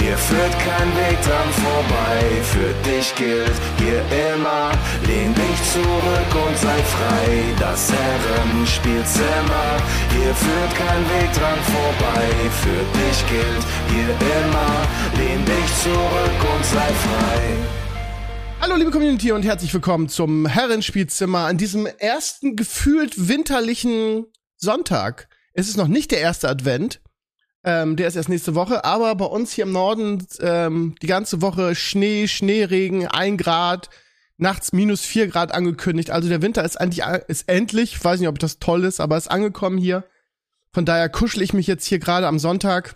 hier führt kein Weg dran vorbei. Für dich gilt hier immer, lehn dich zurück und sei frei. Das Herrenspielzimmer, hier führt kein Weg dran vorbei. Für dich gilt hier immer, lehn dich zurück und sei frei. Hallo liebe Community und herzlich willkommen zum Herrenspielzimmer an diesem ersten gefühlt winterlichen Sonntag. Es ist noch nicht der erste Advent, ähm, der ist erst nächste Woche, aber bei uns hier im Norden ähm, die ganze Woche Schnee, Schneeregen, ein Grad, nachts minus vier Grad angekündigt. Also der Winter ist eigentlich ist endlich. Ich weiß nicht, ob das toll ist, aber ist angekommen hier. Von daher kuschel ich mich jetzt hier gerade am Sonntag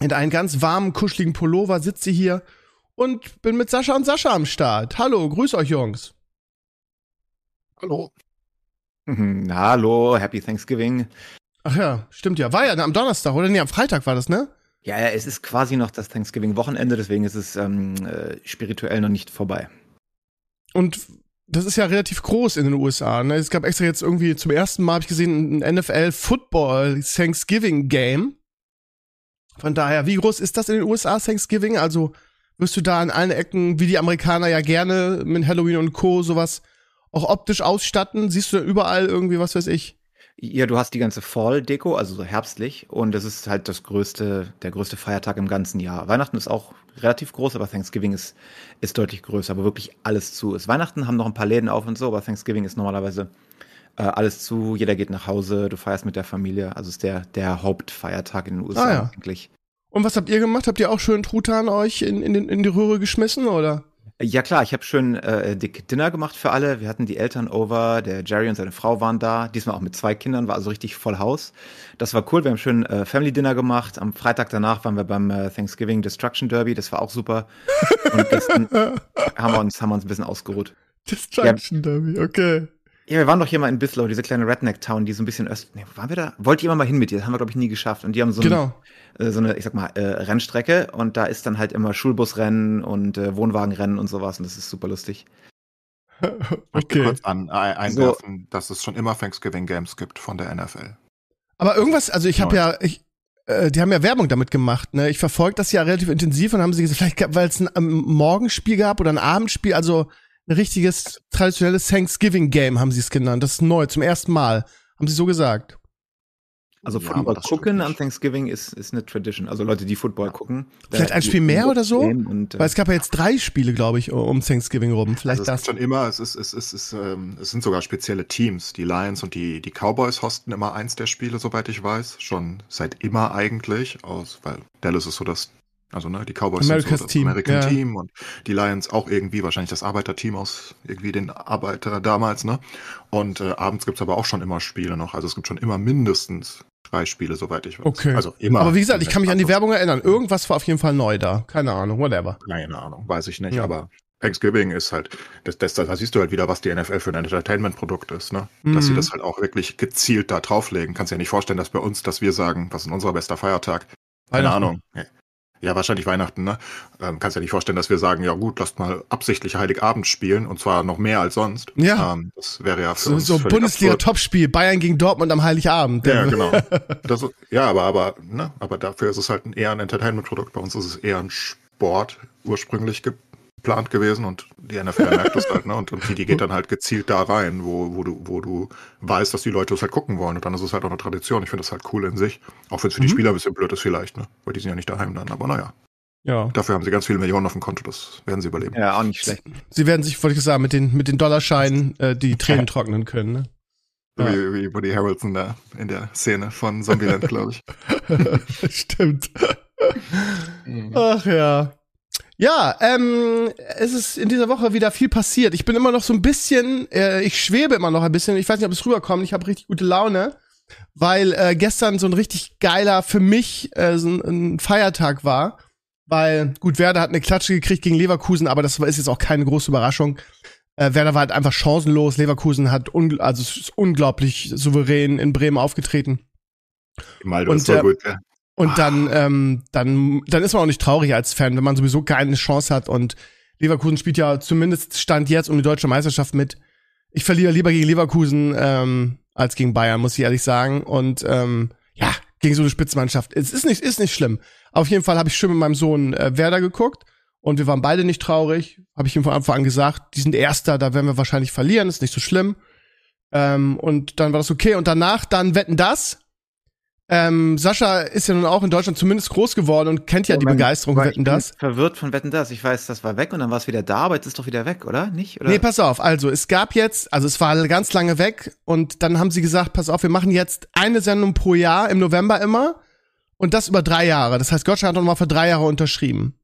in einen ganz warmen, kuscheligen Pullover, sitze hier und bin mit Sascha und Sascha am Start. Hallo, grüß euch Jungs. Hallo. Mhm, hallo, Happy Thanksgiving. Ach ja, stimmt ja. War ja am Donnerstag, oder? Nee, am Freitag war das, ne? Ja, ja, es ist quasi noch das Thanksgiving-Wochenende, deswegen ist es ähm, äh, spirituell noch nicht vorbei. Und das ist ja relativ groß in den USA. Ne? Es gab extra jetzt irgendwie zum ersten Mal, habe ich gesehen, ein NFL Football Thanksgiving Game. Von daher, wie groß ist das in den USA Thanksgiving? Also wirst du da an allen Ecken, wie die Amerikaner ja gerne mit Halloween und Co. sowas auch optisch ausstatten? Siehst du da überall irgendwie, was weiß ich? Ja, du hast die ganze Fall-Deko, also so herbstlich, und das ist halt das größte, der größte Feiertag im ganzen Jahr. Weihnachten ist auch relativ groß, aber Thanksgiving ist, ist deutlich größer, aber wirklich alles zu ist. Weihnachten haben noch ein paar Läden auf und so, aber Thanksgiving ist normalerweise äh, alles zu, jeder geht nach Hause, du feierst mit der Familie, also ist der, der Hauptfeiertag in den USA ah, ja. eigentlich. Und was habt ihr gemacht? Habt ihr auch schön Truthahn euch in, in, in die Röhre geschmissen, oder? Ja klar, ich habe schön äh, dick Dinner gemacht für alle. Wir hatten die Eltern over, der Jerry und seine Frau waren da. Diesmal auch mit zwei Kindern, war also richtig voll Haus. Das war cool. Wir haben schön äh, Family Dinner gemacht. Am Freitag danach waren wir beim äh, Thanksgiving Destruction Derby. Das war auch super. Und gestern haben wir uns haben wir uns ein bisschen ausgeruht. Destruction ja, Derby, okay. Ja, wir waren doch hier mal in Bislow, diese kleine Redneck-Town, die so ein bisschen öst. Nee, waren wir da? Wollt ihr immer mal hin mit dir? Das haben wir, glaube ich, nie geschafft. Und die haben so, genau. ein, so eine, ich sag mal, äh, Rennstrecke und da ist dann halt immer Schulbusrennen und äh, Wohnwagenrennen und sowas und das ist super lustig. okay. Ich kurz an, einwerfen, so. dass es schon immer Thanksgiving Games gibt von der NFL. Aber irgendwas, also ich habe ja, ich, äh, die haben ja Werbung damit gemacht, ne? Ich verfolge das ja relativ intensiv und haben sie gesagt, vielleicht weil es ein um, Morgenspiel gab oder ein Abendspiel, also ein richtiges traditionelles Thanksgiving-Game, haben sie es genannt. Das ist neu, zum ersten Mal. Haben sie so gesagt. Also ja, Football gucken an Thanksgiving ist, ist eine Tradition. Also Leute, die Football gucken. Vielleicht ein Spiel mehr oder so? Und, äh Weil es gab ja jetzt drei Spiele, glaube ich, um Thanksgiving rum. Vielleicht also das. Es schon immer, es ist, es ist, es ist, ähm, es sind sogar spezielle Teams. Die Lions und die, die Cowboys hosten immer eins der Spiele, soweit ich weiß. Schon seit immer eigentlich. Aus, weil Dallas ist so das also ne, die Cowboys America's sind so das Team, American ja. Team und die Lions auch irgendwie wahrscheinlich das Arbeiterteam aus irgendwie den Arbeiter damals, ne? Und äh, abends gibt's aber auch schon immer Spiele noch. Also es gibt schon immer mindestens drei Spiele, soweit ich weiß. Okay. Also immer. Aber wie gesagt, ich kann mich an die Werbung erinnern. Irgendwas war auf jeden Fall neu da. Keine Ahnung, whatever. Keine Ahnung, weiß ich nicht, ja. aber Thanksgiving ist halt, das, das, da siehst du halt wieder, was die NFL für ein Entertainment-Produkt ist, ne? Mhm. Dass sie das halt auch wirklich gezielt da drauflegen. Kannst dir ja nicht vorstellen, dass bei uns, dass wir sagen, was ist unser bester Feiertag? Keine Ahnung. Ja, wahrscheinlich Weihnachten, ne? Ähm, kannst ja nicht vorstellen, dass wir sagen, ja gut, lasst mal absichtlich Heiligabend spielen und zwar noch mehr als sonst. Ja. Ähm, das wäre ja für so, uns so Bundesliga-Topspiel, Bayern gegen Dortmund am Heiligabend. Ja, genau. Das, ja, aber, aber, ne, aber dafür ist es halt eher ein Entertainment-Produkt. Bei uns ist es eher ein Sport ursprünglich geplant gewesen und die NFL merkt das halt, ne? Und, und die, die geht dann halt gezielt da rein, wo, wo du, wo du weißt, dass die Leute es halt gucken wollen. Und dann ist es halt auch eine Tradition. Ich finde das halt cool in sich. Auch wenn es für mhm. die Spieler ein bisschen blöd ist vielleicht, ne? Weil die sind ja nicht daheim dann, aber naja. Ja. Dafür haben sie ganz viele Millionen auf dem Konto, das werden sie überleben. Ja, auch nicht schlecht. Sie werden sich, wollte ich sagen, mit den, mit den Dollarscheinen äh, die Tränen trocknen können, ne? Ja. Wie, wie Woody Harrelson da in der Szene von Zombieland, glaube ich. Stimmt. Ach ja. Ja, ähm, es ist in dieser Woche wieder viel passiert. Ich bin immer noch so ein bisschen, äh, ich schwebe immer noch ein bisschen. Ich weiß nicht, ob es rüberkommt. Ich habe richtig gute Laune, weil äh, gestern so ein richtig geiler für mich äh, so ein, ein Feiertag war. Weil, gut, Werder hat eine Klatsche gekriegt gegen Leverkusen, aber das ist jetzt auch keine große Überraschung. Äh, Werder war halt einfach chancenlos. Leverkusen hat un also ist unglaublich souverän in Bremen aufgetreten. Maldo Und, ist so äh, gut, ja. Und dann, ähm, dann, dann ist man auch nicht traurig als Fan, wenn man sowieso keine Chance hat. Und Leverkusen spielt ja zumindest Stand jetzt um die deutsche Meisterschaft mit. Ich verliere lieber gegen Leverkusen ähm, als gegen Bayern, muss ich ehrlich sagen. Und ähm, ja, gegen so eine Spitzenmannschaft. Es ist nicht, ist nicht schlimm. Auf jeden Fall habe ich schön mit meinem Sohn äh, Werder geguckt und wir waren beide nicht traurig. Habe ich ihm von Anfang an gesagt, die sind Erster, da werden wir wahrscheinlich verlieren, ist nicht so schlimm. Ähm, und dann war das okay. Und danach dann wetten das. Ähm, Sascha ist ja nun auch in Deutschland zumindest groß geworden und kennt ja die Moment, Begeisterung Wetten ich bin das. Verwirrt von Wetten das. Ich weiß, das war weg und dann war es wieder da, aber jetzt ist doch wieder weg, oder? Nicht? Oder? Nee, pass auf. Also, es gab jetzt, also es war ganz lange weg und dann haben sie gesagt, pass auf, wir machen jetzt eine Sendung pro Jahr im November immer und das über drei Jahre. Das heißt, Gottschalk hat nochmal für drei Jahre unterschrieben.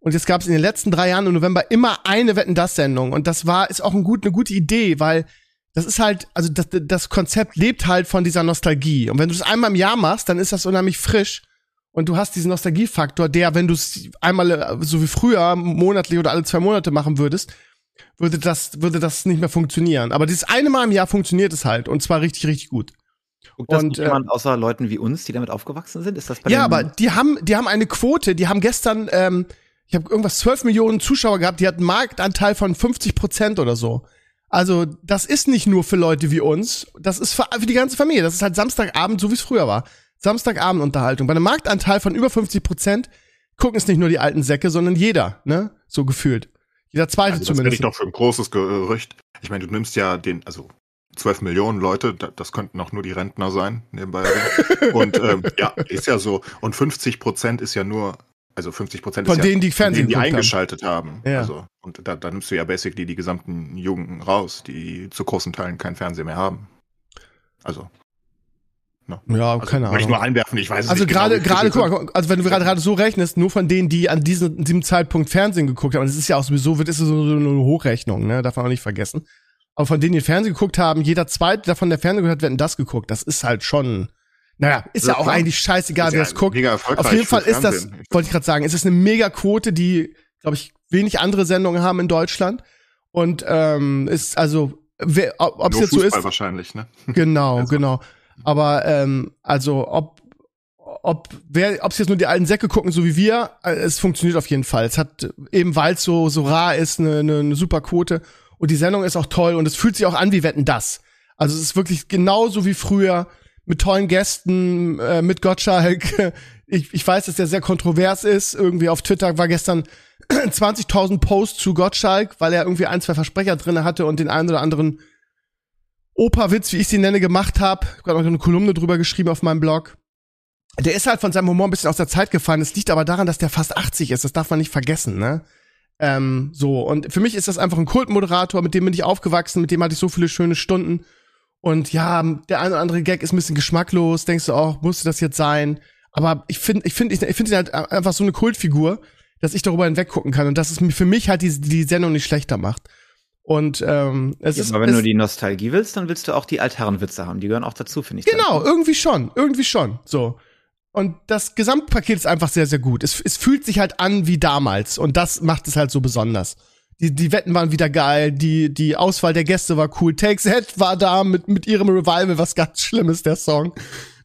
Und jetzt gab es in den letzten drei Jahren im November immer eine Wetten das Sendung und das war ist auch ein gut, eine gute Idee, weil das ist halt, also das, das Konzept lebt halt von dieser Nostalgie. Und wenn du das einmal im Jahr machst, dann ist das unheimlich frisch. Und du hast diesen Nostalgiefaktor, der, wenn du es einmal, äh, so wie früher, monatlich oder alle zwei Monate machen würdest, würde das, würde das nicht mehr funktionieren. Aber dieses eine Mal im Jahr funktioniert es halt. Und zwar richtig, richtig gut. Guckt das und, äh, jemand außer Leuten wie uns, die damit aufgewachsen sind? Ist das bei Ja, aber die haben, die haben eine Quote, die haben gestern, ähm, ich habe irgendwas 12 Millionen Zuschauer gehabt, die hatten einen Marktanteil von 50 Prozent oder so. Also, das ist nicht nur für Leute wie uns, das ist für, für die ganze Familie. Das ist halt Samstagabend, so wie es früher war. Samstagabendunterhaltung. Bei einem Marktanteil von über 50 Prozent gucken es nicht nur die alten Säcke, sondern jeder, ne? So gefühlt. Jeder zweite Also das zumindest. ich doch für ein großes Gerücht. Ich meine, du nimmst ja den, also 12 Millionen Leute, da- das könnten auch nur die Rentner sein, nebenbei. Und ähm, ja, ist ja so. Und 50 Prozent ist ja nur, also 50 Prozent Von ist denen, die ja, Fernsehen die geguckt haben. eingeschaltet haben. Ja. Also, und da, da nimmst du ja basically die gesamten Jugend raus, die zu großen Teilen keinen Fernseher mehr haben. Also, Ja, also keine wollte ich Ahnung. nur einwerfen, ich weiß es Also nicht genau, gerade, viele gerade, guck mal, also wenn du gerade gerade so rechnest, nur von denen, die an diesem, diesem Zeitpunkt Fernsehen geguckt haben, und das ist ja auch sowieso, wird ist so so eine Hochrechnung, ne, darf man auch nicht vergessen. Aber von denen, die Fernsehen geguckt haben, jeder zweite davon, der Fernsehen gehört, hat, werden das geguckt. Das ist halt schon, naja, ist ja, Ja, auch klar. eigentlich scheißegal, Ist wer ja es guckt. mega erfolgreich Auf jeden Fall ist das, wollte ich gerade sagen, ist es eine Mega-Quote, die, glaube ich, wenig andere Sendungen haben in Deutschland. Und ähm, ist also, wer, ob es jetzt so Fußball ist, wahrscheinlich, ne? Genau, Also. genau. Aber ähm, also ob ob wer ob es jetzt nur die alten Säcke gucken, so wie wir, äh, es funktioniert auf jeden Fall. Es hat eben weil es so so rar ist eine, eine, eine super Quote und die Sendung ist auch toll und es fühlt sich auch an wie wetten das. Also es ist wirklich genauso wie früher mit tollen Gästen, äh, mit Gottschalk. Ich, ich weiß, dass der sehr kontrovers ist. Irgendwie auf Twitter war gestern 20.000 Posts zu Gottschalk, weil er irgendwie ein, zwei Versprecher drinne hatte und den einen oder anderen Opa-Witz, wie ich sie nenne, gemacht habe. Ich habe gerade noch eine Kolumne drüber geschrieben auf meinem Blog. Der ist halt von seinem Humor ein bisschen aus der Zeit gefallen. Es liegt aber daran, dass der fast 80 ist. Das darf man nicht vergessen, ne? Ähm, so, und für mich ist das einfach ein Kultmoderator, mit dem bin ich aufgewachsen, mit dem hatte ich so viele schöne Stunden. Und ja, der eine oder andere Gag ist ein bisschen geschmacklos, denkst du auch, musste das jetzt sein? Aber ich finde, ich finde, ich, finde ihn halt einfach so eine Kultfigur, dass ich darüber hinweg gucken kann und dass es für mich halt die, die Sendung nicht schlechter macht. Und ähm, es Ja, ist, aber wenn es, du die Nostalgie willst, dann willst du auch die Altherrenwitze haben. Die gehören auch dazu, finde ich. Genau, irgendwie schon, irgendwie schon. So. Und das Gesamtpaket ist einfach sehr, sehr gut. Es, es fühlt sich halt an wie damals und das macht es halt so besonders. Die, die Wetten waren wieder geil, die, die Auswahl der Gäste war cool. Takes Head war da mit, mit ihrem Revival, was ganz Schlimmes, der Song.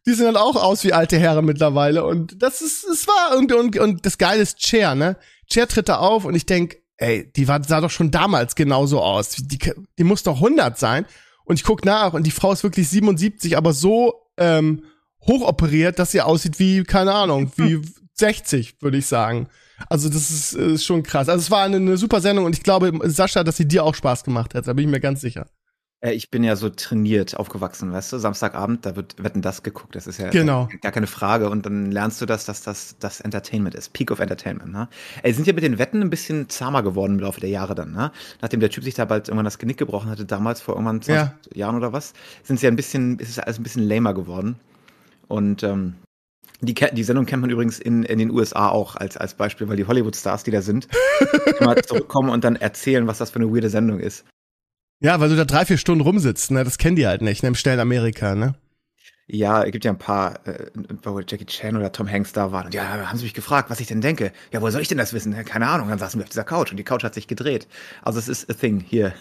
Die sehen dann auch aus wie alte Herren mittlerweile und das ist, es war und, und, und das Geile ist Cher, ne? Cher tritt da auf und ich denk, ey, die war, sah doch schon damals genauso aus. Die, die muss doch 100 sein. Und ich guck nach und die Frau ist wirklich 77, aber so ähm, hochoperiert, dass sie aussieht wie, keine Ahnung, wie 60, würde ich sagen. Also das ist, ist schon krass. Also es war eine, eine super Sendung und ich glaube, Sascha, dass sie dir auch Spaß gemacht hat. Da bin ich mir ganz sicher. Äh, ich bin ja so trainiert aufgewachsen, weißt du? Samstagabend, da wird Wetten das geguckt. Das ist ja Genau. gar keine Frage. Und dann lernst du das, dass das das Entertainment ist. Peak of Entertainment, ne? Ey, sind ja mit den Wetten ein bisschen zahmer geworden im Laufe der Jahre dann, ne? Nachdem der Typ sich da bald irgendwann das Genick gebrochen hatte, damals vor irgendwann 20 Ja. Jahren oder was, sind sie ja ein bisschen, ist es alles ein bisschen lamer geworden. Und ähm, die, die Sendung kennt man übrigens in, in den USA auch als, als Beispiel, weil die Hollywood-Stars, die da sind, immer zurückkommen und dann erzählen, was das für eine weirde Sendung ist. Ja, weil du da drei, vier Stunden rumsitzt, ne? Das kennen die halt nicht, ne? Im Stellen Amerika, ne? Ja, es gibt ja ein paar, äh, wo Jackie Chan oder Tom Hanks da waren. Und ja, haben sie mich gefragt, was ich denn denke. Ja, woher soll ich denn das wissen? Ja, keine Ahnung. Dann saßen wir auf dieser Couch und die Couch hat sich gedreht. Also es ist a thing hier.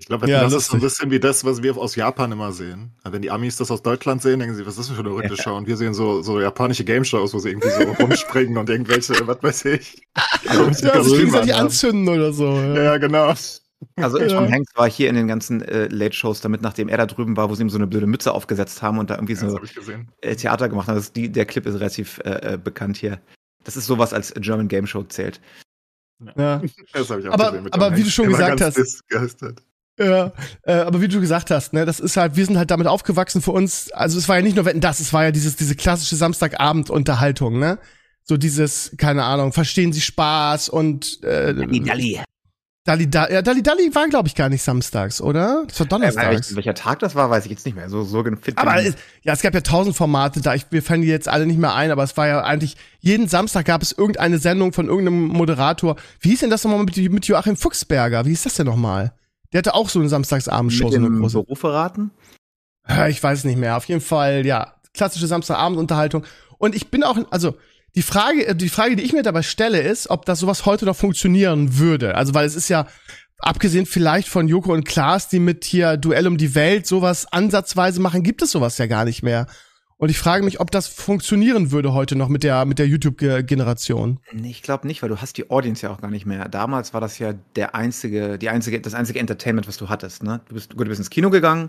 Ich glaube, Ja, das ist so ein bisschen wie das, was wir aus Japan immer sehen. Wenn die Amis das aus Deutschland sehen, denken sie, was ist das für eine Ja. Show? Und wir sehen so, so japanische Game-Shows, wo sie irgendwie so rumspringen und irgendwelche, was weiß ich. Ja, sich Kostüme gegenseitig anhaben. anzünden oder so. Ja. Ja, genau. Also Ja. Tom Hanks war hier in den ganzen äh, Late-Shows, damit nachdem er da drüben war, wo sie ihm so eine blöde Mütze aufgesetzt haben und da irgendwie das so äh, Theater gemacht haben. Das ist die, der Clip ist relativ äh, äh, bekannt hier. Das ist sowas als German Game Show zählt. Ja. Das habe ich auch Aber- gesehen. mit aber Tom wie du Hanks. schon Immer gesagt ganz hast- disgusted. Ja, äh, aber wie du gesagt hast, ne, das ist halt, wir sind halt damit aufgewachsen für uns. Also es war ja nicht nur Wetten das, es war ja dieses diese klassische Samstagabend-Unterhaltung, ne? So dieses, keine Ahnung, verstehen Sie Spaß und äh, Dalli. Dalli Dalli, ja, Dalli Dalli war glaube ich gar nicht samstags, oder? Das war donnerstags. Äh, welcher Tag das war, weiß ich jetzt nicht mehr. So, so fit. Aber es, ja, es gab ja tausend Formate da. Ich, wir fallen die jetzt alle nicht mehr ein, aber es war ja eigentlich, jeden Samstag gab es irgendeine Sendung von irgendeinem Moderator. Wie hieß denn das nochmal mit, mit Joachim Fuchsberger? Wie hieß das denn nochmal? Der hatte auch so eine Samstagsabendshow, mit so eine dem große. Berufe raten. Ja, Ich weiß nicht mehr. Auf jeden Fall, ja, klassische Samstagabendunterhaltung. Und ich bin auch, also die Frage, äh, die Frage, die ich mir dabei stelle, ist, ob das sowas heute noch funktionieren würde. Also, weil es ist ja, abgesehen vielleicht von Joko und Klaas, die mit hier Duell um die Welt sowas ansatzweise machen, gibt es sowas ja gar nicht mehr. Und ich frage mich, ob das funktionieren würde heute noch mit der, mit der YouTube-Generation. Ich glaube nicht, weil du hast die Audience ja auch gar nicht mehr. Damals war das ja der einzige, die einzige, das einzige Entertainment, was du hattest. Ne? Du bist, gut, du bist ins Kino gegangen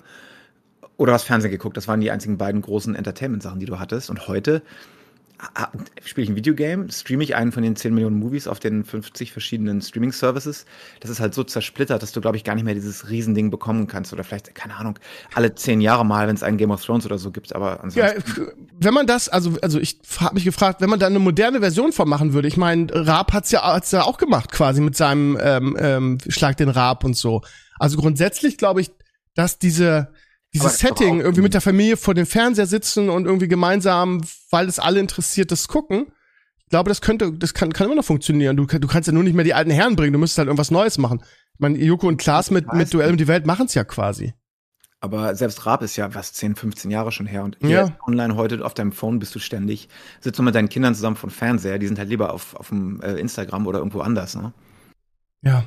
oder hast Fernsehen geguckt. Das waren die einzigen beiden großen Entertainment-Sachen, die du hattest. Und heute spiele ich ein Videogame, streame ich einen von den 10 Millionen Movies auf den 50 verschiedenen Streaming-Services. Das ist halt so zersplittert, dass du, glaube ich, gar nicht mehr dieses Riesending bekommen kannst. Oder vielleicht, keine Ahnung, alle zehn Jahre mal, wenn es einen Game of Thrones oder so gibt. Aber Ja, ansonsten. f- wenn man das, also, also ich habe mich gefragt, wenn man da eine moderne Version von machen würde, ich meine, Raab hat's ja, hat's ja auch gemacht, quasi mit seinem ähm, ähm, Schlag den Raab und so. Also grundsätzlich glaube ich, dass diese dieses Setting irgendwie mit der Familie vor dem Fernseher sitzen und irgendwie gemeinsam, weil es alle interessiert, das gucken. Ich glaube, das könnte, das kann, kann immer noch funktionieren. Du, du kannst ja nur nicht mehr die alten Herren bringen, du müsstest halt irgendwas Neues machen. Ich meine, Joko und Klaas mit, mit Duell um die Welt machen's ja quasi. Aber selbst Raab ist ja was 10, 15 Jahre schon her und hier Ja. online heute auf deinem Phone bist du ständig, sitzt du mit deinen Kindern zusammen vom Fernseher, die sind halt lieber auf, auf dem äh, Instagram oder irgendwo anders, ne? Ja.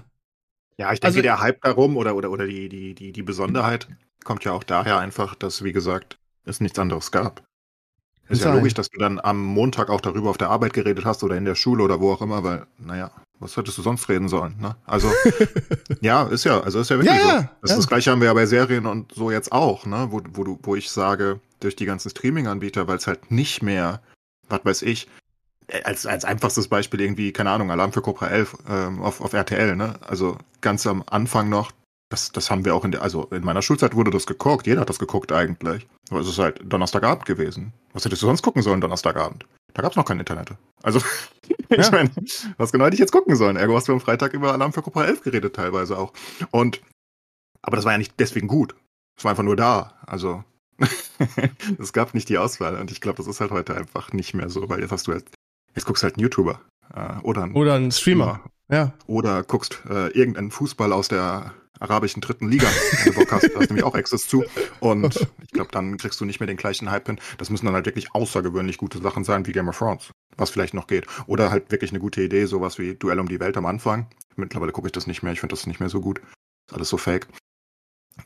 Ja, ich denke, Also- der Hype darum oder, oder, oder die, die, die, die Besonderheit kommt ja auch daher einfach, dass, wie gesagt, es nichts anderes gab. Ist ja Sein. logisch, dass du dann am Montag auch darüber auf der Arbeit geredet hast oder in der Schule oder wo auch immer, weil, naja, was hättest du sonst reden sollen, ne? Also, ja, ist ja, also ist ja wirklich Ja, so. ja, Das, ja. das gleiche haben wir ja bei Serien und so jetzt auch, ne? Wo, wo, du, wo ich sage, durch die ganzen Streaming-Anbieter, weil es halt nicht mehr, was weiß ich, äh, als, als einfachstes Beispiel irgendwie, keine Ahnung, Alarm für Cobra 11 ähm, auf, auf RTL, ne? Also ganz am Anfang noch, das, das haben wir auch in der, also in meiner Schulzeit wurde das geguckt, jeder hat das geguckt eigentlich. Aber es ist halt Donnerstagabend gewesen. Was hättest du sonst gucken sollen Donnerstagabend? Da gab's noch kein Internet. Also, Ja. ich meine, was genau hätte ich jetzt gucken sollen? Ergo hast du am Freitag über Alarm für Cobra 11 geredet teilweise auch. Und, aber das war ja nicht deswegen gut. Es war einfach nur da. Also, es gab nicht die Auswahl. Und ich glaube, das ist halt heute einfach nicht mehr so, weil jetzt hast du halt, jetzt guckst du halt einen YouTuber. Äh, oder einen Oder ein Streamer. Ja. oder guckst äh, irgendeinen Fußball aus der arabischen dritten Liga, wenn du Bock hast. Da hast nämlich auch Access zu. Und ich glaube, dann kriegst du nicht mehr den gleichen Hype hin. Das müssen dann halt wirklich außergewöhnlich gute Sachen sein, wie Game of Thrones, was vielleicht noch geht. Oder halt wirklich eine gute Idee, sowas wie Duell um die Welt am Anfang. Mittlerweile gucke ich das nicht mehr. Ich finde das nicht mehr so gut. Ist alles so fake.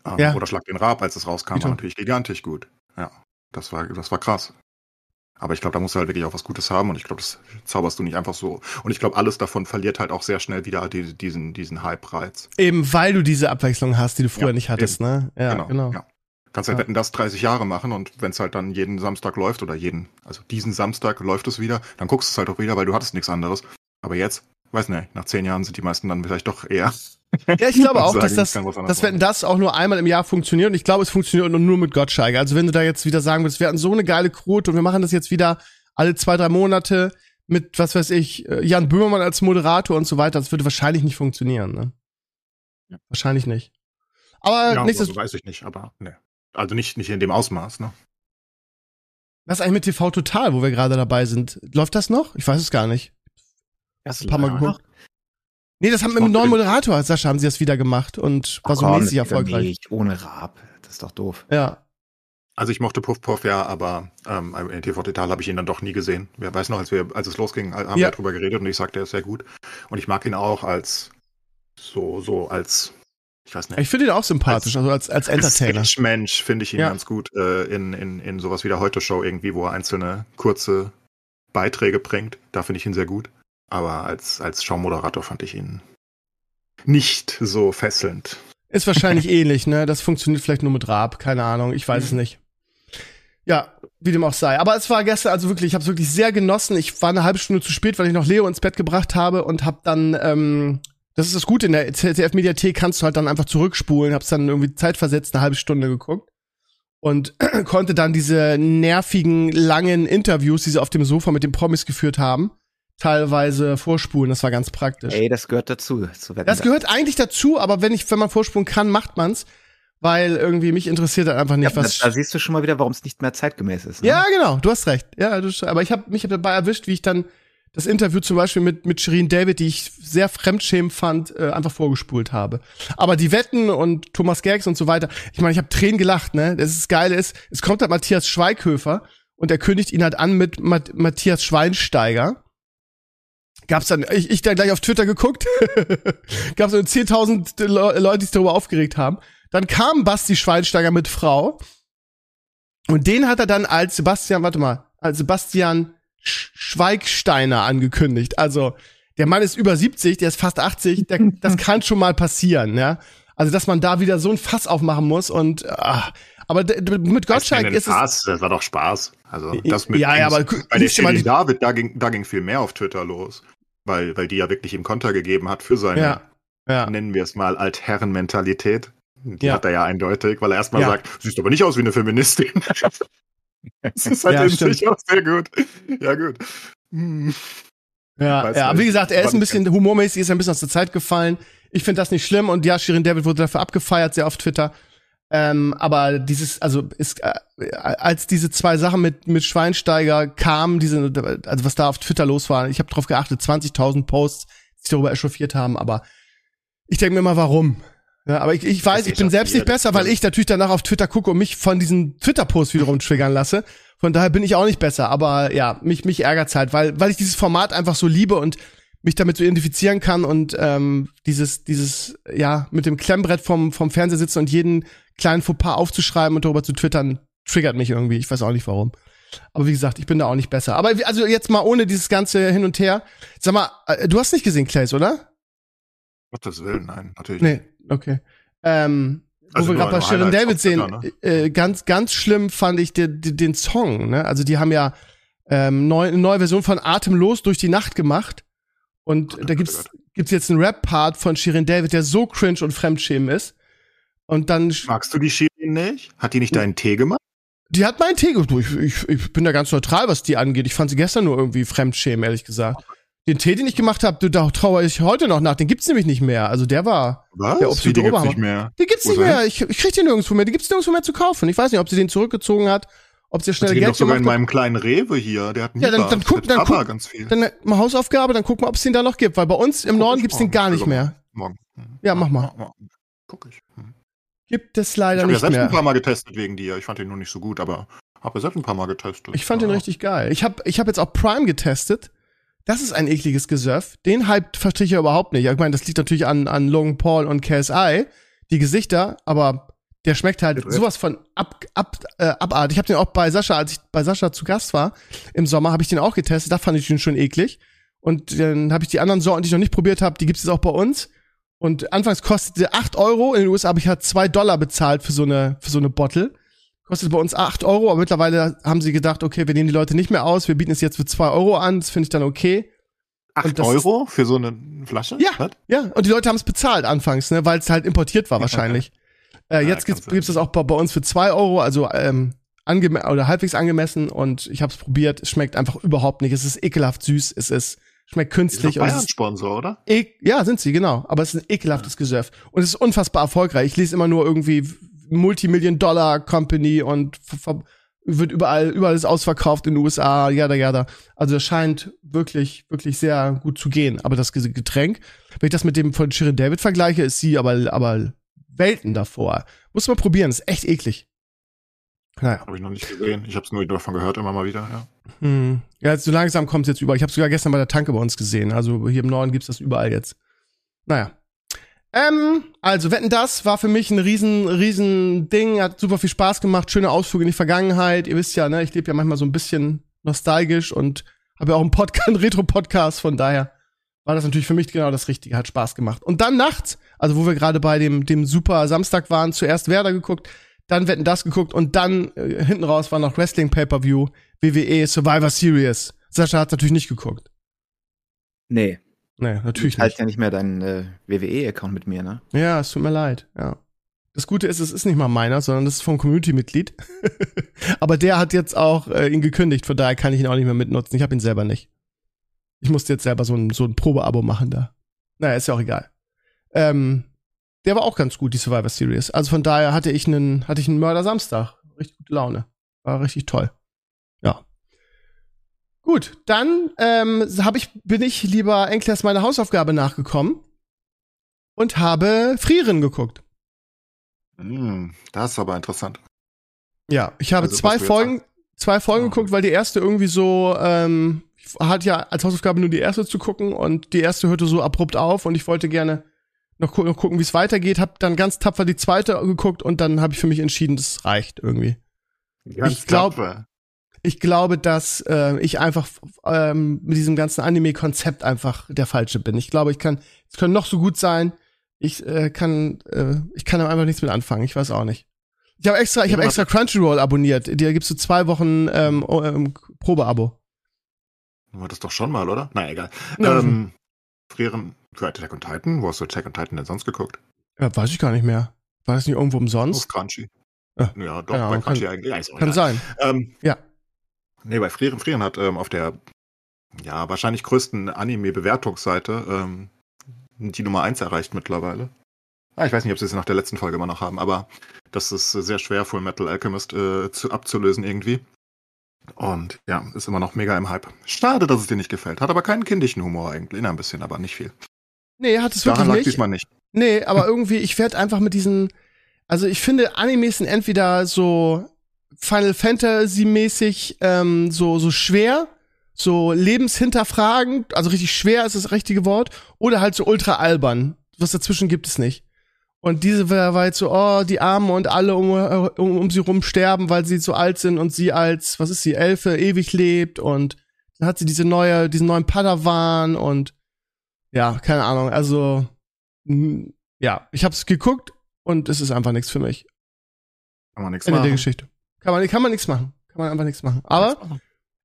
Ähm, Ja. Oder Schlag den Rab, als es rauskam, war natürlich gigantisch gut. Ja, das war, das war krass. Aber ich glaube, da musst du halt wirklich auch was Gutes haben und ich glaube, das zauberst du nicht einfach so. Und ich glaube, alles davon verliert halt auch sehr schnell wieder die, diesen, diesen Hype-Reiz. Eben weil du diese Abwechslung hast, die du früher Ja, nicht hattest, ne? Ja, genau. Ja. Kannst halt Ja. wetten, das 30 Jahre machen und wenn es halt dann jeden Samstag läuft oder jeden, also diesen Samstag läuft es wieder, dann guckst du es halt auch wieder, weil du hattest nichts anderes. Aber jetzt, weiß nicht, nach zehn Jahren sind die meisten dann vielleicht doch eher. Ja, ich glaube auch, sagen, dass das, dass wenn das auch nur einmal im Jahr funktioniert und ich glaube, es funktioniert nur, mit Gottschalk. Also wenn du da jetzt wieder sagen würdest, wir hatten so eine geile Quote und wir machen das jetzt wieder alle zwei, drei Monate mit, was weiß ich, äh, Jan Böhmermann als Moderator und so weiter, das würde wahrscheinlich nicht funktionieren, ne? Wahrscheinlich nicht. Aber Ja, nächstes, also weiß ich nicht, aber ne. Also nicht, nicht in dem Ausmaß, ne? was ist eigentlich mit TV Total, wo wir gerade dabei sind? Läuft das noch? Ich weiß es gar nicht. Erst Ein paar Mal geguckt. Nee, das haben mit Ich dem neuen Moderator, Sascha, haben sie das wieder gemacht und war so Komm, mäßig erfolgreich. Nicht, ohne Raab. Das ist doch doof. Ja. Also ich mochte Puff Puff ja, aber ähm, in TV Total habe ich ihn dann doch nie gesehen. Wer weiß noch, als wir, als es losging, haben ja. wir darüber geredet und ich sagte, er ist sehr gut. Und ich mag ihn auch als so, so als ich weiß nicht. Ich finde ihn auch sympathisch, als, also als, als Entertainer. Als Mensch finde ich ihn ja. ganz gut äh, in, in, in sowas wie der Heute-Show irgendwie, wo er einzelne kurze Beiträge bringt. Da finde ich ihn sehr gut. Aber als, als Showmoderator fand ich ihn nicht so fesselnd. Ist wahrscheinlich ähnlich, ne? Das funktioniert vielleicht nur mit Raab, keine Ahnung, ich weiß mhm. es nicht. Ja, wie dem auch sei. Aber es war gestern also wirklich, ich habe es wirklich sehr genossen. Ich war eine halbe Stunde zu spät, weil ich noch Leo ins Bett gebracht habe und habe dann, ähm, das ist das Gute, in der ZDF-Mediathek kannst du halt dann einfach zurückspulen, hab's dann irgendwie zeitversetzt eine halbe Stunde geguckt und konnte dann diese nervigen, langen Interviews, die sie auf dem Sofa mit den Promis geführt haben, teilweise vorspulen. Das war ganz praktisch. Ey, das gehört dazu. das gehört eigentlich dazu, aber wenn ich, wenn man vorspulen kann, macht man's, weil irgendwie mich interessiert halt einfach nicht, ja, was. Da, da siehst du schon mal wieder, warum es nicht mehr zeitgemäß ist. Ne? Ja, genau. Du hast recht. Ja, du, aber ich habe mich hab dabei erwischt, wie ich dann das Interview zum Beispiel mit, mit Shirin David, die ich sehr fremdschämend fand, äh, einfach vorgespult habe. Aber die Wetten und Thomas Gerks und so weiter, ich meine, ich habe Tränen gelacht, ne? Das ist geil ist, es kommt halt Matthias Schweighöfer und er kündigt ihn halt an mit Mat Matthias Schweinsteiger. Gab's dann, ich, ich da gleich auf Twitter geguckt, gab's so 10.000 Le Leute, die sich darüber aufgeregt haben. Dann kam Basti Schweinsteiger mit Frau und den hat er dann als Sebastian, warte mal, als Sebastian Schweigsteiner angekündigt. Also, der Mann ist über 70, der ist fast 80, der, das kann schon mal passieren, ja. Also, dass man da wieder so ein Fass aufmachen muss und, ach, aber mit Gottschalk ist Spaß, es. Das war doch Spaß. Also, das mit ja, ja, aber bei der David, da ging, da ging viel mehr auf Twitter los. Weil, weil die ja wirklich ihm Konter gegeben hat für seine, ja, ja. nennen wir es mal, Altherrenmentalität. Die ja. hat er ja eindeutig, weil er erstmal sagt, siehst aber nicht aus wie eine Feministin. Das ist halt ja, in sich auch sehr gut. Ja, gut. Hm. Ja, ja, aber wie gesagt, er ist ein bisschen humormäßig, ist ein bisschen aus der Zeit gefallen. Ich finde das nicht schlimm und ja, Shirin David wurde dafür abgefeiert, sehr auf Twitter. Ähm, aber dieses, also ist, äh, als diese zwei Sachen mit mit Schweinsteiger kamen, diese, also was da auf Twitter los war, ich habe drauf geachtet, 20.000 Posts, die sich darüber echauffiert haben, aber ich denke mir mal, warum? Ja, aber ich, ich weiß, ich bin selbst nicht besser, weil ich natürlich danach auf Twitter gucke und mich von diesen Twitter-Posts wiederum triggern lasse. Von daher bin ich auch nicht besser. Aber ja, mich, mich ärgert's halt, weil, weil ich dieses Format einfach so liebe und mich damit so identifizieren kann und ähm, dieses, dieses, ja, mit dem Klemmbrett vom, vom Fernseher sitzen und jeden kleinen Fauxpas aufzuschreiben und darüber zu twittern, triggert mich irgendwie. Ich weiß auch nicht warum. Aber wie gesagt, ich bin da auch nicht besser. Aber also jetzt mal ohne dieses ganze Hin und Her. Sag mal, äh, du hast nicht gesehen, Clays, oder? Gottes Willen, nein, natürlich. Nee, okay. Ähm, also wo wir gerade bei Sharon David sehen, ne? äh, ganz, ganz schlimm fand ich den, den, Song, ne? Also die haben ja ähm, neu, eine neue Version von Atemlos durch die Nacht gemacht. Und oh, da gibt's, gibt's jetzt einen Rap-Part von Shirin David, der so cringe und fremdschämen ist. Und dann. Magst du die Shirin nicht? Hat die nicht deinen Tee gemacht? Die hat meinen Tee gemacht. Ich, ich, ich bin da ganz neutral, was die angeht. Ich fand sie gestern nur irgendwie fremdschämen, ehrlich gesagt. Den Tee, den ich gemacht habe, da traue ich heute noch nach. Den gibt's nämlich nicht mehr. Also der war Was? der den gibt's nicht mehr. Den gibt's Wo nicht mehr. Ich, ich krieg den nirgendwo mehr. Den gibt's nirgendwo mehr zu kaufen. Ich weiß nicht, ob sie den zurückgezogen hat, ob sie schnell Geld doch sogar in meinem kleinen Rewe hier. Der hat einen Ja, dann, dann guck, dann guck, ganz viel. dann mal Hausaufgabe, dann guck mal, ob es den da noch gibt. Weil bei uns im Norden gibt's den gar nicht also mehr. Morgen. Ja, mach mal. Guck ich. Hm. Gibt es leider nicht mehr. Ich habe ja selbst ein paar Mal getestet wegen dir. Ich fand den nur nicht so gut, aber habe selbst ein paar Mal getestet. Ich fand ja. den richtig geil. Ich habe ich hab jetzt auch Prime getestet. Das ist ein ekliges Gesöff. Den Hype verstehe ich ja überhaupt nicht. Ich meine, das liegt natürlich an, an Logan Paul und KSI, die Gesichter, aber der schmeckt halt sowas von ab, ab, äh, abartig. Ich habe den auch bei Sascha, als ich bei Sascha zu Gast war im Sommer, habe ich den auch getestet. Da fand ich den schon eklig. Und dann habe ich die anderen Sorten, die ich noch nicht probiert habe, die gibt es auch bei uns. Und anfangs kostete 8 Euro. In den USA habe ich halt 2 Dollar bezahlt für so eine, für so eine Bottle. Kostet bei uns 8 Euro, aber mittlerweile haben sie gedacht, okay, wir nehmen die Leute nicht mehr aus, wir bieten es jetzt für 2 Euro an, das finde ich dann okay. 8 Euro für so eine Flasche? Ja, Was? ja. Und die Leute haben es bezahlt anfangs, ne, weil es halt importiert war wahrscheinlich. äh, jetzt ja, gibt's, gibt's das auch bei, bei, uns für 2 Euro, also ähm, angeme oder halbwegs angemessen und ich habe es probiert. Es schmeckt einfach überhaupt nicht. Es ist ekelhaft süß. Es ist schmeckt künstlich. Ist Bayern Sponsor, oder? ja, sind sie genau. Aber es ist ein ekelhaftes ja. Gesöff und es ist unfassbar erfolgreich. Ich lese immer nur irgendwie Multimillion-Dollar-Company und wird überall, überall ist ausverkauft in den USA, jada, jada. Also das scheint wirklich, wirklich sehr gut zu gehen. Aber das Getränk, wenn ich das mit dem von Shirin David vergleiche, ist sie aber, aber Welten davor. Muss man probieren, ist echt eklig. Naja. Habe ich noch nicht gesehen. Ich habe es nur davon gehört, immer mal wieder, ja. Hm. Ja, so langsam kommt es jetzt überall. Ich habe sogar gestern bei der Tanke bei uns gesehen. Also hier im Norden gibt's das überall jetzt. Naja. Ähm, also Wetten, das war für mich ein riesen, riesen Ding. Hat super viel Spaß gemacht. Schöne Ausflüge in die Vergangenheit. Ihr wisst ja, ne, ich lebe ja manchmal so ein bisschen nostalgisch und habe ja auch einen Podcast, einen Retro-Podcast. Von daher war das natürlich für mich genau das Richtige. Hat Spaß gemacht. Und dann nachts, also wo wir gerade bei dem, dem super Samstag waren, zuerst Werder geguckt, dann Wetten, das geguckt und dann äh, hinten raus war noch Wrestling Pay-Per-View, WWE Survivor Series. Sascha hat natürlich nicht geguckt. Nee. Nee, natürlich Ich halte nicht. ja nicht mehr deinen äh, WWE-Account mit mir, ne? Ja, es tut mir leid, ja. Das Gute ist, es ist nicht mal meiner, sondern das ist vom Community-Mitglied. Aber der hat jetzt auch äh, ihn gekündigt, von daher kann ich ihn auch nicht mehr mitnutzen. Ich habe ihn selber nicht. Ich musste jetzt selber so ein, so ein Probeabo machen da. Naja, ist ja auch egal. Ähm, der war auch ganz gut, die Survivor Series. Also von daher hatte ich einen, hatte ich einen Mörder Samstag. Richtig gute Laune. War richtig toll. Ja. Gut, dann ähm, hab ich, bin ich lieber Enklers meine Hausaufgabe nachgekommen und habe Frieren geguckt. Hm, das ist aber interessant. Ja, ich habe Also, zwei Folgen, zwei Folgen Ah. geguckt, weil die erste irgendwie so, ähm, ich hatte ja als Hausaufgabe nur die erste zu gucken und die erste hörte so abrupt auf und ich wollte gerne noch, gu noch gucken, wie es weitergeht. Hab dann ganz tapfer die zweite geguckt und dann habe ich für mich entschieden, das reicht irgendwie. Ich glaub- tapfer. Ich glaube, dass äh, ich einfach ähm, mit diesem ganzen Anime-Konzept einfach der falsche bin. Ich glaube, ich kann, es können noch so gut sein. Ich äh, kann, äh, ich kann einfach nichts mit anfangen. Ich weiß auch nicht. Ich habe extra, ich habe extra Crunchyroll abonniert. Da gibst du zwei Wochen ähm, ähm, Probeabo. Du hattest doch schon mal, oder? Na, egal. Ja. Ähm, frieren für Attack on Titan. Wo hast du Attack on Titan denn sonst geguckt? Ja, weiß ich gar nicht mehr. War das nicht irgendwo Auf umsonst? Crunchy. Ah, ja, doch, keine bei Crunchy kann- eigentlich. Ja, auch Kann egal. sein. Ähm, Ja. Nee, bei Frieren, Frieren hat ähm, auf der ja wahrscheinlich größten Anime-Bewertungsseite ähm, die Nummer 1 erreicht mittlerweile. Ah, ich weiß nicht, ob sie es nach der letzten Folge immer noch haben, aber das ist äh, sehr schwer, Full Metal Alchemist äh, zu, abzulösen irgendwie. Und ja, ist immer noch mega im Hype. Schade, dass es dir nicht gefällt. Hat aber keinen kindischen Humor eigentlich. Na, ein bisschen, aber nicht viel. Nee, hat es Daran wirklich lag nicht. diesmal nicht. Nee, aber irgendwie, ich werde einfach mit diesen, also ich finde, Animes sind entweder so Final Fantasy-mäßig ähm, so, so schwer, so lebenshinterfragend, also richtig schwer ist das richtige Wort, oder halt so ultra albern. Was dazwischen gibt es nicht. Und diese war, jetzt so, oh, die Armen und alle um, um, um sie rum sterben, weil sie so alt sind und sie als, was ist sie, Elfe ewig lebt und dann hat sie diese neue, diesen neuen Padawan und ja, keine Ahnung, also ja, ich hab's geguckt und es ist einfach nichts für mich. Kann man nichts Ende der machen. Geschichte. Kann man, kann man nichts machen. Kann man einfach nichts machen. Aber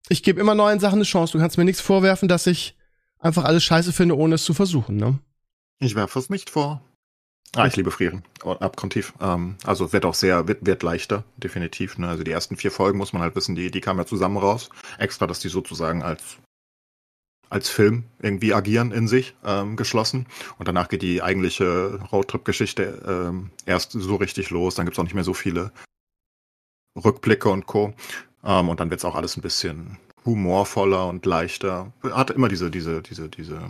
ich gebe immer neuen Sachen eine Chance. Du kannst mir nichts vorwerfen, dass ich einfach alles scheiße finde, ohne es zu versuchen, ne? Ich werfe es nicht vor. Ah, ich liebe Frieren. Abgrundtief. Ähm, also wird auch sehr, wird, wird leichter, definitiv. Ne? Also die ersten vier Folgen muss man halt wissen, die, die kamen ja zusammen raus. Extra, dass die sozusagen als, als Film irgendwie agieren in sich, ähm, geschlossen. Und danach geht die eigentliche Roadtrip-Geschichte ähm, erst so richtig los. Dann gibt's auch nicht mehr so viele Rückblicke und Co. Ähm, und dann wird's auch alles ein bisschen humorvoller und leichter. Hat immer diese, diese, diese, diese,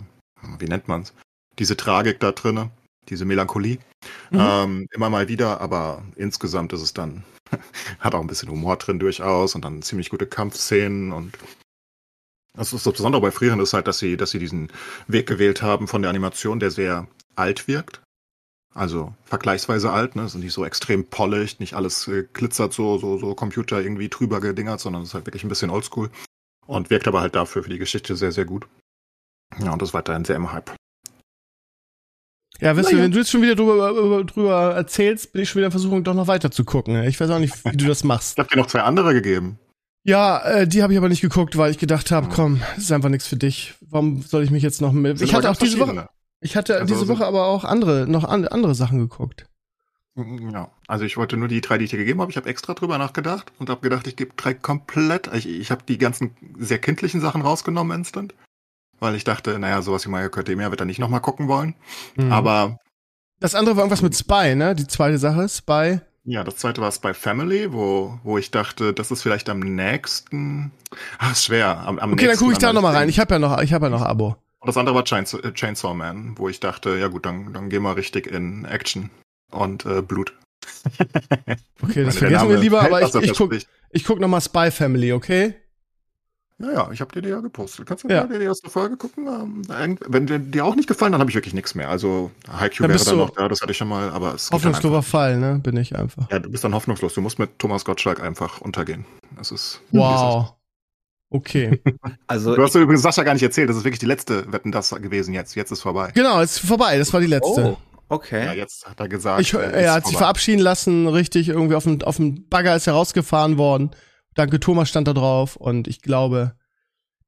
wie nennt man's? Diese Tragik da drinne, diese Melancholie. Mhm. Ähm, immer mal wieder, aber insgesamt ist es dann, hat auch ein bisschen Humor drin durchaus und dann ziemlich gute Kampfszenen und das ist das Besondere bei Frieren ist halt, dass sie, dass sie diesen Weg gewählt haben von der Animation, der sehr alt wirkt. Also vergleichsweise alt, ne? Ist nicht so extrem polished, nicht alles äh, glitzert so, so, so Computer irgendwie drüber gedingert, sondern es ist halt wirklich ein bisschen oldschool. Und wirkt aber halt dafür für die Geschichte sehr, sehr gut. Ja, und ist weiterhin sehr im Hype. Ja, weißt du, wenn du jetzt schon wieder drüber, über- drüber erzählst, bin ich schon wieder in Versuchung, doch noch weiter zu gucken. Ich weiß auch nicht, wie du das machst. Ich habe dir noch zwei andere gegeben. Ja, äh, die habe ich aber nicht geguckt, weil ich gedacht habe, komm, das ist einfach nichts für dich. Warum soll ich mich jetzt noch mit. Sind Ich hatte auch diese Woche, ich hatte Also diese Woche aber auch andere, noch an, andere Sachen geguckt. Ja, also ich wollte nur die drei, die ich dir gegeben habe. Ich habe extra drüber nachgedacht und habe gedacht, ich gebe drei komplett. Ich, ich habe die ganzen sehr kindlichen Sachen rausgenommen instant, weil ich dachte, naja, sowas wie My Academia wird er nicht nochmal gucken wollen. Mhm. Aber das andere war irgendwas mit Spy, ne? Die zweite Sache, Spy. Ja, das zweite war Spy Family, wo, wo ich dachte, das ist vielleicht am nächsten. Ach, ist schwer. Am, am Okay, dann gucke ich da an noch mal das rein. Ich habe ja noch, ich habe ja noch Abo. Und das andere war Chainsaw, äh, Chainsaw Man, wo ich dachte, ja gut, dann, dann gehen wir richtig in Action und äh, Blut. Okay, das Meine, vergessen wir lieber, aber ich, ich guck, ich guck noch mal Spy Family, okay? Ja, ja, ich habe dir die ja gepostet. Kannst du Ja. dir die erste Folge gucken? Ähm, wenn dir die auch nicht gefallen, dann habe ich wirklich nichts mehr. Also Dann wäre dann noch da, das hatte ich schon mal, aber es Hoffnungsloser. Fall, ne? Bin ich einfach. Ja, du bist dann hoffnungslos. Du musst mit Thomas Gottschalk einfach untergehen. Das ist. Wow. Okay. Also Du hast ja übrigens Sascha gar nicht erzählt. Das ist wirklich die letzte Wetten das gewesen jetzt. Jetzt ist vorbei. genau, ist vorbei. Das war die letzte. oh, okay. Ja, jetzt hat er gesagt. Ich, äh, er hat sich vorbei. verabschieden lassen, richtig, irgendwie auf dem, auf dem Bagger ist er rausgefahren worden. Danke Thomas stand da drauf und ich glaube,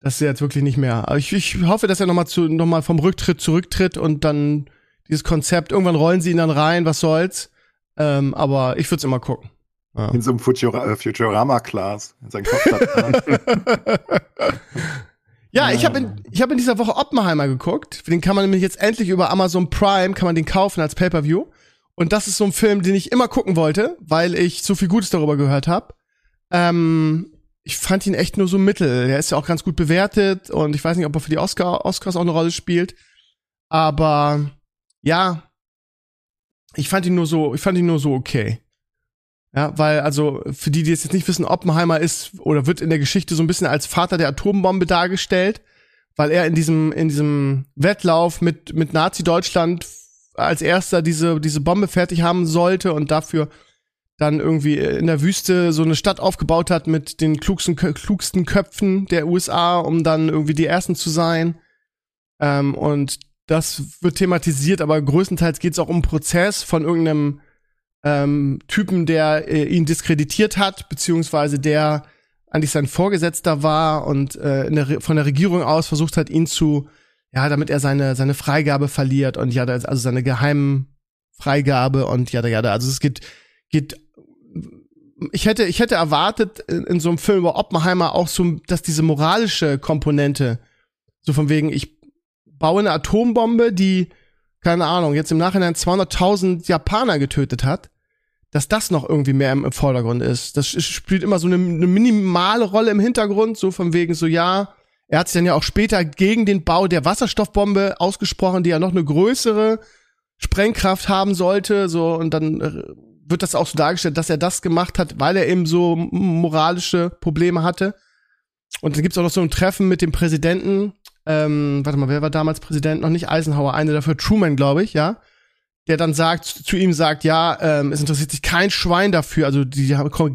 dass er jetzt wirklich nicht mehr. Aber ich, ich hoffe, dass er nochmal zu, noch mal vom Rücktritt zurücktritt und dann dieses Konzept, irgendwann rollen sie ihn dann rein, was soll's. Ähm, aber ich würde es immer gucken. Ja. In so einem Futura äh, Futurama-Class. In seinem Kopf Ja, ich habe in, ich hab in dieser Woche Oppenheimer geguckt. Den kann man nämlich jetzt endlich über Amazon Prime, kann man den kaufen als Pay-Per-View. Und das ist so ein Film, den ich immer gucken wollte, weil ich so viel Gutes darüber gehört habe. Ähm, ich fand ihn echt nur so mittel. Er ist ja auch ganz gut bewertet und ich weiß nicht, ob er für die Oscar, Oscars auch eine Rolle spielt. Aber ja, ich fand ihn nur so, ich fand ihn nur so okay. Ja, weil, also, für die, die jetzt nicht wissen, Oppenheimer ist oder wird in der Geschichte so ein bisschen als Vater der Atombombe dargestellt, weil er in diesem, in diesem Wettlauf mit, mit Nazi-Deutschland als erster diese, diese Bombe fertig haben sollte und dafür dann irgendwie in der Wüste so eine Stadt aufgebaut hat mit den klugsten, klugsten Köpfen der USA, um dann irgendwie die Ersten zu sein. Ähm, und das wird thematisiert, aber größtenteils geht es auch um Prozess von irgendeinem ähm, Typen, der äh, ihn diskreditiert hat, beziehungsweise der eigentlich sein Vorgesetzter war und äh, der, von der Regierung aus versucht hat, ihn zu, ja, damit er seine, seine Freigabe verliert und ja, also seine geheimen Freigabe und ja, ja, also es geht, geht, ich hätte, ich hätte erwartet in, in so einem Film über Oppenheimer auch so, dass diese moralische Komponente, so von wegen, ich baue eine Atombombe, die, keine Ahnung, jetzt im Nachhinein 200.000 Japaner getötet hat, dass das noch irgendwie mehr im, im Vordergrund ist. Das spielt immer so eine, eine minimale Rolle im Hintergrund, so von wegen so, ja, er hat sich dann ja auch später gegen den Bau der Wasserstoffbombe ausgesprochen, die ja noch eine größere Sprengkraft haben sollte, so, und dann äh, wird das auch so dargestellt, dass er das gemacht hat, weil er eben so moralische Probleme hatte. Und dann gibt's auch noch so ein Treffen mit dem Präsidenten, ähm, warte mal, wer war damals Präsident? Noch nicht Eisenhower, eine dafür, Truman, glaube ich, ja. Der dann sagt, zu ihm sagt, ja, ähm, es interessiert sich kein Schwein dafür, also die kommen,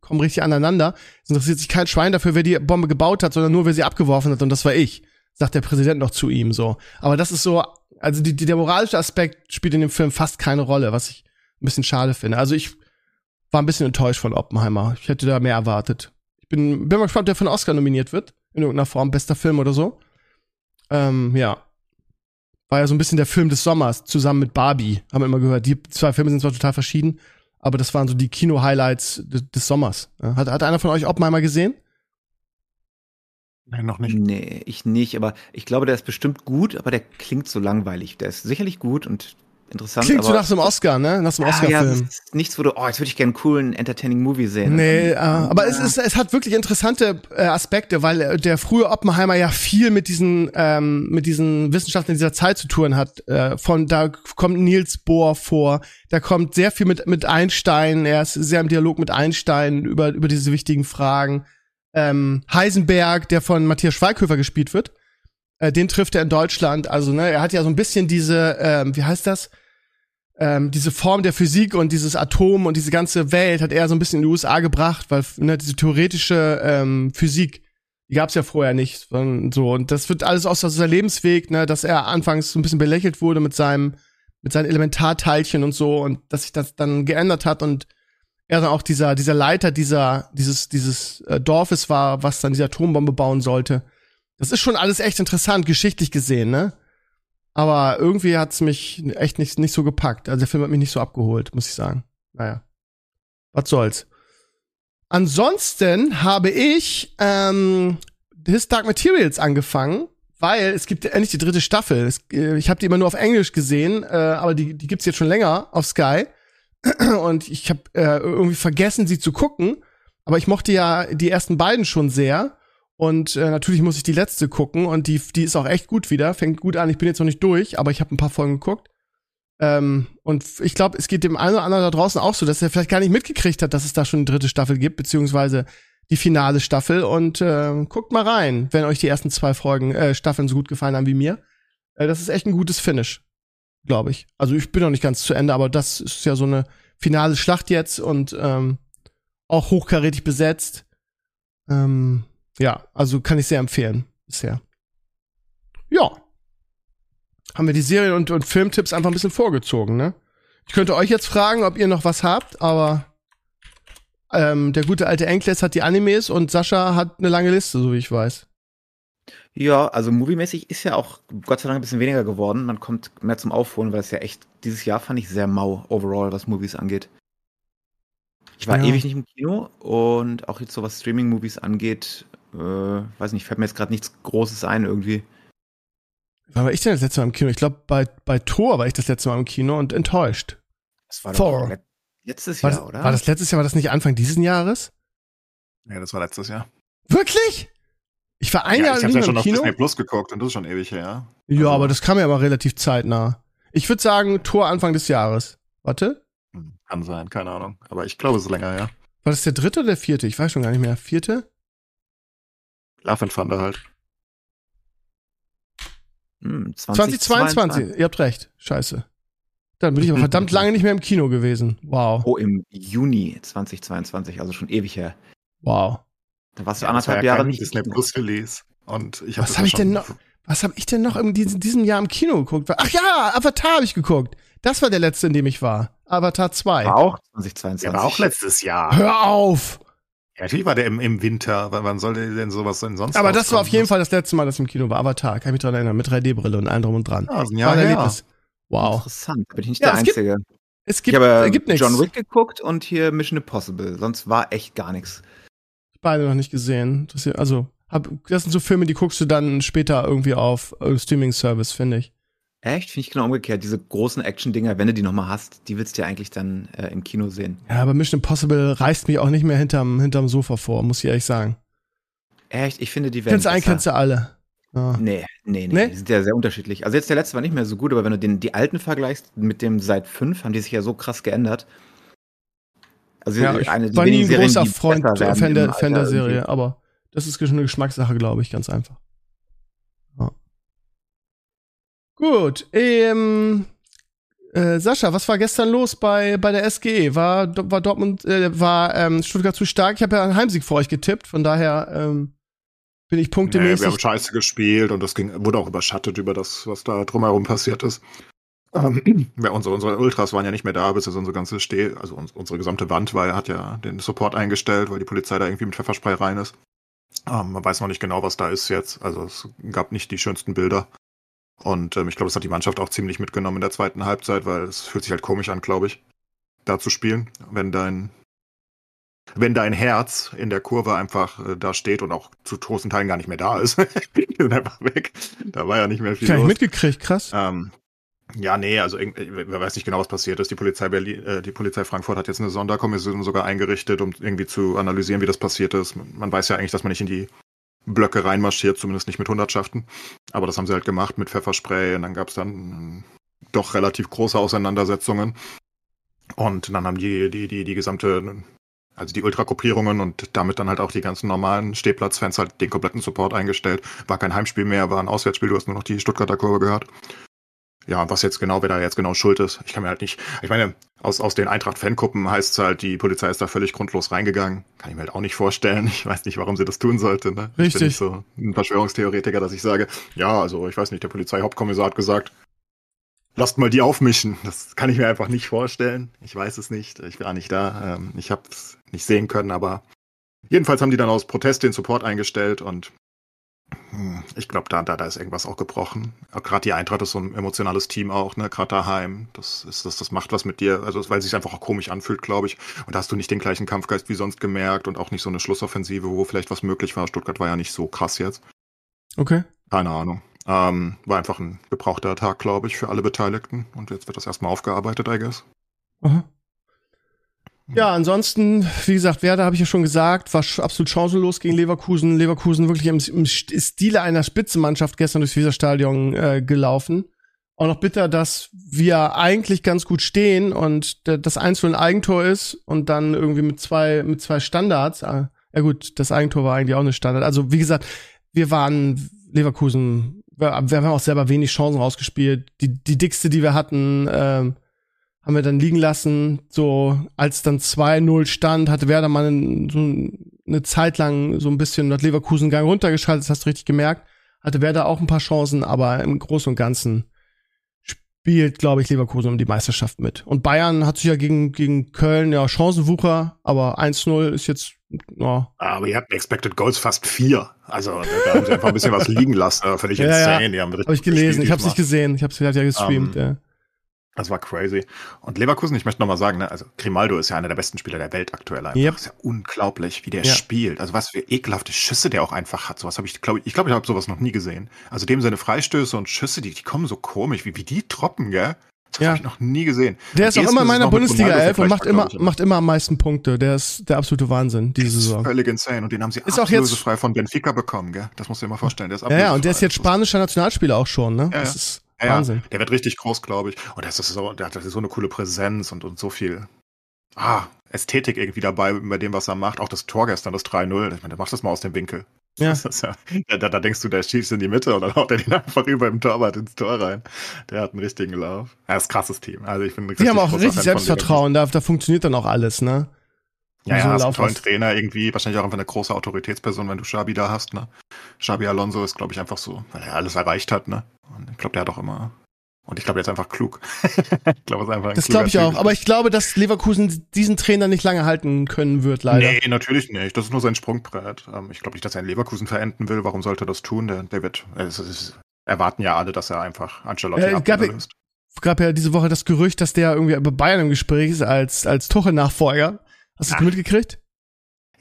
kommen richtig aneinander. Es interessiert sich kein Schwein dafür, wer die Bombe gebaut hat, sondern nur, wer sie abgeworfen hat, und das war ich, sagt der Präsident noch zu ihm so. Aber das ist so, also die, die, der moralische Aspekt spielt in dem Film fast keine Rolle, was ich ein bisschen schade finde. Also ich war ein bisschen enttäuscht von Oppenheimer. Ich hätte da mehr erwartet. Ich bin, bin mal gespannt, ob der von Oscar nominiert wird. In irgendeiner Form, bester Film oder so. Ähm, ja. War ja so ein bisschen der Film des Sommers, zusammen mit Barbie, haben wir immer gehört. Die zwei Filme sind zwar total verschieden, aber das waren so die Kino-Highlights des, Sommers. Hat, hat einer von euch Oppenheimer gesehen? Nein, noch nicht. Nee, ich nicht, aber ich glaube, der ist bestimmt gut, aber der klingt so langweilig. Der ist sicherlich gut und interessant. Klingt so nach so einem Oscar, ne? Nach so einem Ah, ja, Oscar-Film. das ist nichts, wo du, oh, jetzt würde ich gerne einen coolen, entertaining Movie sehen. Nee, Und äh, dann- aber es ist, es hat wirklich interessante äh, Aspekte, weil äh, der frühe Oppenheimer ja viel mit diesen, ähm, mit diesen Wissenschaftlern dieser Zeit zu tun hat. Äh, von da kommt Niels Bohr vor, da kommt sehr viel mit mit Einstein. Er ist sehr im Dialog mit Einstein über über diese wichtigen Fragen. Ähm, Heisenberg, der von Matthias Schweighöfer gespielt wird, äh, den trifft er in Deutschland. Also ne, er hat ja so ein bisschen diese, ähm, wie heißt das? ähm, diese Form der Physik und dieses Atom und diese ganze Welt hat er so ein bisschen in die USA gebracht, weil ne, diese theoretische ähm, Physik, die gab's ja vorher nicht. Und so und das wird alles aus seinem Lebensweg, ne, dass er anfangs so ein bisschen belächelt wurde mit seinem mit seinen Elementarteilchen und so und dass sich das dann geändert hat und er dann auch dieser dieser Leiter dieser dieses dieses äh, Dorfes war, was dann diese Atombombe bauen sollte. Das ist schon alles echt interessant geschichtlich gesehen, ne? Aber irgendwie hat's mich echt nicht, nicht so gepackt. Also der Film hat mich nicht so abgeholt, muss ich sagen. Naja. Was soll's. Ansonsten habe ich ähm, His Dark Materials angefangen, weil es gibt endlich die dritte Staffel. Es, äh, ich habe die immer nur auf Englisch gesehen, äh, aber die, die gibt's jetzt schon länger auf Sky. Und ich habe äh, irgendwie vergessen, sie zu gucken. Aber ich mochte ja die ersten beiden schon sehr. Und äh, natürlich muss ich die letzte gucken und die, die ist auch echt gut wieder. Fängt gut an. Ich bin jetzt noch nicht durch, aber ich habe ein paar Folgen geguckt. Ähm, und ich glaube, es geht dem einen oder anderen da draußen auch so, dass er vielleicht gar nicht mitgekriegt hat, dass es da schon eine dritte Staffel gibt, beziehungsweise die finale Staffel. Und äh, guckt mal rein, wenn euch die ersten zwei Folgen, äh, Staffeln so gut gefallen haben wie mir. Äh, das ist echt ein gutes Finish, glaube ich. Also ich bin noch nicht ganz zu Ende, aber das ist ja so eine finale Schlacht jetzt und ähm, auch hochkarätig besetzt. Ähm, ja, also kann ich sehr empfehlen bisher. Ja. Haben wir die Serien- und, und Filmtipps einfach ein bisschen vorgezogen, ne? Ich könnte euch jetzt fragen, ob ihr noch was habt, aber ähm, der gute alte Enkles hat die Animes und Sascha hat eine lange Liste, so wie ich weiß. Ja, also moviemäßig ist ja auch Gott sei Dank ein bisschen weniger geworden. Man kommt mehr zum Aufholen, weil es ja echt, dieses Jahr fand ich sehr mau overall, was Movies angeht. Ich war Ja. ewig nicht im Kino und auch jetzt so was Streaming-Movies angeht, äh, weiß nicht, fällt mir jetzt gerade nichts Großes ein irgendwie. Wann war ich denn das letzte Mal im Kino? Ich glaube, bei, bei Thor war ich das letzte Mal im Kino und enttäuscht. Das war Thor. letztes War, Jahr, das, oder? war das letztes Jahr, war das nicht Anfang dieses Jahres? Ja, das war letztes Jahr. Wirklich? Ich war ein ja, Jahr ich habe ja schon im auf Kino. Disney Plus geguckt und das ist schon ewig her. Ja, Also- aber das kam ja immer relativ zeitnah. Ich würde sagen, Tor Anfang des Jahres. Warte. Hm, Kann sein, keine Ahnung. Aber ich glaube, es ist länger, ja. War das der dritte oder der vierte? Ich weiß schon gar nicht mehr. Vierte? Love and Thunder halt. Hm, 2022. Ihr habt recht. Scheiße. Dann bin ich aber verdammt lange nicht mehr im Kino gewesen. Wow. Oh, im Juni 2022, also schon ewig her. Wow. Da warst du Ja, das war anderthalb ja Jahre nicht. Disney. Plus Release. Und ich hab Was das hab ja ich denn noch? Was habe ich denn noch in diesem, diesem Jahr im Kino geguckt? Ach ja, Avatar habe ich geguckt. Das war der letzte, in dem ich war. Avatar 2. War auch 2022. Der war auch letztes Jahr. Hör auf! Ja, natürlich war der im, im Winter. Wann, wann soll der denn sowas denn sonst Aber das war auf jeden Fall das letzte Mal, dass ich im Kino war. Avatar, kann ich mich dran erinnern, mit 3D-Brille und allem drum und dran. Ja, das ist ein War Jahr her. Erlebnis. Wow. Interessant, da bin ich nicht Ja, der es gibt- Einzige. Es Ich gibt, habe äh, gibt nichts. John Wick geguckt und hier Mission Impossible. Sonst war echt gar nichts. Beide noch nicht gesehen. Also, hab, das sind so Filme, die guckst du dann später irgendwie auf äh, Streaming-Service, finde ich. Echt? Finde ich genau umgekehrt. Diese großen Action-Dinger, wenn du die nochmal hast, die willst du ja eigentlich dann äh, im Kino sehen. Ja, aber Mission Impossible reißt mich auch nicht mehr hinterm, hinterm Sofa vor, muss ich ehrlich sagen. Echt? Ich finde, die werden Kennst du einen, kennst du alle. Ja. Nee, nee, nee, Nee? Die sind ja sehr unterschiedlich. Also jetzt der letzte war nicht mehr so gut, aber wenn du den, die alten vergleichst mit dem seit fünf, haben die sich ja so krass geändert. Also Ja, ich eine, war nie ein Serien, großer Freund werden Fan der, Fan der Serie, irgendwie. aber das ist eine Geschmackssache, glaube ich, ganz einfach. Ja. Gut, ähm, äh, Sascha, was war gestern los bei, bei der SGE? War, war Dortmund, äh, war ähm, Stuttgart zu stark? Ich habe ja einen Heimsieg für euch getippt, von daher ähm, bin ich Nee, wir haben punktemäßig. scheiße gespielt und das ging, wurde auch überschattet über das, was da drumherum passiert ist. Ähm, ja, unsere, unsere Ultras waren ja nicht mehr da, bis unsere ganze Steh, also uns, unsere gesamte Wand war, hat ja den Support eingestellt, weil die Polizei da irgendwie mit Pfefferspray rein ist. Ähm, man weiß noch nicht genau, was da ist jetzt. Also es gab nicht die schönsten Bilder. Und ähm, ich glaube, das hat die Mannschaft auch ziemlich mitgenommen in der zweiten Halbzeit, weil es fühlt sich halt komisch an, glaube ich, da zu spielen, wenn dein wenn dein Herz in der Kurve einfach äh, da steht und auch zu großen Teilen gar nicht mehr da ist. die sind einfach weg. Da war ja nicht mehr viel nicht los. mitgekriegt, krass. Ähm, ja, nee, also irgend- wer weiß nicht genau, was passiert ist. Die Polizei Berlin, äh, die Polizei Frankfurt hat jetzt eine Sonderkommission sogar eingerichtet, um irgendwie zu analysieren, wie das passiert ist. Man weiß ja eigentlich, dass man nicht in die Blöcke reinmarschiert, zumindest nicht mit Hundertschaften. Aber das haben sie halt gemacht mit Pfefferspray und dann gab es dann ähm, doch relativ große Auseinandersetzungen. Und dann haben die, die, die, die gesamte, also die Ultragruppierungen und damit dann halt auch die ganzen normalen Stehplatzfans halt den kompletten Support eingestellt. War kein Heimspiel mehr, war ein Auswärtsspiel, du hast nur noch die Stuttgarter Kurve gehört. Ja, und was jetzt genau, wer da jetzt genau schuld ist, ich kann mir halt nicht, ich meine, aus, aus den Eintracht-Fangruppen heißt es halt, die Polizei ist da völlig grundlos reingegangen. Kann ich mir halt auch nicht vorstellen. Ich weiß nicht, warum sie das tun sollte. Ne? Ich bin Richtig. nicht so ein Verschwörungstheoretiker, dass ich sage, ja, also ich weiß nicht, der Polizeihauptkommissar hat gesagt, lasst mal die aufmischen. Das kann ich mir einfach nicht vorstellen. Ich weiß es nicht. Ich war nicht da. Ähm, Ich habe es nicht sehen können, aber jedenfalls haben die dann aus Protest den Support eingestellt und ich glaube, da, da, da ist irgendwas auch gebrochen. Gerade die Eintracht ist so ein emotionales Team auch, ne? Gerade daheim. Das ist, das, das macht was mit dir. Also, weil es sich einfach auch komisch anfühlt, glaube ich. Und da hast du nicht den gleichen Kampfgeist wie sonst gemerkt und auch nicht so eine Schlussoffensive, wo vielleicht was möglich war. Stuttgart war ja nicht so krass jetzt. Okay. Keine Ahnung. Ähm, war einfach ein gebrauchter Tag, glaube ich, für alle Beteiligten. Und jetzt wird das erstmal aufgearbeitet, I guess. Aha. Ja, ansonsten, wie gesagt, Werder habe ich ja schon gesagt, war absolut chancenlos gegen Leverkusen. Leverkusen wirklich im, im St- Stile einer Spitzenmannschaft gestern durchs Weserstadion äh, gelaufen. auch noch bitter, dass wir eigentlich ganz gut stehen und das einzelne Eigentor ist und dann irgendwie mit zwei, mit zwei Standards. Ah, ja gut, das Eigentor war eigentlich auch eine Standard. Also wie gesagt, wir waren Leverkusen, wir, wir haben auch selber wenig Chancen rausgespielt. Die, die dickste, die wir hatten, ähm, haben wir dann liegen lassen. So, als dann 2-0 stand, hatte Werder mal so eine Zeit lang so ein bisschen das Leverkusen-Gang runtergeschaltet, das hast du richtig gemerkt. Hatte Werder auch ein paar Chancen, aber im Großen und Ganzen spielt, glaube ich, Leverkusen um die Meisterschaft mit. Und Bayern hat sich ja gegen, gegen Köln ja Chancenwucher, aber 1-0 ist jetzt ja. Aber ihr habt Expected Goals fast vier. Also da haben sie einfach ein bisschen was liegen lassen. Völlig ja, insane. Ja. Die haben Hab ich gelesen, ich habe es nicht gesehen. Ich habe es ja gestreamt. Um, ähm, ja. Das war crazy. Und Leverkusen, ich möchte nochmal sagen, ne, also Grimaldo ist ja einer der besten Spieler der Welt aktuell einfach. Yep. Das ist ja unglaublich, wie der ja. spielt. Also was für ekelhafte Schüsse der auch einfach hat. Sowas habe ich, glaube ich, glaube, ich habe sowas noch nie gesehen. Also dem seine Freistöße und Schüsse, die, die kommen so komisch, wie, wie die troppen, gell? Das ja. habe ich noch nie gesehen. Der ist auch immer in meiner Bundesliga 11 und macht immer, macht immer am meisten Punkte. Der ist der absolute Wahnsinn, diese Saison. Völlig insane. Und den haben sie ist auch jetzt frei von Benfica bekommen, gell? Das musst du dir mal vorstellen. Der ist ja, ja, und der ist jetzt spanischer Nationalspieler auch schon, ne? Ja, das ist ja, Wahnsinn. Der wird richtig groß, glaube ich. Und das ist so, der hat so eine coole Präsenz und, und so viel ah, Ästhetik irgendwie dabei bei dem, was er macht. Auch das Tor gestern, das 3-0. Ich meine, der macht das mal aus dem Winkel. Ja. ja da, da, denkst du, der schießt in die Mitte und dann haut er den einfach über dem Torwart ins Tor rein. Der hat einen richtigen Lauf. Ja, ist ein krasses Team. Also ich finde, Die haben auch richtig Selbstvertrauen. Da, da funktioniert dann auch alles, ne? Ja, ja, hast einen tollen Trainer irgendwie, wahrscheinlich auch einfach eine große Autoritätsperson, wenn du Xabi da hast, ne? Xabi Alonso ist, glaube ich, einfach so, weil er alles erreicht hat, ne? Und ich glaube, der hat auch immer und ich glaube, er ist einfach klug. ich glaube, es ist einfach ein Das glaube ich auch. Aber ich glaube, dass Leverkusen diesen Trainer nicht lange halten können wird, leider. Nee, natürlich nicht. Das ist nur sein Sprungbrett. Ähm, ich glaube nicht, dass er in Leverkusen verenden will. Warum sollte er das tun? Der, der wird, es, es erwarten ja alle, dass er einfach Ancelotti äh, gab, gab ja diese Woche das Gerücht, dass der irgendwie bei Bayern im Gespräch ist als, als Tuchel-Nachfolger. Hast du das mitgekriegt?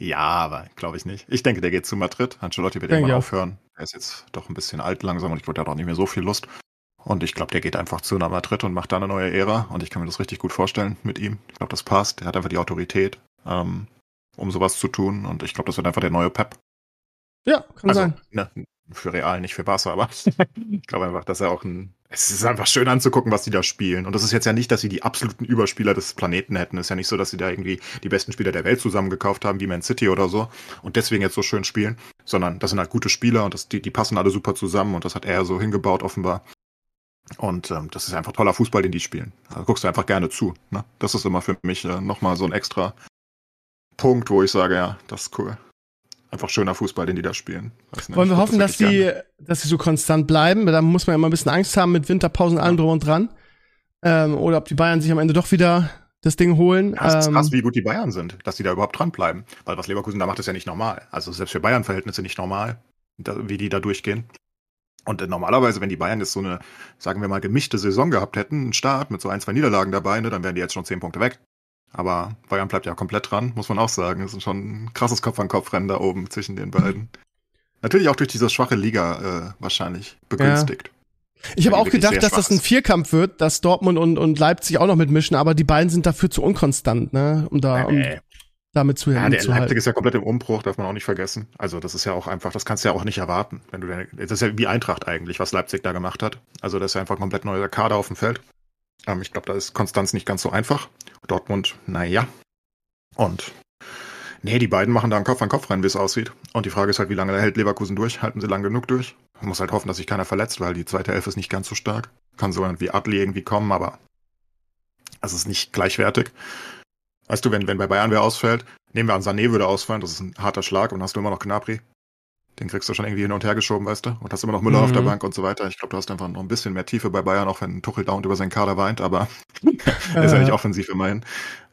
Ja, aber glaube ich nicht. Ich denke, der geht zu Madrid. Ancelotti wird irgendwann aufhören. Er ist jetzt doch ein bisschen alt langsam und ich glaube, der hat auch nicht mehr so viel Lust. Und ich glaube, der geht einfach zu Madrid und macht da eine neue Ära. Und ich kann mir das richtig gut vorstellen mit ihm. Ich glaube, das passt. Er hat einfach die Autorität, ähm, um sowas zu tun. Und ich glaube, das wird einfach der neue Pep. Ja, kann also, sein. Ne, für Real, nicht für Barca, aber ich glaube einfach, dass er auch ein. Es ist einfach schön anzugucken, was die da spielen. Und das ist jetzt ja nicht, dass sie die absoluten Überspieler des Planeten hätten. Es ist ja nicht so, dass sie da irgendwie die besten Spieler der Welt zusammengekauft haben, wie Man City oder so, und deswegen jetzt so schön spielen. Sondern das sind halt gute Spieler und das, die, die passen alle super zusammen und das hat er so hingebaut, offenbar. Und ähm, das ist einfach toller Fußball, den die spielen. Da guckst du einfach gerne zu. Ne? Das ist immer für mich äh, nochmal so ein extra Punkt, wo ich sage, ja, das ist cool. Einfach schöner Fußball, den die da spielen. Wollen wir hoffen, das dass die, dass sie so konstant bleiben? Da muss man ja immer ein bisschen Angst haben mit Winterpausen allem drum und dran. Ähm, oder ob die Bayern sich am Ende doch wieder das Ding holen. Ja, es ist krass, ähm, wie gut die Bayern sind, dass die da überhaupt dranbleiben. Weil was Leverkusen da macht, ist ja nicht normal. Also selbst für Bayern-Verhältnisse nicht normal, wie die da durchgehen. Und normalerweise, wenn die Bayern jetzt so eine, sagen wir mal, gemischte Saison gehabt hätten, einen Start mit so ein, zwei Niederlagen dabei, ne, dann wären die jetzt schon zehn Punkte weg. Aber Bayern bleibt ja komplett dran, muss man auch sagen. Es ist schon ein krasses Kopf-an-Kopf-Rennen da oben zwischen den beiden. Natürlich auch durch diese schwache Liga äh, wahrscheinlich begünstigt. Ja. Ich habe auch gedacht, dass das ein Vierkampf wird, dass Dortmund und, und Leipzig auch noch mitmischen, aber die beiden sind dafür zu unkonstant, ne? Um da, um, nee damit zu Ja, der Leipzig ist ja komplett im Umbruch, darf man auch nicht vergessen. Also das ist ja auch einfach, das kannst du ja auch nicht erwarten. Wenn du, das ist ja wie Eintracht eigentlich, was Leipzig da gemacht hat. Also das ist ja einfach ein komplett neuer Kader auf dem Feld. Ähm, ich glaube, da ist Konstanz nicht ganz so einfach. Dortmund, naja. Und nee, die beiden machen da einen Kopf an Kopf rein, wie es aussieht. Und die Frage ist halt, wie lange hält Leverkusen durch? Halten sie lang genug durch? Man muss halt hoffen, dass sich keiner verletzt, weil die zweite Elf ist nicht ganz so stark. Kann so irgendwie Adli irgendwie kommen, aber es ist nicht gleichwertig. Weißt du, wenn, wenn bei Bayern wer ausfällt, nehmen wir an, Sané würde ausfallen, das ist ein harter Schlag und dann hast du immer noch Gnabry. Den kriegst du schon irgendwie hin und her geschoben, weißt du? Und hast immer noch Müller mhm. auf der mhm. Bank und so weiter. Ich glaube, du hast einfach noch ein bisschen mehr Tiefe bei Bayern, auch wenn Tuchel dauernd über seinen Kader weint, aber ist ja nicht offensiv immerhin.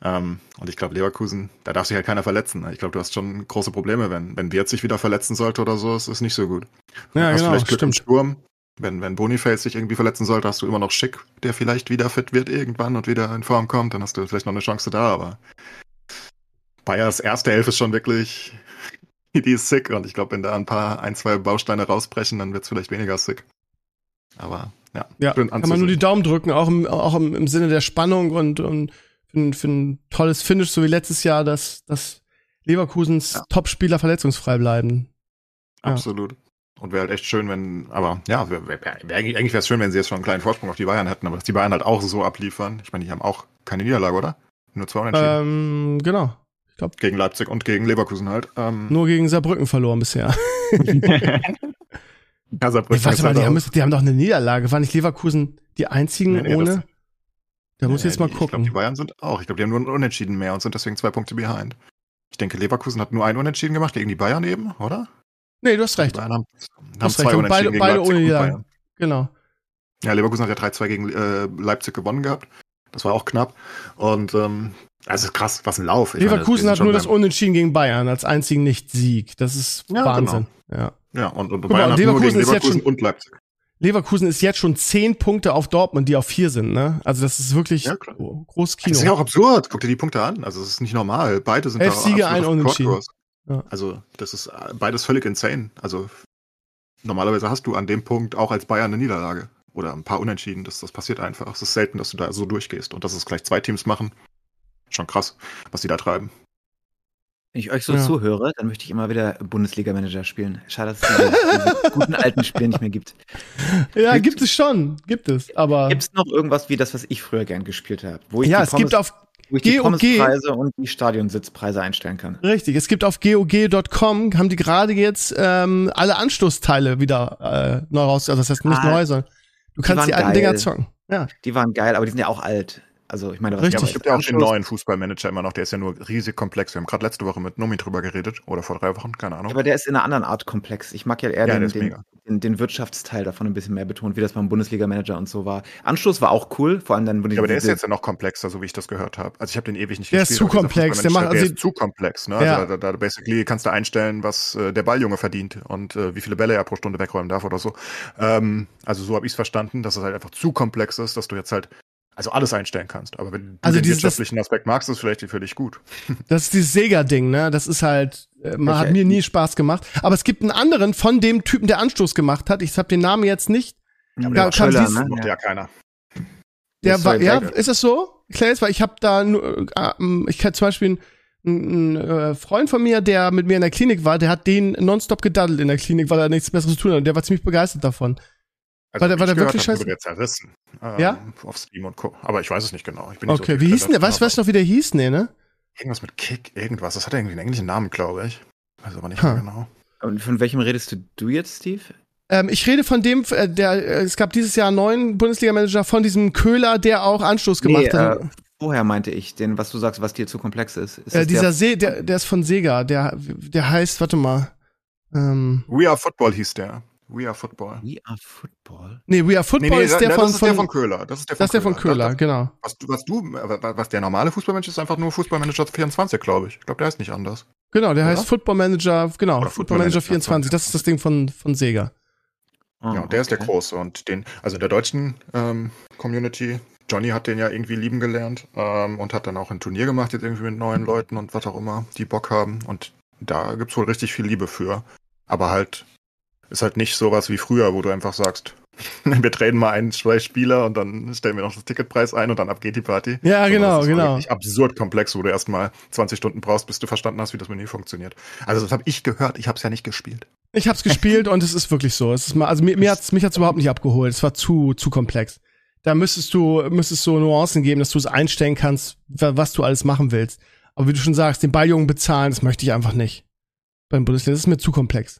Ähm, und ich glaube, Leverkusen, da darf sich halt keiner verletzen. Ich glaube, du hast schon große Probleme, wenn, wenn Wirt sich wieder verletzen sollte oder so, ist es nicht so gut. Ja, hast genau, vielleicht Glück stimmt. im Sturm, wenn, wenn Boniface sich irgendwie verletzen sollte, hast du immer noch Schick, der vielleicht wieder fit wird irgendwann und wieder in Form kommt, dann hast du vielleicht noch eine Chance da, aber Bayers erste Elf ist schon wirklich, die ist sick und ich glaube, wenn da ein paar, ein, zwei Bausteine rausbrechen, dann wird es vielleicht weniger sick. Aber ja, ja kann man nur die Daumen drücken, auch im, auch im, im Sinne der Spannung und, und für, für ein tolles Finish, so wie letztes Jahr, dass, dass Leverkusens ja. Topspieler verletzungsfrei bleiben. Ja. Absolut. Und wäre halt echt schön, wenn, aber ja, wär, wär, wär, eigentlich wäre es schön, wenn sie jetzt schon einen kleinen Vorsprung auf die Bayern hätten, aber dass die Bayern halt auch so abliefern. Ich meine, die haben auch keine Niederlage, oder? Nur zwei Unentschieden. Ähm, genau. Gegen Leipzig und gegen Leverkusen halt. Ähm, Nur gegen Saarbrücken verloren bisher. ja, Saarbrücken Ey, warte mal, die haben, die haben doch eine Niederlage. War nicht Leverkusen die einzigen Nee, nee, ohne? das- Da muss ich Nee, jetzt mal die- Ich glaube, gucken. die Bayern sind auch. Ich glaube, die haben nur einen Unentschieden mehr und sind deswegen zwei Punkte behind. Ich denke, Leverkusen hat nur einen Unentschieden gemacht gegen die Bayern eben, oder? nee, du hast Die recht. Bayern haben, haben hast zwei recht. Unentschieden beide- gegen beide Leipzig ohne und. Bayern. Genau. Ja, Leverkusen hat ja 3-2 gegen äh, Leipzig gewonnen gehabt. Das war auch knapp. Und ähm, also krass, was ein Lauf. Ich meine, Leverkusen wir hat nur das Unentschieden gegen Bayern als einzigen Nicht-Sieg. Das ist Ja, Wahnsinn. Ja. Ja, und, und mal, Bayern hat nur Leverkusen gegen ist jetzt Leverkusen schon- und Leipzig. Leverkusen ist jetzt schon zehn Punkte auf Dortmund, die auf vier sind. Ne? Also das ist wirklich Ja, oh, großes Das ist ja Kino. auch absurd. Guck dir die Punkte an. Also, es ist nicht normal. Beide sind Elf da Siege, ein Unentschieden. Ja. Also, das ist beides völlig insane. Also, normalerweise hast du an dem Punkt auch als Bayern eine Niederlage. Oder ein paar Unentschieden. Das, das passiert einfach. Es ist selten, dass du da so durchgehst. Und dass es gleich zwei Teams machen. Schon krass, was die da treiben. Wenn ich euch so Ja. zuhöre, dann möchte ich immer wieder Bundesliga-Manager spielen. Schade, dass es diese, diese guten alten Spiele nicht mehr gibt. Ja, Gibt- gibt es schon, gibt es. Aber Gibt es noch irgendwas wie das, was ich früher gern gespielt habe? Wo ich ja, die es gibt auf wo ich die Pommespreise und die Stadionsitzpreise einstellen kann. richtig, es gibt auf GOG.com haben die gerade jetzt ähm, alle Anstoßteile wieder äh, neu raus, also das heißt nicht Ah, neu, sondern du kannst waren die alten geil. Dinger zocken. Ja, Die waren geil, aber die sind ja auch alt. Also ich meine, was Richtig. Es gibt ja auch den neuen Fußballmanager immer noch. Der ist ja nur riesig komplex. Wir haben gerade letzte Woche mit Nomi drüber geredet. Oder vor drei Wochen, keine Ahnung. Aber der ist in einer anderen Art komplex. Ich mag ja eher Ja, der den, ist den, den, den Wirtschaftsteil davon ein bisschen mehr betont, wie das beim Bundesliga-Manager und so war. Anschluss war auch cool, vor allem dann wurde Ja, aber der ist jetzt ja noch komplexer, so wie ich das gehört habe. Also ich habe den ewig nicht Der ist gespielt. zu aber dieser komplex. Der macht- also- ist zu komplex. Ne? Ja. Also da, da, da basically kannst du einstellen, was äh, der Balljunge verdient und äh, wie viele Bälle er pro Stunde wegräumen darf oder so. Ähm, also so habe ich es verstanden, dass es halt einfach zu komplex ist, dass du jetzt halt also alles einstellen kannst. Aber wenn du Also den dieses- wirtschaftlichen Aspekt magst, ist es vielleicht für dich gut. das ist dieses Sega-Ding, ne? Das ist halt, äh, man Welcher- hat mir nie Spaß gemacht. Aber es gibt einen anderen von dem Typen, der Anstoß gemacht hat. Ich habe den Namen jetzt nicht. Ja, da Schöller, dies- ne? Ja. ja keiner. Der Das war, ja, ist es so? Claes, weil ich habe da nur, äh, ähm, ich kann zum Beispiel ein, ein äh, Freund von mir, der mit mir in der Klinik war, der hat den nonstop gedaddelt in der Klinik, weil er nichts Besseres zu tun hat. Und der war ziemlich begeistert davon. Also, War der- war der wirklich scheiße? wurde der zerrissen. Ähm, Ja? Auf Steam und Co. Aber ich weiß es nicht genau. Ich bin nicht so Okay, tief wie hieß denn der? Weißt du noch, wie der hieß? Nee, ne? Irgendwas mit Kick, irgendwas. Das hat irgendwie einen englischen Namen, glaube ich. Weiß aber nicht mehr genau. Und von welchem redest du, du jetzt, Steve? Ähm, ich rede von dem, äh, der, äh, es gab dieses Jahr einen neuen Bundesliga-Manager von diesem Köhler, der auch Anstoß gemacht Nee, hat. äh, Vorher meinte ich, den, was du sagst, was dir zu komplex ist. ist äh, dieser der, See, der, der ist von Sega, der, der heißt, warte mal. Ähm, We Are Football hieß der. We Are Football. We Are Football? nee, We Are Football ist der da- von, das ist der von Köhler. Das ist der von das ist der von Köhler, Das- genau. Was du, was du, was der normale Fußballmensch ist, einfach nur Fußballmanager 24, glaube ich. Ich glaube, der ist nicht anders. Genau, der Oder? heißt Football Manager, genau, Oder Football Manager Manager 24. Das ist das Ding von, von Sega. Ah, ja, und der ist der okay. große. Und den, also in der deutschen ähm, Community, Johnny hat den ja irgendwie lieben gelernt ähm, und hat dann auch ein Turnier gemacht, jetzt irgendwie mit neuen Leuten und was auch immer, die Bock haben. Und da gibt's wohl richtig viel Liebe für. Aber halt, ist halt nicht sowas wie früher, wo du einfach sagst, wir traden mal ein, zwei Spieler und dann stellen wir noch das Ticketpreis ein und dann ab geht die Party. Ja, Sondern genau, das ist genau. wirklich absurd komplex, wo du erstmal 20 Stunden brauchst, bis du verstanden hast, wie das Menü funktioniert. Also das habe ich gehört, ich habe es ja nicht gespielt. Ich hab's gespielt und es ist wirklich so. Es ist mal, also mir, mir hat's, mich hat's überhaupt nicht abgeholt. Es war zu, zu komplex. Da müsstest du, müsstest so Nuancen geben, dass du es einstellen kannst, wa- was du alles machen willst. Aber wie du schon sagst, den Balljungen bezahlen, das möchte ich einfach nicht. Beim Bundesliga, das ist mir zu komplex.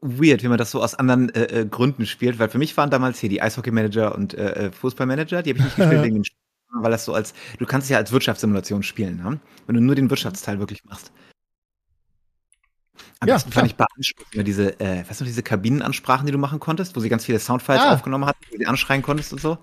Weird, wie man das so aus anderen äh, äh, Gründen spielt, weil für mich waren damals hier die Eishockey-Manager und äh, äh, Fußball-Manager, die habe ich nicht gespielt wegen den Spielen, weil das so als, du kannst es ja als Wirtschaftssimulation spielen, ne? wenn du nur den Wirtschaftsteil wirklich machst. Am Ja, besten klar. fand ich beanspruchend diese, äh, weißt du, noch, diese Kabinenansprachen, die du machen konntest, wo sie ganz viele Soundfiles Ah. aufgenommen hatten, die du anschreien konntest und so.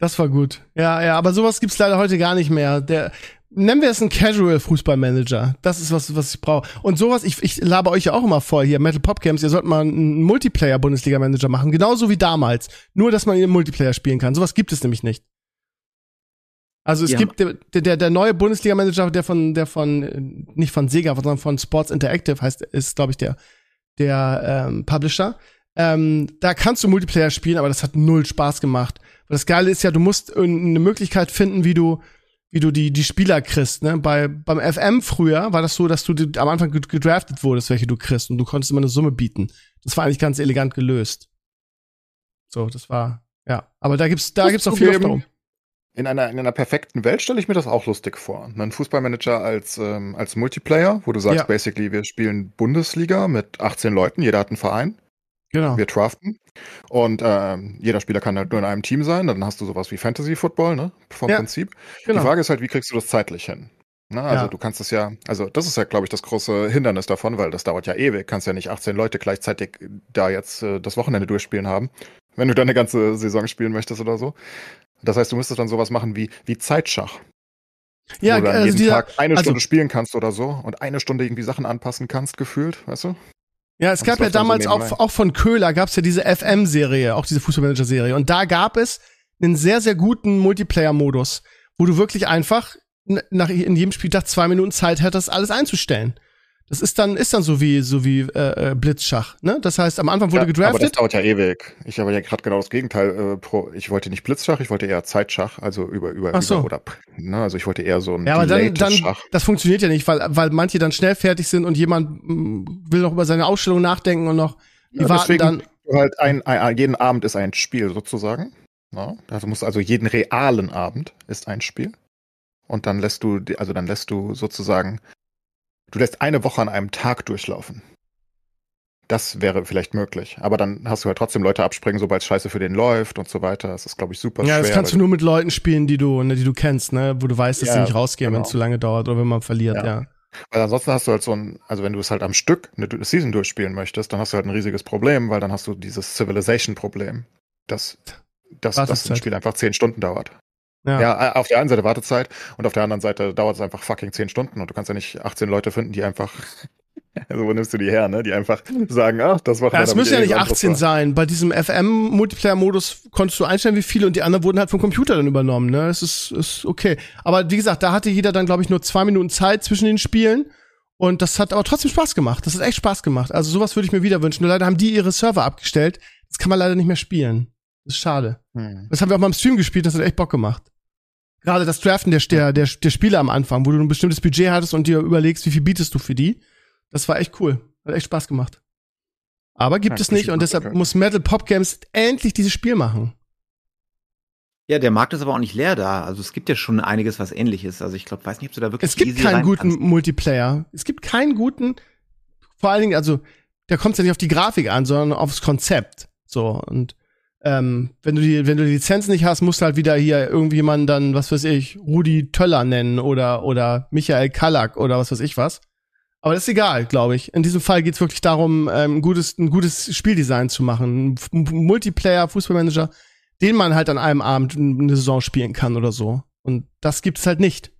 Das war gut. Ja, ja, aber sowas gibt's leider heute gar nicht mehr. Der, nennen wir es einen Casual-Fußballmanager. Das ist was, was ich brauche. Und sowas, ich, ich laber euch ja auch immer vor hier, Metal Popcamps, ihr sollt mal einen Multiplayer-Bundesliga-Manager machen, genauso wie damals. Nur, dass man ihn im Multiplayer spielen kann. Sowas gibt es nämlich nicht. Also es Ja. gibt der, der, der neue Bundesliga-Manager, der von, der von, äh, nicht von Sega, sondern von Sports Interactive heißt, ist, glaube ich, der, der ähm, Publisher. Ähm, da kannst du Multiplayer spielen, aber das hat null Spaß gemacht. Weil das Geile ist ja, du musst eine Möglichkeit finden, wie du wie du die, die Spieler kriegst. Ne? Bei, beim FM früher war das so, dass du die, am Anfang gedraftet wurdest, welche du kriegst und du konntest immer eine Summe bieten. Das war eigentlich ganz elegant gelöst. So, das war, ja. Aber da gibt's, da gibt's noch viel darum. In einer, in einer perfekten Welt stelle ich mir das auch lustig vor. Ein Fußballmanager als, ähm, als Multiplayer, wo du sagst, ja. basically, wir spielen Bundesliga mit 18 Leuten, jeder hat einen Verein. Genau. Wir draften. Und ähm, jeder Spieler kann halt nur in einem Team sein. Dann hast du sowas wie Fantasy Football, ne? Vom ja, Prinzip. Genau. Die Frage ist halt, wie kriegst du das zeitlich hin? Na, ne, also ja. du kannst es ja, also das ist ja, glaube ich, das große Hindernis davon, weil das dauert ja ewig. Kannst ja nicht 18 Leute gleichzeitig da jetzt äh, das Wochenende durchspielen haben, wenn du dann eine ganze Saison spielen möchtest oder so. Das heißt, du müsstest dann sowas machen wie, wie Zeitschach. Ja, wo du also jeden dieser, Tag eine also, Stunde spielen kannst oder so und eine Stunde irgendwie Sachen anpassen kannst, gefühlt, weißt du? Ja, es gab ja damals so auch, auch von Köhler gab's ja diese FM-Serie, auch diese Fußballmanager-Serie. Und da gab es einen sehr, sehr guten Multiplayer-Modus, wo du wirklich einfach nach, in jedem Spieltag zwei Minuten Zeit hättest, alles einzustellen. Das ist dann, ist dann so wie, so wie äh, äh, Blitzschach. Ne? Das heißt, am Anfang wurde ja, gedraftet. Aber das dauert ja ewig. Ich habe ja gerade genau das Gegenteil. Äh, pro, ich wollte nicht Blitzschach, ich wollte eher Zeitschach, also über über, Ach so. über oder ne? also ich wollte eher so ein Ja, aber dann, dann Schach. das funktioniert ja nicht, weil weil manche dann schnell fertig sind und jemand mh, mm, will noch über seine Ausstellung nachdenken und noch die ja, warten dann. Halt ein, ein, jeden Abend ist ein Spiel sozusagen. Ja? Also muss also jeden realen Abend ist ein Spiel. Und dann lässt du, also dann lässt du sozusagen Du lässt eine Woche an einem Tag durchlaufen. Das wäre vielleicht möglich. Aber dann hast du halt trotzdem Leute abspringen, sobald es scheiße für den läuft und so weiter. Das ist, glaube ich, super ja, schwer. Ja, das kannst du nur mit Leuten spielen, die du, ne, die du kennst, ne, wo du weißt, dass ja, die nicht rausgehen, genau. wenn es zu lange dauert oder wenn man verliert, ja. ja. Weil ansonsten hast du halt so ein, also wenn du es halt am Stück eine Season durchspielen möchtest, dann hast du halt ein riesiges Problem, weil dann hast du dieses Civilization-Problem, dass, dass, dass ein Spiel einfach zehn Stunden dauert. Ja. ja, auf der einen Seite Wartezeit und auf der anderen Seite dauert es einfach fucking zehn Stunden und du kannst ja nicht 18 Leute finden, die einfach, also wo nimmst du die her, ne? Die einfach sagen, ach, das war Ja, es müssen ja nicht 18 sein. Bei diesem FM-Multiplayer-Modus konntest du einstellen, wie viele und die anderen wurden halt vom Computer dann übernommen, ne? Das ist, ist okay. Aber wie gesagt, da hatte jeder dann, glaube ich, nur zwei Minuten Zeit zwischen den Spielen. Und das hat aber trotzdem Spaß gemacht. Das hat echt Spaß gemacht. Also sowas würde ich mir wieder wünschen. Nur leider haben die ihre Server abgestellt. Das kann man leider nicht mehr spielen. Das ist schade. Hm. Das haben wir auch mal im Stream gespielt, das hat echt Bock gemacht. Gerade das Draften der, der, der, der Spieler am Anfang, wo du ein bestimmtes Budget hattest und dir überlegst, wie viel bietest du für die. Das war echt cool. Hat echt Spaß gemacht. Aber gibt ja, es nicht und deshalb muss Metal Pop Games endlich dieses Spiel machen. Ja, der Markt ist aber auch nicht leer da. Also es gibt ja schon einiges, was ähnlich ist. Also ich glaube, weiß nicht, ob du da wirklich. Es gibt keinen guten Multiplayer. Es gibt keinen guten, vor allen Dingen, also da kommt es ja nicht auf die Grafik an, sondern aufs Konzept. So und ähm, wenn du die, wenn du die Lizenz nicht hast, musst du halt wieder hier irgendjemanden dann, was weiß ich, Rudi Töller nennen oder, oder Michael Kallack oder was weiß ich was. Aber das ist egal, glaube ich. In diesem Fall geht es wirklich darum, ähm, ein gutes, ein gutes Spieldesign zu machen. Ein Multiplayer, Fußballmanager, den man halt an einem Abend eine Saison spielen kann oder so. Und das gibt's halt nicht.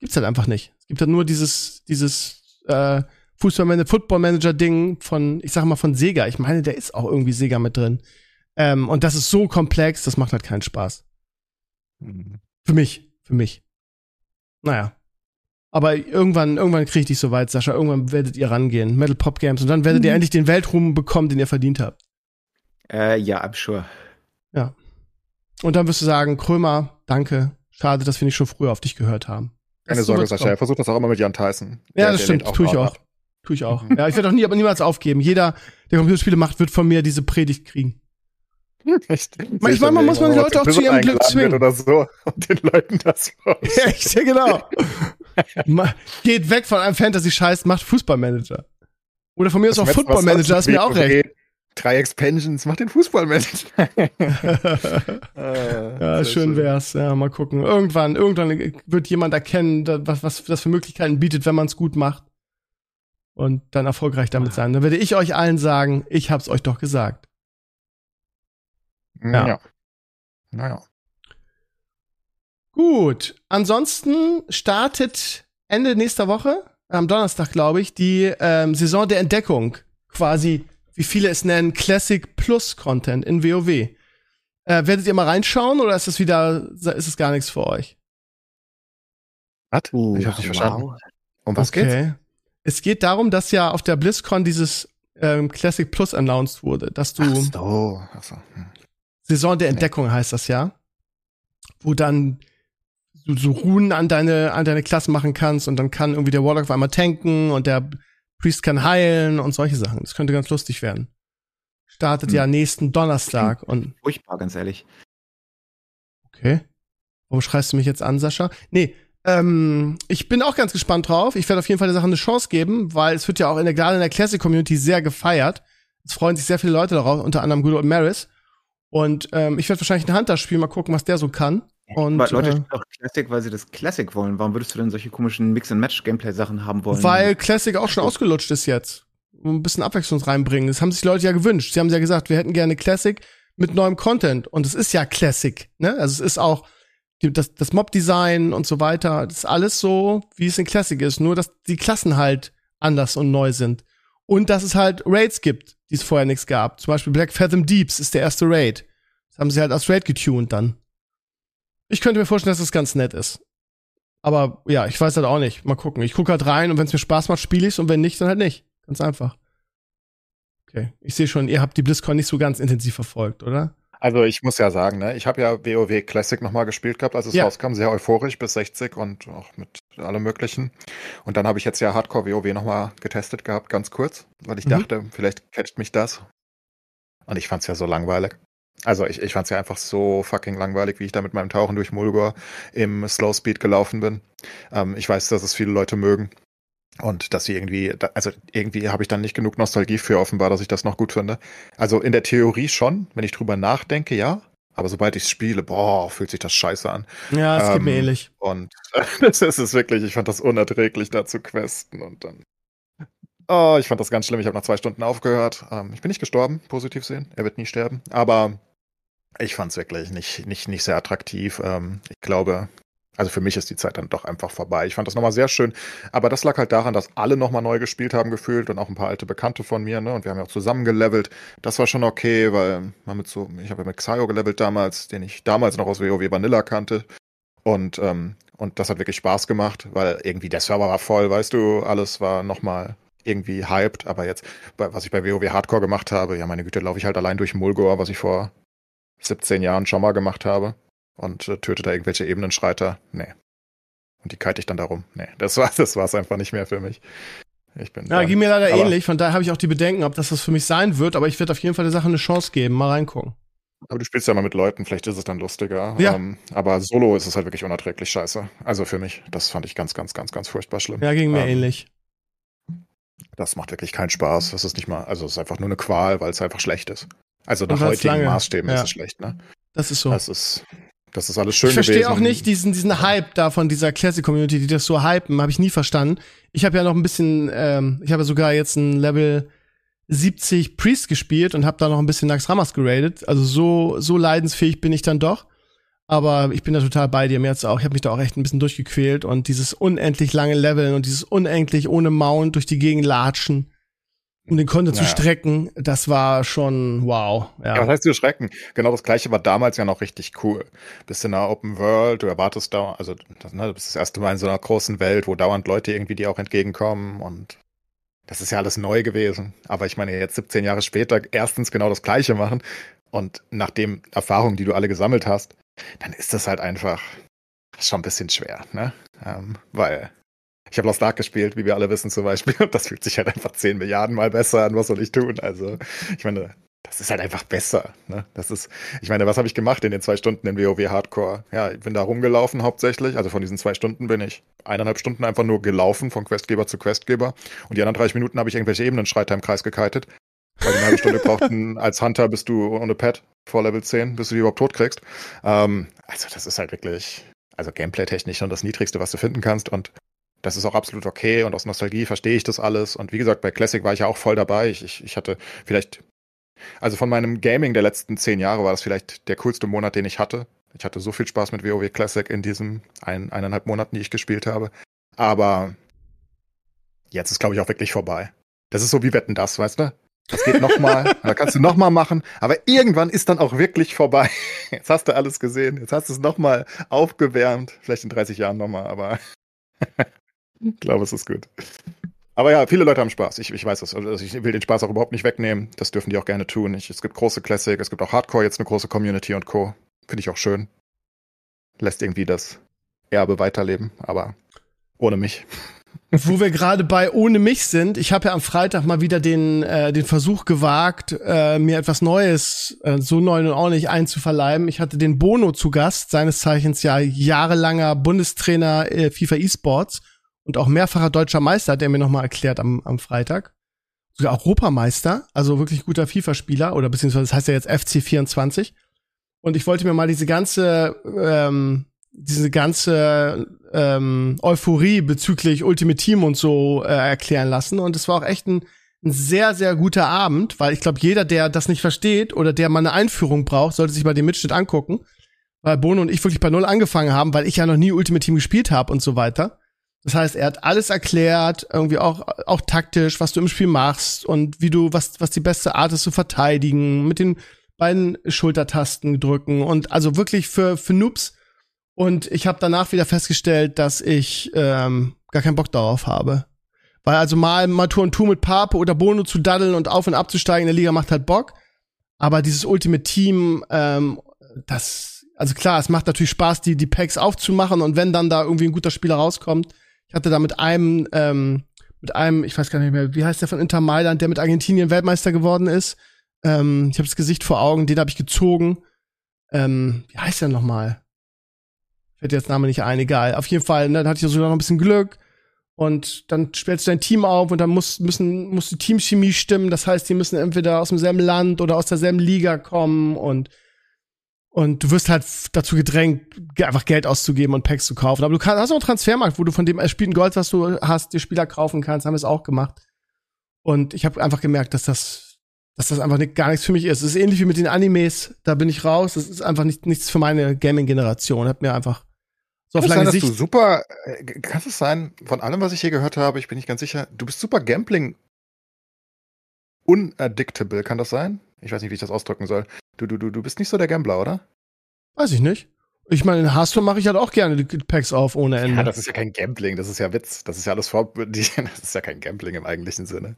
Gibt's halt einfach nicht. Es gibt halt nur dieses, dieses äh, Fußballmanager, Footballmanager-Ding von, ich sag mal, von Sega. Ich meine, der ist auch irgendwie Sega mit drin. Ähm, und das ist so komplex, das macht halt keinen Spaß. Mhm. Für mich, für mich. Naja. Aber irgendwann, irgendwann kriege ich dich so weit, Sascha. Irgendwann werdet ihr rangehen. Metal Pop Games. Und dann werdet mhm. ihr endlich den Weltruhm bekommen, den ihr verdient habt. Äh, ja, I'm sure. Ja. Und dann wirst du sagen, Krömer, danke. Schade, dass wir nicht schon früher auf dich gehört haben. Keine das Sorge, Sascha. Er versucht das auch immer mit Jan Tyson. Ja, der, das stimmt. Tue ich auch. Tue ich auch. Mhm. Ja, ich werde auch nie, aber niemals aufgeben. Jeder, der Computerspiele macht, wird von mir diese Predigt kriegen. Echt? Manchmal muss man die Leute auch zu ihrem Glück zwingen. Oder so und den Leuten das Echt, ja, genau. Geht weg von einem Fantasy-Scheiß, macht Fußballmanager. Oder von mir ist auch Footballmanager, ist mir auch recht. Drei Expansions, macht den Fußballmanager. ah, ja, schön schön wär's. Ja, mal gucken. Irgendwann, irgendwann wird jemand erkennen, was, was das für Möglichkeiten bietet, wenn man es gut macht. Und dann erfolgreich damit sein. Dann werde ich euch allen sagen, ich hab's euch doch gesagt. Ja. ja. Naja. Gut. Ansonsten startet Ende nächster Woche, am Donnerstag, glaube ich, die ähm, Saison der Entdeckung. Quasi, wie viele es nennen, Classic Plus Content in WoW. Äh, werdet ihr mal reinschauen oder ist das wieder, ist es gar nichts für euch? Was? Uh, ich hab's nicht wow. verstanden. Um was okay. geht's? Es geht darum, dass ja auf der BlizzCon dieses ähm, Classic Plus announced wurde, dass du ach so, ach so. Hm. Saison der Entdeckung heißt das ja. Wo dann du so Runen an deine, an deine Klasse machen kannst und dann kann irgendwie der Warlock auf einmal tanken und der Priest kann heilen und solche Sachen. Das könnte ganz lustig werden. Startet hm. ja nächsten Donnerstag und. Furchtbar, ganz ehrlich. Okay. Warum schreist du mich jetzt an, Sascha? Nee, ähm, ich bin auch ganz gespannt drauf. Ich werde auf jeden Fall der Sache eine Chance geben, weil es wird ja auch in der, gerade in der Classic-Community sehr gefeiert. Es freuen sich sehr viele Leute darauf, unter anderem Good Old Maris. Und ähm, ich werde wahrscheinlich ein Hunter-Spiel mal gucken, was der so kann. Und, Aber Leute äh, spielen auch Classic, weil sie das Classic wollen. Warum würdest du denn solche komischen Mix-and-Match-Gameplay-Sachen haben wollen? Weil Classic auch schon ausgelutscht ist jetzt. Ein bisschen Abwechslung reinbringen. Das haben sich die Leute ja gewünscht. Sie haben ja gesagt, wir hätten gerne Classic mit neuem Content. Und es ist ja Classic, ne? Also es ist auch das, das Mob-Design und so weiter. Das ist alles so, wie es in Classic ist. Nur, dass die Klassen halt anders und neu sind. Und dass es halt Raids gibt, die es vorher nichts gab. Zum Beispiel Black Fathom Deeps ist der erste Raid. Das haben sie halt als Raid getuned dann. Ich könnte mir vorstellen, dass das ganz nett ist. Aber ja, ich weiß halt auch nicht. Mal gucken. Ich gucke halt rein und wenn es mir Spaß macht, spiele ich's und wenn nicht, dann halt nicht. Ganz einfach. Okay. Ich sehe schon, ihr habt die BlizzCon nicht so ganz intensiv verfolgt, oder? Also ich muss ja sagen, ne, ich habe ja WoW Classic nochmal gespielt gehabt, als es ja. rauskam, sehr euphorisch bis 60 und auch mit allem möglichen. Und dann habe ich jetzt ja Hardcore WoW nochmal getestet gehabt, ganz kurz, weil ich mhm. dachte, vielleicht catcht mich das. Und ich fand es ja so langweilig. Also ich, ich fand es ja einfach so fucking langweilig, wie ich da mit meinem Tauchen durch Mulgor im Slow Speed gelaufen bin. Ähm, ich weiß, dass es viele Leute mögen. Und dass sie irgendwie, also irgendwie habe ich dann nicht genug Nostalgie für offenbar, dass ich das noch gut finde. Also in der Theorie schon, wenn ich drüber nachdenke, ja. Aber sobald ich es spiele, boah, fühlt sich das scheiße an. Ja, es ähm, geht mir ähnlich. Und das ist wirklich, ich fand das unerträglich, da zu questen und dann. Oh, ich fand das ganz schlimm. Ich habe nach zwei Stunden aufgehört. Ähm, ich bin nicht gestorben, positiv sehen. Er wird nie sterben. Aber ich fand es wirklich nicht, nicht, nicht sehr attraktiv. Ähm, ich glaube, also für mich ist die Zeit dann doch einfach vorbei. Ich fand das nochmal sehr schön. Aber das lag halt daran, dass alle nochmal neu gespielt haben gefühlt und auch ein paar alte Bekannte von mir, ne? Und wir haben ja auch zusammen gelevelt. Das war schon okay, weil man mit so, ich habe ja mit Xayo gelevelt damals, den ich damals noch aus WoW Vanilla kannte. Und, ähm, und das hat wirklich Spaß gemacht, weil irgendwie der Server war voll, weißt du, alles war nochmal irgendwie hyped. Aber jetzt, was ich bei WoW Hardcore gemacht habe, ja meine Güte, laufe ich halt allein durch Mulgor, was ich vor 17 Jahren schon mal gemacht habe und äh, tötet da irgendwelche Ebenenschreiter. Nee. Und die kite ich dann darum. Nee, das war das war's einfach nicht mehr für mich. Ich bin ja, ging mir leider ähnlich, von daher habe ich auch die Bedenken, ob das was für mich sein wird, aber ich werde auf jeden Fall der Sache eine Chance geben, mal reingucken. Aber du spielst ja mal mit Leuten, vielleicht ist es dann lustiger. Ja. Ähm, aber solo ist es halt wirklich unerträglich scheiße. Also für mich, das fand ich ganz, ganz, ganz, ganz furchtbar schlimm. Ja, ging mir ähm, ähnlich. Das macht wirklich keinen Spaß. Das ist nicht mal, also es ist einfach nur eine Qual, weil es einfach schlecht ist. Also nach heutigen lange, Maßstäben ja. ist es schlecht, ne? Das ist so. Das ist, das ist alles schön Ich verstehe auch nicht diesen, diesen Hype da von dieser Classic-Community, die das so hypen, habe ich nie verstanden. Ich habe ja noch ein bisschen, ähm, ich habe ja sogar jetzt ein Level 70 Priest gespielt und habe da noch ein bisschen Nax Ramas geradet. Also so, so leidensfähig bin ich dann doch. Aber ich bin da total bei dir. Mir jetzt auch, ich habe mich da auch echt ein bisschen durchgequält und dieses unendlich lange Leveln und dieses unendlich ohne Mount durch die Gegend latschen um den Konto ja. zu strecken, das war schon wow. Ja. ja, was heißt zu strecken? Genau das gleiche war damals ja noch richtig cool. Bist in einer Open World, du erwartest da, also das, ne, du bist das erste Mal in so einer großen Welt, wo dauernd Leute irgendwie dir auch entgegenkommen und das ist ja alles neu gewesen. Aber ich meine, jetzt 17 Jahre später erstens genau das gleiche machen und nach den Erfahrungen, die du alle gesammelt hast, dann ist das halt einfach schon ein bisschen schwer, ne? Ähm, weil ich habe Lost Ark gespielt, wie wir alle wissen zum Beispiel. Und das fühlt sich halt einfach 10 Milliarden Mal besser an. Was soll ich tun? Also, ich meine, das ist halt einfach besser. Ne? Das ist, ich meine, was habe ich gemacht in den zwei Stunden in WoW Hardcore? Ja, ich bin da rumgelaufen hauptsächlich. Also von diesen zwei Stunden bin ich eineinhalb Stunden einfach nur gelaufen, von Questgeber zu Questgeber. Und die anderen 30 Minuten habe ich irgendwelche Ebenenschreiter im Kreis gekitet. Weil die eine halbe Stunde brauchten, als Hunter bist du ohne Pad vor Level 10, bis du die überhaupt tot kriegst. Ähm, also das ist halt wirklich, also Gameplay-technisch schon das Niedrigste, was du finden kannst. Und das ist auch absolut okay und aus Nostalgie verstehe ich das alles. Und wie gesagt, bei Classic war ich ja auch voll dabei. Ich, ich, ich hatte vielleicht, also von meinem Gaming der letzten zehn Jahre war das vielleicht der coolste Monat, den ich hatte. Ich hatte so viel Spaß mit WoW Classic in diesen ein, eineinhalb Monaten, die ich gespielt habe. Aber jetzt ist, glaube ich, auch wirklich vorbei. Das ist so wie Wetten das, weißt du? Das geht nochmal, da kannst du nochmal machen, aber irgendwann ist dann auch wirklich vorbei. Jetzt hast du alles gesehen, jetzt hast du es nochmal aufgewärmt, vielleicht in 30 Jahren nochmal, aber ich glaube, es ist gut. Aber ja, viele Leute haben Spaß. Ich, ich weiß das. Also ich will den Spaß auch überhaupt nicht wegnehmen. Das dürfen die auch gerne tun. Ich, es gibt große Classic, es gibt auch Hardcore, jetzt eine große Community und Co. Finde ich auch schön. Lässt irgendwie das Erbe weiterleben, aber ohne mich. Wo wir gerade bei ohne mich sind, ich habe ja am Freitag mal wieder den äh, den Versuch gewagt, äh, mir etwas Neues, äh, so neu und nicht einzuverleiben. Ich hatte den Bono zu Gast, seines Zeichens ja jahrelanger Bundestrainer äh, FIFA Esports und auch mehrfacher deutscher Meister, hat er mir nochmal erklärt am, am Freitag. Sogar Europameister, also wirklich guter FIFA-Spieler, oder beziehungsweise das heißt ja jetzt FC24. Und ich wollte mir mal diese ganze, ähm, diese ganze ähm, Euphorie bezüglich Ultimate Team und so äh, erklären lassen. Und es war auch echt ein, ein sehr, sehr guter Abend, weil ich glaube, jeder, der das nicht versteht oder der mal eine Einführung braucht, sollte sich mal den Mitschnitt angucken. Weil Bono und ich wirklich bei Null angefangen haben, weil ich ja noch nie Ultimate Team gespielt habe und so weiter. Das heißt, er hat alles erklärt, irgendwie auch, auch taktisch, was du im Spiel machst und wie du, was, was die beste Art ist zu verteidigen, mit den beiden Schultertasten drücken und also wirklich für, für Noobs. Und ich habe danach wieder festgestellt, dass ich ähm, gar keinen Bock darauf habe. Weil also mal, mal Tour und Tour mit Pape oder Bono zu daddeln und auf und abzusteigen in der Liga macht halt Bock. Aber dieses Ultimate Team, ähm, das, also klar, es macht natürlich Spaß, die, die Packs aufzumachen und wenn dann da irgendwie ein guter Spieler rauskommt, ich hatte da mit einem, ähm, mit einem, ich weiß gar nicht mehr, wie heißt der von Inter Mailand, der mit Argentinien Weltmeister geworden ist. Ähm, ich habe das Gesicht vor Augen, den habe ich gezogen. Ähm, wie heißt der nochmal? Fällt jetzt Name nicht ein, egal. Auf jeden Fall, ne, dann hatte ich sogar noch ein bisschen Glück. Und dann stellst du dein Team auf und dann muss, müssen, muss die Teamchemie stimmen. Das heißt, die müssen entweder aus demselben Land oder aus derselben Liga kommen und und du wirst halt dazu gedrängt, einfach Geld auszugeben und Packs zu kaufen. Aber du kannst, hast auch einen Transfermarkt, wo du von dem erspielten Gold, was du hast, dir Spieler kaufen kannst. Haben wir es auch gemacht. Und ich habe einfach gemerkt, dass das, dass das einfach nicht, gar nichts für mich ist. Es ist ähnlich wie mit den Animes. Da bin ich raus. Das ist einfach nicht, nichts für meine Gaming-Generation. Hat mir einfach so auf Kann es lange sein, dass Sicht. du super, äh, kann es sein, von allem, was ich hier gehört habe, ich bin nicht ganz sicher, du bist super Gambling unaddictable, kann das sein? Ich weiß nicht, wie ich das ausdrücken soll. Du, du, du, du bist nicht so der Gambler, oder? Weiß ich nicht. Ich meine, in Hearthstone mache ich halt auch gerne die Packs auf ohne Ende. Ja, das ist ja kein Gambling, das ist ja Witz. Das ist ja alles vor, das ist ja kein Gambling im eigentlichen Sinne.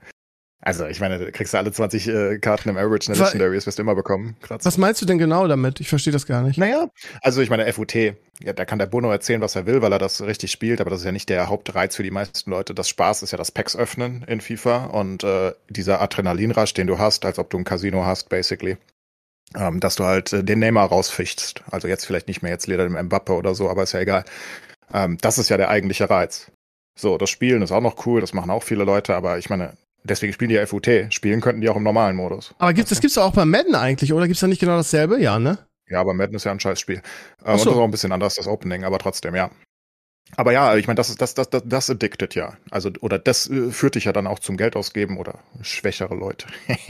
Also, ich meine, du kriegst ja alle 20 äh, Karten im Average in der Wa- Legendaries, wirst du immer bekommen. Kratz. was meinst du denn genau damit? Ich verstehe das gar nicht. Naja, also ich meine, FUT, ja, da kann der Bono erzählen, was er will, weil er das richtig spielt, aber das ist ja nicht der Hauptreiz für die meisten Leute. Das Spaß ist ja das Packs öffnen in FIFA und äh, dieser Adrenalinrush, den du hast, als ob du ein Casino hast, basically. Ähm, dass du halt äh, den Neymar rausfichst. Also jetzt vielleicht nicht mehr, jetzt leder dem Mbappe oder so, aber ist ja egal. Ähm, das ist ja der eigentliche Reiz. So, das Spielen ist auch noch cool, das machen auch viele Leute, aber ich meine, deswegen spielen die ja FUT. Spielen könnten die auch im normalen Modus. Aber gibt's, das gibt's doch auch bei Madden eigentlich, oder? Gibt's da nicht genau dasselbe? Ja, ne? Ja, aber Madden ist ja ein Scheißspiel. Ähm, Ach und das ist auch ein bisschen anders, das Opening, aber trotzdem, ja. Aber ja, ich meine, das ist das, das, das, das addicted ja. Also, oder das äh, führt dich ja dann auch zum Geld ausgeben oder schwächere Leute.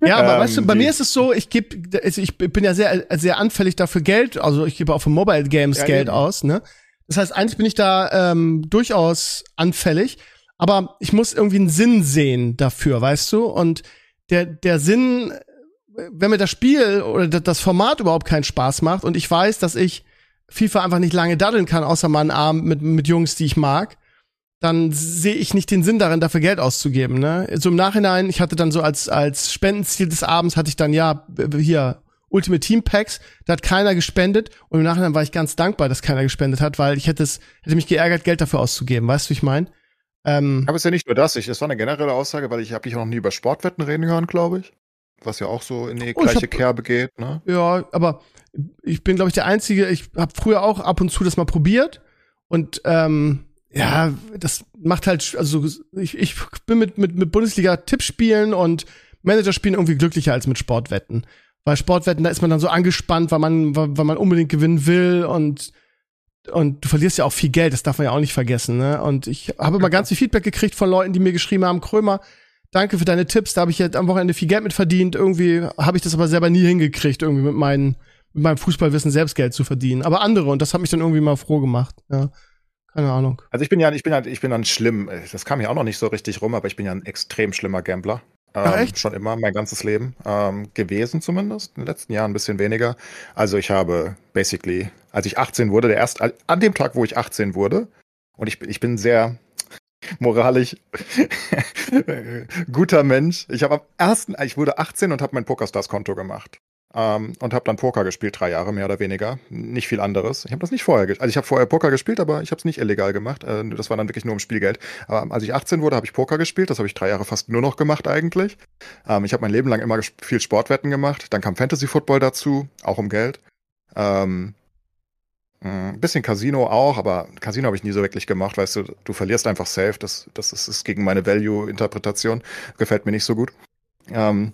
Ja, aber Ähm, weißt du, bei die- mir ist es so, ich gebe, also ich bin ja sehr, sehr anfällig dafür Geld, also ich gebe auch für Mobile Games Ja, Geld eben. aus, ne? Das heißt, eigentlich bin ich da ähm, durchaus anfällig, aber ich muss irgendwie einen Sinn sehen dafür, weißt du? Und der, der Sinn, wenn mir das Spiel oder da- das Format überhaupt keinen Spaß macht und ich weiß, dass ich FIFA einfach nicht lange daddeln kann, außer mal einen Abend mit, mit Jungs, die ich mag, dann sehe ich nicht den Sinn darin, dafür Geld auszugeben. Ne? So im Nachhinein, ich hatte dann so als, als Spendenziel des Abends, hatte ich dann ja hier Ultimate Team Packs, da hat keiner gespendet und im Nachhinein war ich ganz dankbar, dass keiner gespendet hat, weil ich hätte es, hätte mich geärgert, Geld dafür auszugeben. Weißt du, wie ich meine? Ähm, Aber es ist ja nicht nur das, ich, es war eine generelle Aussage, weil ich habe dich auch noch nie über Sportwetten reden hören, glaube ich. Was ja auch so in die Oh, ich gleiche hab- Kerbe geht, ne? Ja, aber ich bin, glaube ich, der Einzige, ich habe früher auch ab und zu das mal probiert und ähm, ja, das macht halt, also ich, ich bin mit, mit, mit Bundesliga-Tippspielen und Managerspielen irgendwie glücklicher als mit Sportwetten. Weil Sportwetten, da ist man dann so angespannt, weil man, weil, weil man unbedingt gewinnen will und und du verlierst ja auch viel Geld, das darf man ja auch nicht vergessen, ne? Und ich habe immer ganz viel Feedback gekriegt von Leuten, die mir geschrieben haben, Krömer, danke für deine Tipps, da habe ich jetzt am Wochenende viel Geld mit verdient. Irgendwie habe ich das aber selber nie hingekriegt, irgendwie mit, meinen, mit meinem Fußballwissen selbst Geld zu verdienen. Aber andere, und das hat mich dann irgendwie mal froh gemacht. Ja. Keine Ahnung. Also ich bin ja, ich bin ja, ich bin dann schlimm. Das kam hier auch noch nicht so richtig rum, aber ich bin ja ein extrem schlimmer Gambler. Ähm, Ach, echt? Schon immer, mein ganzes Leben. Ähm, gewesen zumindest. In den letzten Jahren ein bisschen weniger. Also ich habe basically, als ich 18 wurde, der erst an dem Tag, wo ich 18 wurde, und ich, bin- ich bin sehr moralisch guter Mensch. Ich habe am ersten, ich wurde 18 und habe mein PokerStars-Konto gemacht. Ähm, und habe dann Poker gespielt, drei Jahre mehr oder weniger. Nicht viel anderes. Ich habe das nicht vorher gespielt. Also ich habe vorher Poker gespielt, aber ich habe es nicht illegal gemacht. Äh, das war dann wirklich nur um Spielgeld. Aber als ich 18 wurde, habe ich Poker gespielt. Das habe ich drei Jahre fast nur noch gemacht eigentlich. Ähm, ich habe mein Leben lang immer viel Sportwetten gemacht. Dann kam Fantasy Football dazu, auch um Geld. Ähm, ein mm, bisschen Casino auch, aber Casino habe ich nie so wirklich gemacht, weißt du, du verlierst einfach safe. Das, das ist, ist gegen meine Value-Interpretation. Gefällt mir nicht so gut. Ähm,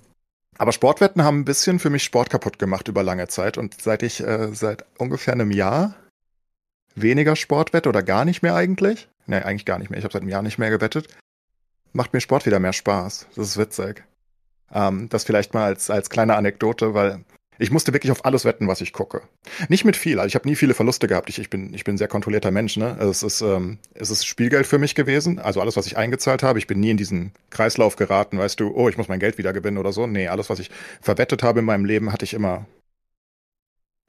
aber Sportwetten haben ein bisschen für mich Sport kaputt gemacht über lange Zeit. Und seit ich äh, seit ungefähr einem Jahr weniger Sportwette oder gar nicht mehr eigentlich, ne, eigentlich gar nicht mehr, ich habe seit einem Jahr nicht mehr gewettet, macht mir Sport wieder mehr Spaß. Das ist witzig. Ähm, das vielleicht mal als, als kleine Anekdote, weil ich musste wirklich auf alles wetten, was ich gucke. Nicht mit viel, also ich habe nie viele Verluste gehabt. Ich, ich, bin, ich bin ein sehr kontrollierter Mensch. Ne? Es, ist, ähm, es ist Spielgeld für mich gewesen, also alles, was ich eingezahlt habe. Ich bin nie in diesen Kreislauf geraten, weißt du, oh, ich muss mein Geld wieder gewinnen oder so. Nee, alles, was ich verwettet habe in meinem Leben, hatte ich immer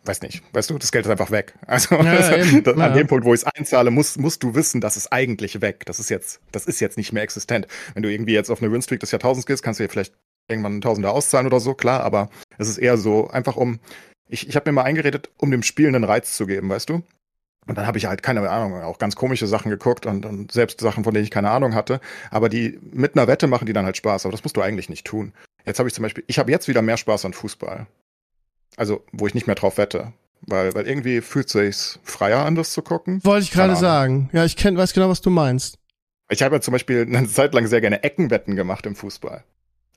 weiß nicht, weißt du, das Geld ist einfach weg. Also ja, das, das, an dem Punkt, wo ich es einzahle, musst, musst du wissen, das ist eigentlich weg. Das ist jetzt, das ist jetzt nicht mehr existent. Wenn du irgendwie jetzt auf eine Winstreak des Jahrtausends gehst, kannst du dir vielleicht irgendwann Tausender auszahlen oder so, klar, aber es ist eher so, einfach um, ich, ich habe mir mal eingeredet, um dem Spiel einen Reiz zu geben, weißt du? Und dann habe ich halt keine Ahnung, auch ganz komische Sachen geguckt und, und selbst Sachen, von denen ich keine Ahnung hatte. Aber die mit einer Wette machen die dann halt Spaß. Aber das musst du eigentlich nicht tun. Jetzt habe ich zum Beispiel, ich habe jetzt wieder mehr Spaß an Fußball. Also, wo ich nicht mehr drauf wette. Weil, weil irgendwie fühlt sich's freier an, das zu gucken. Wollte ich gerade sagen. Ja, ich kenn, weiß genau, was du meinst. Ich habe ja zum Beispiel eine Zeit lang sehr gerne Eckenwetten gemacht im Fußball.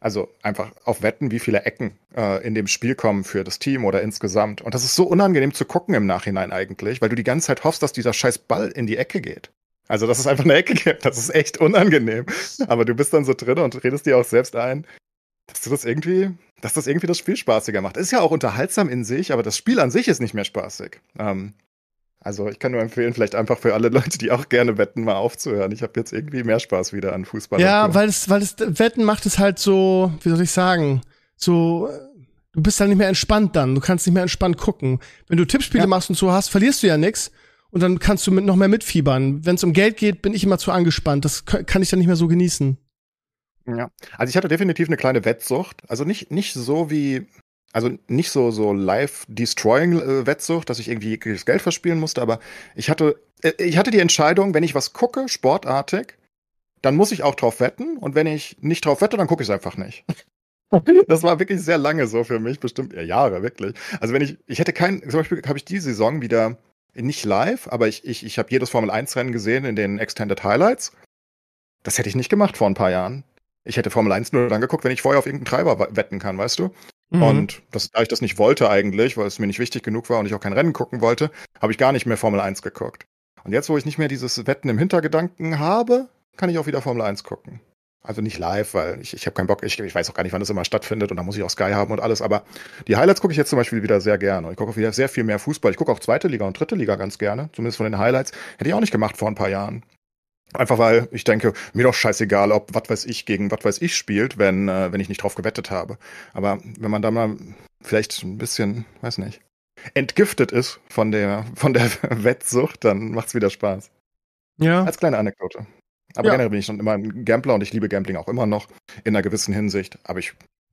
Also einfach auf Wetten, wie viele Ecken äh, in dem Spiel kommen für das Team oder insgesamt. Und das ist so unangenehm zu gucken im Nachhinein eigentlich, weil du die ganze Zeit hoffst, dass dieser scheiß Ball in die Ecke geht. Also, dass es einfach eine Ecke gibt, das ist echt unangenehm. Aber du bist dann so drin und redest dir auch selbst ein, dass du das irgendwie, dass das irgendwie das Spiel spaßiger macht. Ist ja auch unterhaltsam in sich, aber das Spiel an sich ist nicht mehr spaßig. Ähm, also ich kann nur empfehlen, vielleicht einfach für alle Leute, die auch gerne wetten, mal aufzuhören. Ich habe jetzt irgendwie mehr Spaß wieder an Fußball. Ja, weil es, weil es Wetten macht es halt so, wie soll ich sagen, so du bist halt nicht mehr entspannt dann. Du kannst nicht mehr entspannt gucken. Wenn du Tippspiele ja. machst und so hast, verlierst du ja nix und dann kannst du mit noch mehr mitfiebern. Wenn es um Geld geht, bin ich immer zu angespannt. Das kann ich dann nicht mehr so genießen. Ja, also ich hatte definitiv eine kleine Wettsucht. Also nicht, nicht so wie, also nicht so, so live-destroying-Wettsucht, äh, dass ich irgendwie das Geld verspielen musste, aber ich hatte, äh, ich hatte die Entscheidung, wenn ich was gucke, sportartig, dann muss ich auch drauf wetten und wenn ich nicht drauf wette, dann gucke ich es einfach nicht. Das war wirklich sehr lange so für mich, bestimmt ja, Jahre, wirklich. Also wenn ich, ich hätte kein, zum Beispiel habe ich die Saison wieder nicht live, aber ich, ich, ich habe jedes Formel 1 Rennen gesehen in den Extended Highlights. Das hätte ich nicht gemacht vor ein paar Jahren. Ich hätte Formel 1 nur dann geguckt, wenn ich vorher auf irgendeinen Treiber wetten kann, weißt du? Mhm. Und das, da ich das nicht wollte eigentlich, weil es mir nicht wichtig genug war und ich auch kein Rennen gucken wollte, habe ich gar nicht mehr Formel 1 geguckt. Und jetzt, wo ich nicht mehr dieses Wetten im Hintergedanken habe, kann ich auch wieder Formel 1 gucken. Also nicht live, weil ich, ich habe keinen Bock, ich, ich weiß auch gar nicht, wann das immer stattfindet und da muss ich auch Sky haben und alles. Aber die Highlights gucke ich jetzt zum Beispiel wieder sehr gerne. Ich gucke auch wieder sehr viel mehr Fußball. Ich gucke auch zweite Liga und dritte Liga ganz gerne, zumindest von den Highlights. Hätte ich auch nicht gemacht vor ein paar Jahren. Einfach weil ich denke, mir doch scheißegal, ob was weiß ich gegen was weiß ich spielt, wenn, äh, wenn ich nicht drauf gewettet habe. Aber wenn man da mal vielleicht ein bisschen, weiß nicht, entgiftet ist von der, von der Wettsucht, dann macht's wieder Spaß. Ja. Als kleine Anekdote. Aber ja. generell bin ich schon immer ein Gambler und ich liebe Gambling auch immer noch in einer gewissen Hinsicht. Aber ich,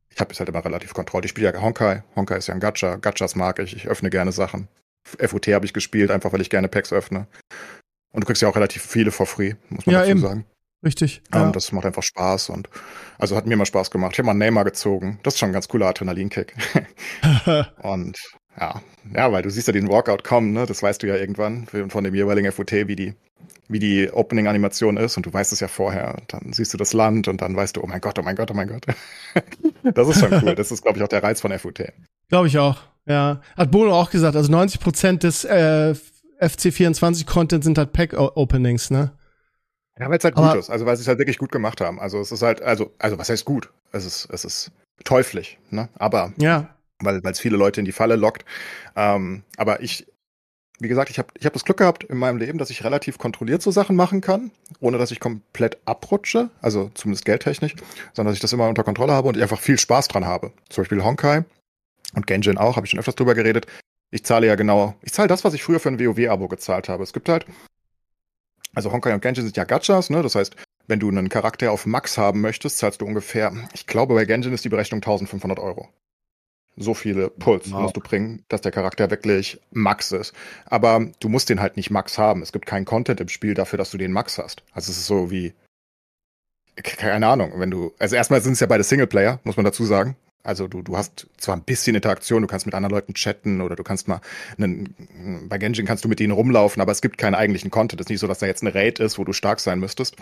ich habe es halt immer relativ kontrolliert. Ich spiele ja Honkai. Honkai ist ja ein Gacha. Gachas mag ich. Ich öffne gerne Sachen. FUT habe ich gespielt, einfach weil ich gerne Packs öffne. Und du kriegst ja auch relativ viele for free, muss man ja, dazu eben. sagen. Richtig. Ähm, ja. Das macht einfach Spaß und also hat mir mal Spaß gemacht. Ich habe mal einen Neymar gezogen. Das ist schon ein ganz cooler Adrenalinkick. und ja, ja, weil du siehst ja den Walkout kommen, ne? Das weißt du ja irgendwann von dem jeweiligen FOT, wie die, wie die Opening-Animation ist und du weißt es ja vorher. Dann siehst du das Land und dann weißt du, oh mein Gott, oh mein Gott, oh mein Gott. das ist schon cool. Das ist, glaube ich, auch der Reiz von FOT. Glaube ich auch. Ja. Hat Bono auch gesagt, also 90 Prozent des äh, FC24-Content sind halt Pack-Openings, ne? Ja, weil es halt Aber gut ist. Also, weil sie es halt wirklich gut gemacht haben. Also, es ist halt, also, also, was heißt gut? Es ist, es ist teuflisch, ne? Aber, ja. Weil es viele Leute in die Falle lockt. Ähm, aber ich, wie gesagt, ich habe ich hab das Glück gehabt in meinem Leben, dass ich relativ kontrolliert so Sachen machen kann, ohne dass ich komplett abrutsche, also zumindest geldtechnisch, sondern dass ich das immer unter Kontrolle habe und ich einfach viel Spaß dran habe. Zum Beispiel Honkai und Genjin auch, habe ich schon öfters drüber geredet ich zahle ja genau, ich zahle das, was ich früher für ein WoW-Abo gezahlt habe. Es gibt halt, also Honkai und Genshin sind ja Gachas, ne? Das heißt, wenn du einen Charakter auf Max haben möchtest, zahlst du ungefähr, ich glaube, bei Genshin ist die Berechnung 1500 Euro. so viele Puls wow. musst du bringen, dass der Charakter wirklich Max ist. Aber du musst den halt nicht Max haben. Es gibt keinen Content im Spiel dafür, dass du den Max hast. Also es ist so wie, keine Ahnung, wenn du, also erstmal sind es ja beide Singleplayer, muss man dazu sagen. Also du, du hast zwar ein bisschen Interaktion, du kannst mit anderen Leuten chatten oder du kannst mal einen, bei Genshin kannst du mit ihnen rumlaufen, aber es gibt keinen eigentlichen Content. Es ist nicht so, dass da jetzt eine Raid ist, wo du stark sein müsstest.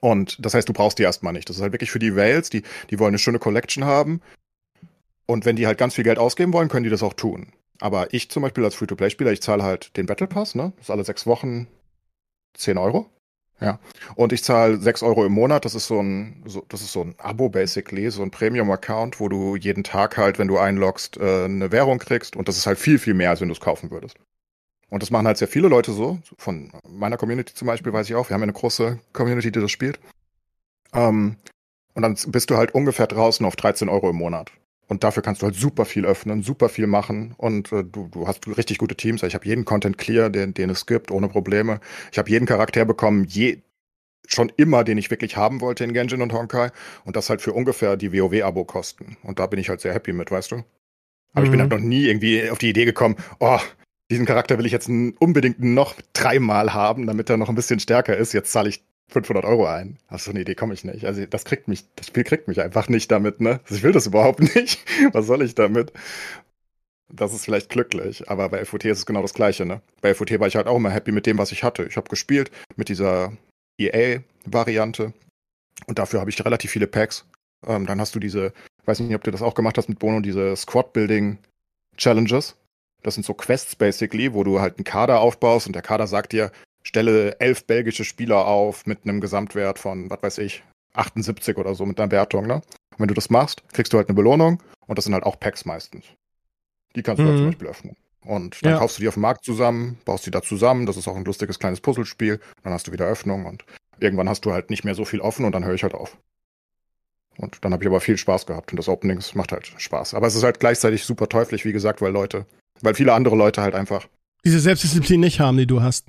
Und das heißt, du brauchst die erstmal nicht. Das ist halt wirklich für die Whales, die, die wollen eine schöne Collection haben. Und wenn die halt ganz viel Geld ausgeben wollen, können die das auch tun. Aber ich zum Beispiel als Free-to-Play-Spieler, ich zahle halt den Battle Pass, ne? Das ist alle sechs Wochen 10 Euro. Ja. Und ich zahle 6 Euro im Monat. Das ist so ein, so, das ist so ein Abo basically, so ein Premium-Account, wo du jeden Tag halt, wenn du einloggst, äh, eine Währung kriegst. Und das ist halt viel, viel mehr, als wenn du es kaufen würdest. Und das machen halt sehr viele Leute so. Von meiner Community zum Beispiel weiß ich auch. Wir haben ja eine große Community, die das spielt. Ähm, und dann bist du halt ungefähr draußen auf 13 Euro im Monat. Und dafür kannst du halt super viel öffnen, super viel machen und äh, du, du hast richtig gute Teams. Ich habe jeden Content clear, den, den es gibt, ohne Probleme. Ich habe jeden Charakter bekommen, je, schon immer, den ich wirklich haben wollte in Genshin und Honkai. Und das halt für ungefähr die WoW-Abo kosten. Und da bin ich halt sehr happy mit, weißt du? Aber mhm. ich bin mhm. halt noch nie irgendwie auf die Idee gekommen, oh, diesen Charakter will ich jetzt unbedingt noch dreimal haben, damit er noch ein bisschen stärker ist. Jetzt zahle ich 500 Euro ein. Auf so eine Idee komme ich nicht. Also das kriegt mich, das Spiel kriegt mich einfach nicht damit, ne? Also ich will das überhaupt nicht. Was soll ich damit? Das ist vielleicht glücklich, aber bei FOT ist es genau das Gleiche, ne? Bei FOT war ich halt auch immer happy mit dem, was ich hatte. Ich habe gespielt mit dieser EA-Variante und dafür habe ich relativ viele Packs. Ähm, dann hast du diese, weiß nicht, ob du das auch gemacht hast mit Bono, diese Squad-Building-Challenges. Das sind so Quests basically, wo du halt einen Kader aufbaust und der Kader sagt dir, stelle elf belgische Spieler auf mit einem Gesamtwert von, was weiß ich, 78 oder so mit einer Wertung, ne? Und wenn du das machst, kriegst du halt eine Belohnung und das sind halt auch Packs meistens. Die kannst du halt mhm. zum Beispiel öffnen. Und dann ja. kaufst du die auf dem Markt zusammen, baust die da zusammen, das ist auch ein lustiges kleines Puzzlespiel, dann hast du wieder Öffnung und irgendwann hast du halt nicht mehr so viel offen und dann höre ich halt auf. Und dann habe ich aber viel Spaß gehabt und das Opening macht halt Spaß. Aber es ist halt gleichzeitig super teuflisch, wie gesagt, weil Leute, weil viele andere Leute halt einfach diese Selbstdisziplin nicht haben, die du hast.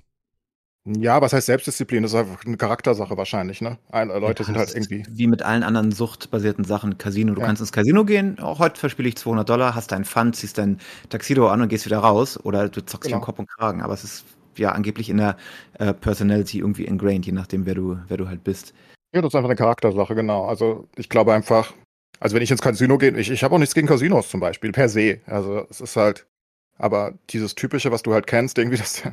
Ja, was heißt Selbstdisziplin? Das ist einfach eine Charaktersache wahrscheinlich, ne? Leute ja, sind halt irgendwie. Wie mit allen anderen suchtbasierten Sachen. Casino. Du ja. kannst ins Casino gehen. Auch heute verspiele ich 200 Dollar, hast deinen Fund, ziehst dein Taxido an und gehst wieder raus. Oder du zockst genau. dich Kopf und Kragen. Aber es ist ja angeblich in der äh, Personality irgendwie ingrained, je nachdem, wer du, wer du halt bist. Ja, das ist einfach eine Charaktersache, genau. Also ich glaube einfach, also wenn ich ins Casino gehe, ich, ich habe auch nichts gegen Casinos zum Beispiel, per se. Also es ist halt, aber dieses Typische, was du halt kennst, irgendwie, dass,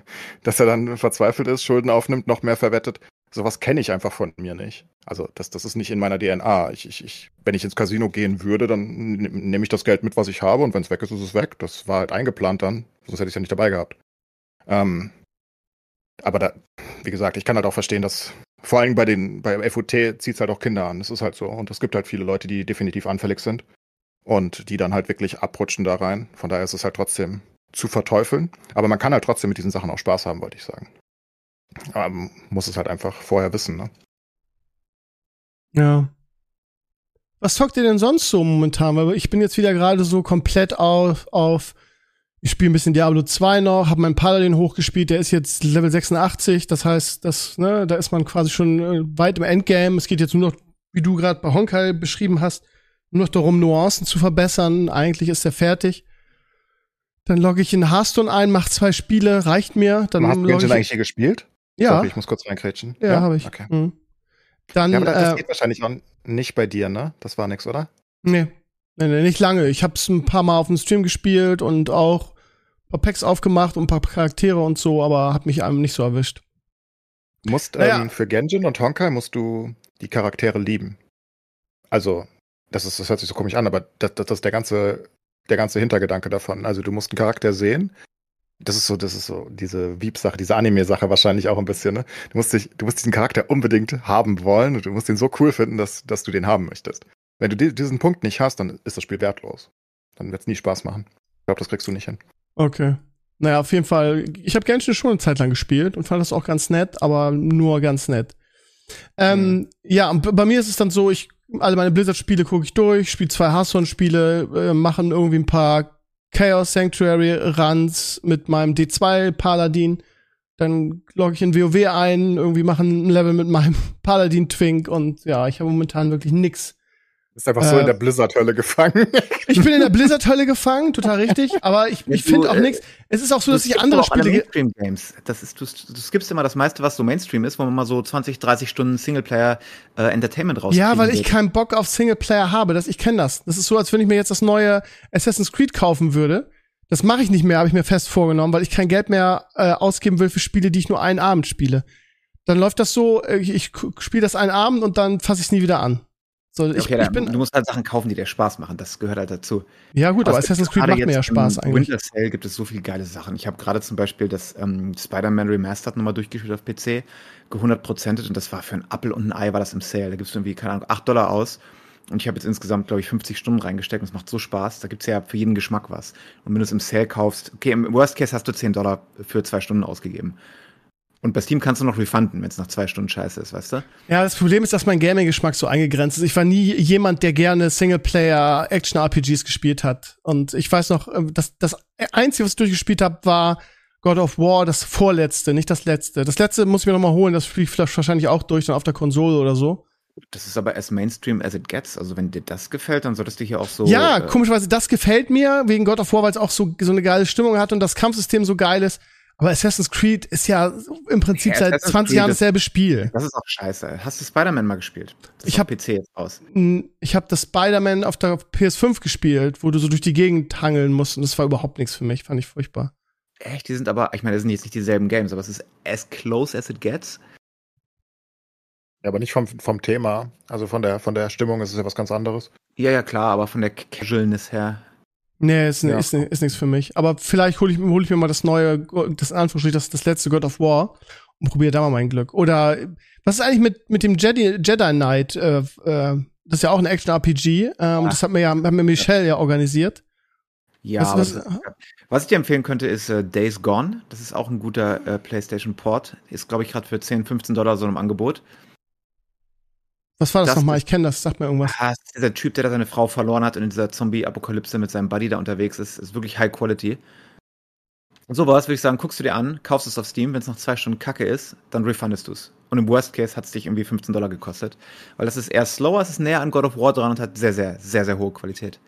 dass er dann verzweifelt ist, Schulden aufnimmt, noch mehr verwettet, sowas kenne ich einfach von mir nicht. Also das, das ist nicht in meiner DNA. Ich, ich, ich, wenn ich ins Casino gehen würde, dann nehme ich das Geld mit, was ich habe, und wenn es weg ist, ist es weg. Das war halt eingeplant dann, sonst hätte ich es ja nicht dabei gehabt. Ähm, aber da, wie gesagt, ich kann halt auch verstehen, dass vor allem bei den, bei FOT zieht es halt auch Kinder an. Das ist halt so. Und es gibt halt viele Leute, die definitiv anfällig sind und die dann halt wirklich abrutschen da rein. Von daher ist es halt trotzdem zu verteufeln. Aber man kann halt trotzdem mit diesen Sachen auch Spaß haben, wollte ich sagen. Aber man muss es halt einfach vorher wissen, ne? Ja. Was zockt ihr denn sonst so momentan? Weil ich bin jetzt wieder gerade so komplett auf, auf ich spiele ein bisschen Diablo 2 noch, habe meinen Paladin hochgespielt, der ist jetzt Level 86, das heißt, das, ne, da ist man quasi schon äh, weit im Endgame. Es geht jetzt nur noch, wie du gerade bei Honkai beschrieben hast, nur noch darum, Nuancen zu verbessern. Eigentlich ist er fertig. Dann logge ich in Hearthstone ein, mache zwei Spiele, reicht mir. Dann hast du eigentlich hier gespielt? Ja. Sorry, ich muss kurz reinkrätschen. Ja, ja? habe ich. Okay. Mhm. Dann, ja, aber das, äh, geht wahrscheinlich noch nicht bei dir, ne? Das war nix, oder? Nee. Nee, nee, nicht lange. Ich habe es ein paar Mal auf dem Stream gespielt und auch ein paar Packs aufgemacht und ein paar Charaktere und so, aber hat mich einem nicht so erwischt. Musst naja. ähm, für Genjin und Honkai musst du die Charaktere lieben. Also, das ist, das hört sich so komisch an, aber das, das, das ist der ganze, der ganze Hintergedanke davon. Also du musst einen Charakter sehen. Das ist so, das ist so diese Wieb-Sache, diese Anime-Sache wahrscheinlich auch ein bisschen, ne? Du musst dich, du musst diesen Charakter unbedingt haben wollen und du musst ihn so cool finden, dass, dass du den haben möchtest. Wenn du diesen Punkt nicht hast, dann ist das Spiel wertlos. Dann wird es nie Spaß machen. Ich glaube, das kriegst du nicht hin. Okay. Naja, auf jeden Fall. Ich habe Genshin schon eine Zeit lang gespielt und fand das auch ganz nett, aber nur ganz nett. Ähm, mhm. Ja, bei mir ist es dann so, ich alle meine Blizzard-Spiele gucke ich durch, spiele zwei Hearthstone-Spiele, äh, machen irgendwie ein paar Chaos Sanctuary Runs mit meinem D2 Paladin. Dann logge ich in WoW ein, irgendwie machen ein Level mit meinem Paladin Twink und ja, ich habe momentan wirklich nix, Ist einfach so Äh, in der Blizzard-Hölle gefangen. Ich bin in der Blizzard-Hölle gefangen, total richtig, aber ich, ich finde auch äh, nichts. Es ist auch so, dass ich andere aber auch alle Spiele. ge- Mainstream-Games. Das ist, du, du skippst immer das meiste, was so Mainstream ist, wo man mal so 20, 30 Stunden Singleplayer-Entertainment raus. Ja, weil ich keinen Bock auf Singleplayer habe. Das, ich kenne das. Das ist so, als wenn ich mir jetzt das neue Assassin's Creed kaufen würde. Das mache ich nicht mehr, habe ich mir fest vorgenommen, weil ich kein Geld mehr äh, ausgeben will für Spiele, die ich nur einen Abend spiele. Dann läuft das so, äh, ich, ich spiele das einen Abend und dann fasse ich es nie wieder an. So, ich, okay, ich bin, du musst halt Sachen kaufen, die dir Spaß machen. Das gehört halt dazu. ja gut, aber es gibt Assassin's Creed macht mir ja Spaß im eigentlich. Winter Sale gibt es so viele geile Sachen. Ich habe gerade zum Beispiel das ähm, Spider-Man Remastered nochmal durchgespielt auf PC, gehundertprozentet und das war für ein Apfel und ein Ei war das im Sale. Da gibst du irgendwie, keine Ahnung, 8 Dollar aus. Und ich habe jetzt insgesamt, glaube ich, 50 Stunden reingesteckt und es macht so Spaß. Da gibt's ja für jeden Geschmack was. Und wenn du es im Sale kaufst, okay, im Worst Case hast du 10 Dollar für zwei Stunden ausgegeben. Und bei Steam kannst du noch refunden, wenn es nach zwei Stunden scheiße ist, weißt du? Ja, das Problem ist, dass mein Gaming-Geschmack so eingegrenzt ist. Ich war nie jemand, der gerne Singleplayer-Action-RPGs gespielt hat. Und ich weiß noch, äh, das, das Einzige, was ich durchgespielt habe, war God of War, das vorletzte, nicht das letzte. Das letzte muss ich mir noch mal holen, das spiele ich vielleicht wahrscheinlich auch durch, dann auf der Konsole oder so. Das ist aber as Mainstream as it gets. Also wenn dir das gefällt, dann solltest du hier auch so. ja, äh, komischerweise, das gefällt mir wegen God of War, weil es auch so, so eine geile Stimmung hat und das Kampfsystem so geil ist. Aber Assassin's Creed ist ja im Prinzip Ja, seit Assassin's 20 Creed Jahren dasselbe Spiel. Das ist auch scheiße. Hast du Spider-Man mal gespielt? Das Ich ist auf hab- PC jetzt aus. Ich habe das Spider-Man auf der PS5 gespielt, wo du so durch die Gegend hangeln musst und das war überhaupt nichts für mich, fand ich furchtbar. Echt, die sind aber, ich meine, das sind jetzt nicht dieselben Games, aber es ist as close as it gets. Ja, aber nicht vom, vom Thema. Also von der, von der Stimmung ist es ja was ganz anderes. Ja, ja, klar, aber von der Casualness her. Nee, ist, Ja. ist, ist nichts für mich. Aber vielleicht hole ich, hol ich mir mal das neue, das in Anführungsstrichen, das, das letzte God of War und probiere da mal mein Glück. Oder was ist eigentlich mit, mit dem Jedi, Jedi Knight? Äh, äh, das ist ja auch ein Action-RPG. Ähm, Das hat mir ja, hat mir Michelle ja organisiert. Ja, Was- was- was ich dir empfehlen könnte, ist äh, Days Gone. Das ist auch ein guter äh, PlayStation-Port. Ist, glaube ich, gerade für 10, 15 Dollar so im Angebot. Was war das, Das nochmal? Ich kenne das, sagt mir irgendwas. Ah, dieser Typ, der da seine Frau verloren hat und in dieser Zombie-Apokalypse mit seinem Buddy da unterwegs ist, ist wirklich High Quality. Und sowas würde ich sagen, guckst du dir an, kaufst es auf Steam, wenn es nach zwei Stunden Kacke ist, dann refundest du es. Und im Worst Case hat es dich irgendwie 15 Dollar gekostet. Weil das ist eher slower, es ist näher an God of War dran und hat sehr, sehr, sehr, sehr hohe Qualität.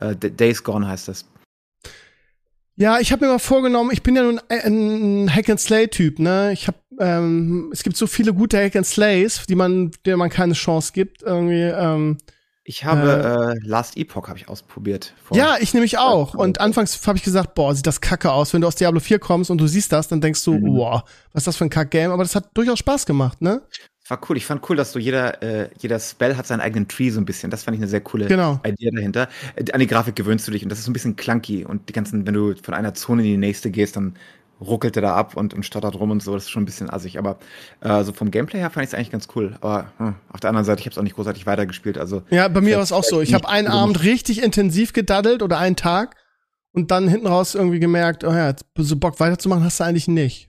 D- Days Gone heißt das. Ja, ich habe mir mal vorgenommen, ich bin ja nun ein ein Hack and Slay Typ, ne? Ich habe ähm, es gibt so viele gute Hack and Slays, die man denen man keine Chance gibt irgendwie ähm, Ich habe äh, Last Epoch habe ich ausprobiert. Ja, ich nämlich auch. Und anfangs habe ich gesagt, boah, sieht das kacke aus. Wenn du aus Diablo 4 kommst und du siehst das, dann denkst du, Mhm. boah, was ist das für ein Kack-Game? Aber das hat durchaus Spaß gemacht, ne? War cool. Ich fand cool, dass so jeder, äh, jeder Spell hat seinen eigenen Tree so ein bisschen. Das fand ich eine sehr coole Genau. Idee dahinter. Äh, An die Grafik gewöhnst du dich und das ist so ein bisschen clunky. Und die ganzen, wenn du von einer Zone in die nächste gehst, dann ruckelt er da ab und, und stottert rum und so. Das ist schon ein bisschen assig. Aber äh, so vom Gameplay her fand ich es eigentlich ganz cool. Aber hm, auf der anderen Seite, ich habe es auch nicht großartig weitergespielt. Also Ja, bei mir war es auch so. Ich habe einen Abend richtig intensiv gedaddelt oder einen Tag und dann hinten raus irgendwie gemerkt, oh ja, so Bock weiterzumachen hast du eigentlich nicht.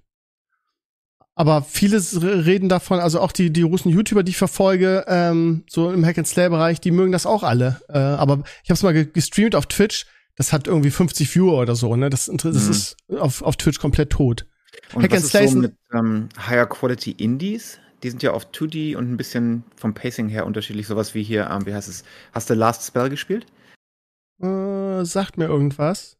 Aber viele reden davon, also auch die, die russen YouTuber, die ich verfolge, ähm, so im Hack-and-Slay-Bereich, die mögen das auch alle. Äh, aber ich habe es mal ge gestreamt auf Twitch, das hat irgendwie 50 Viewer oder so, ne? Das, das Mhm. ist auf, auf Twitch komplett tot. Und Hack was and ist Slay so mit ähm, Higher Quality Indies? Die sind ja auf 2D und ein bisschen vom Pacing her unterschiedlich. Sowas wie hier, ähm, wie heißt es? Hast du Last Spell gespielt? Äh, sagt mir irgendwas.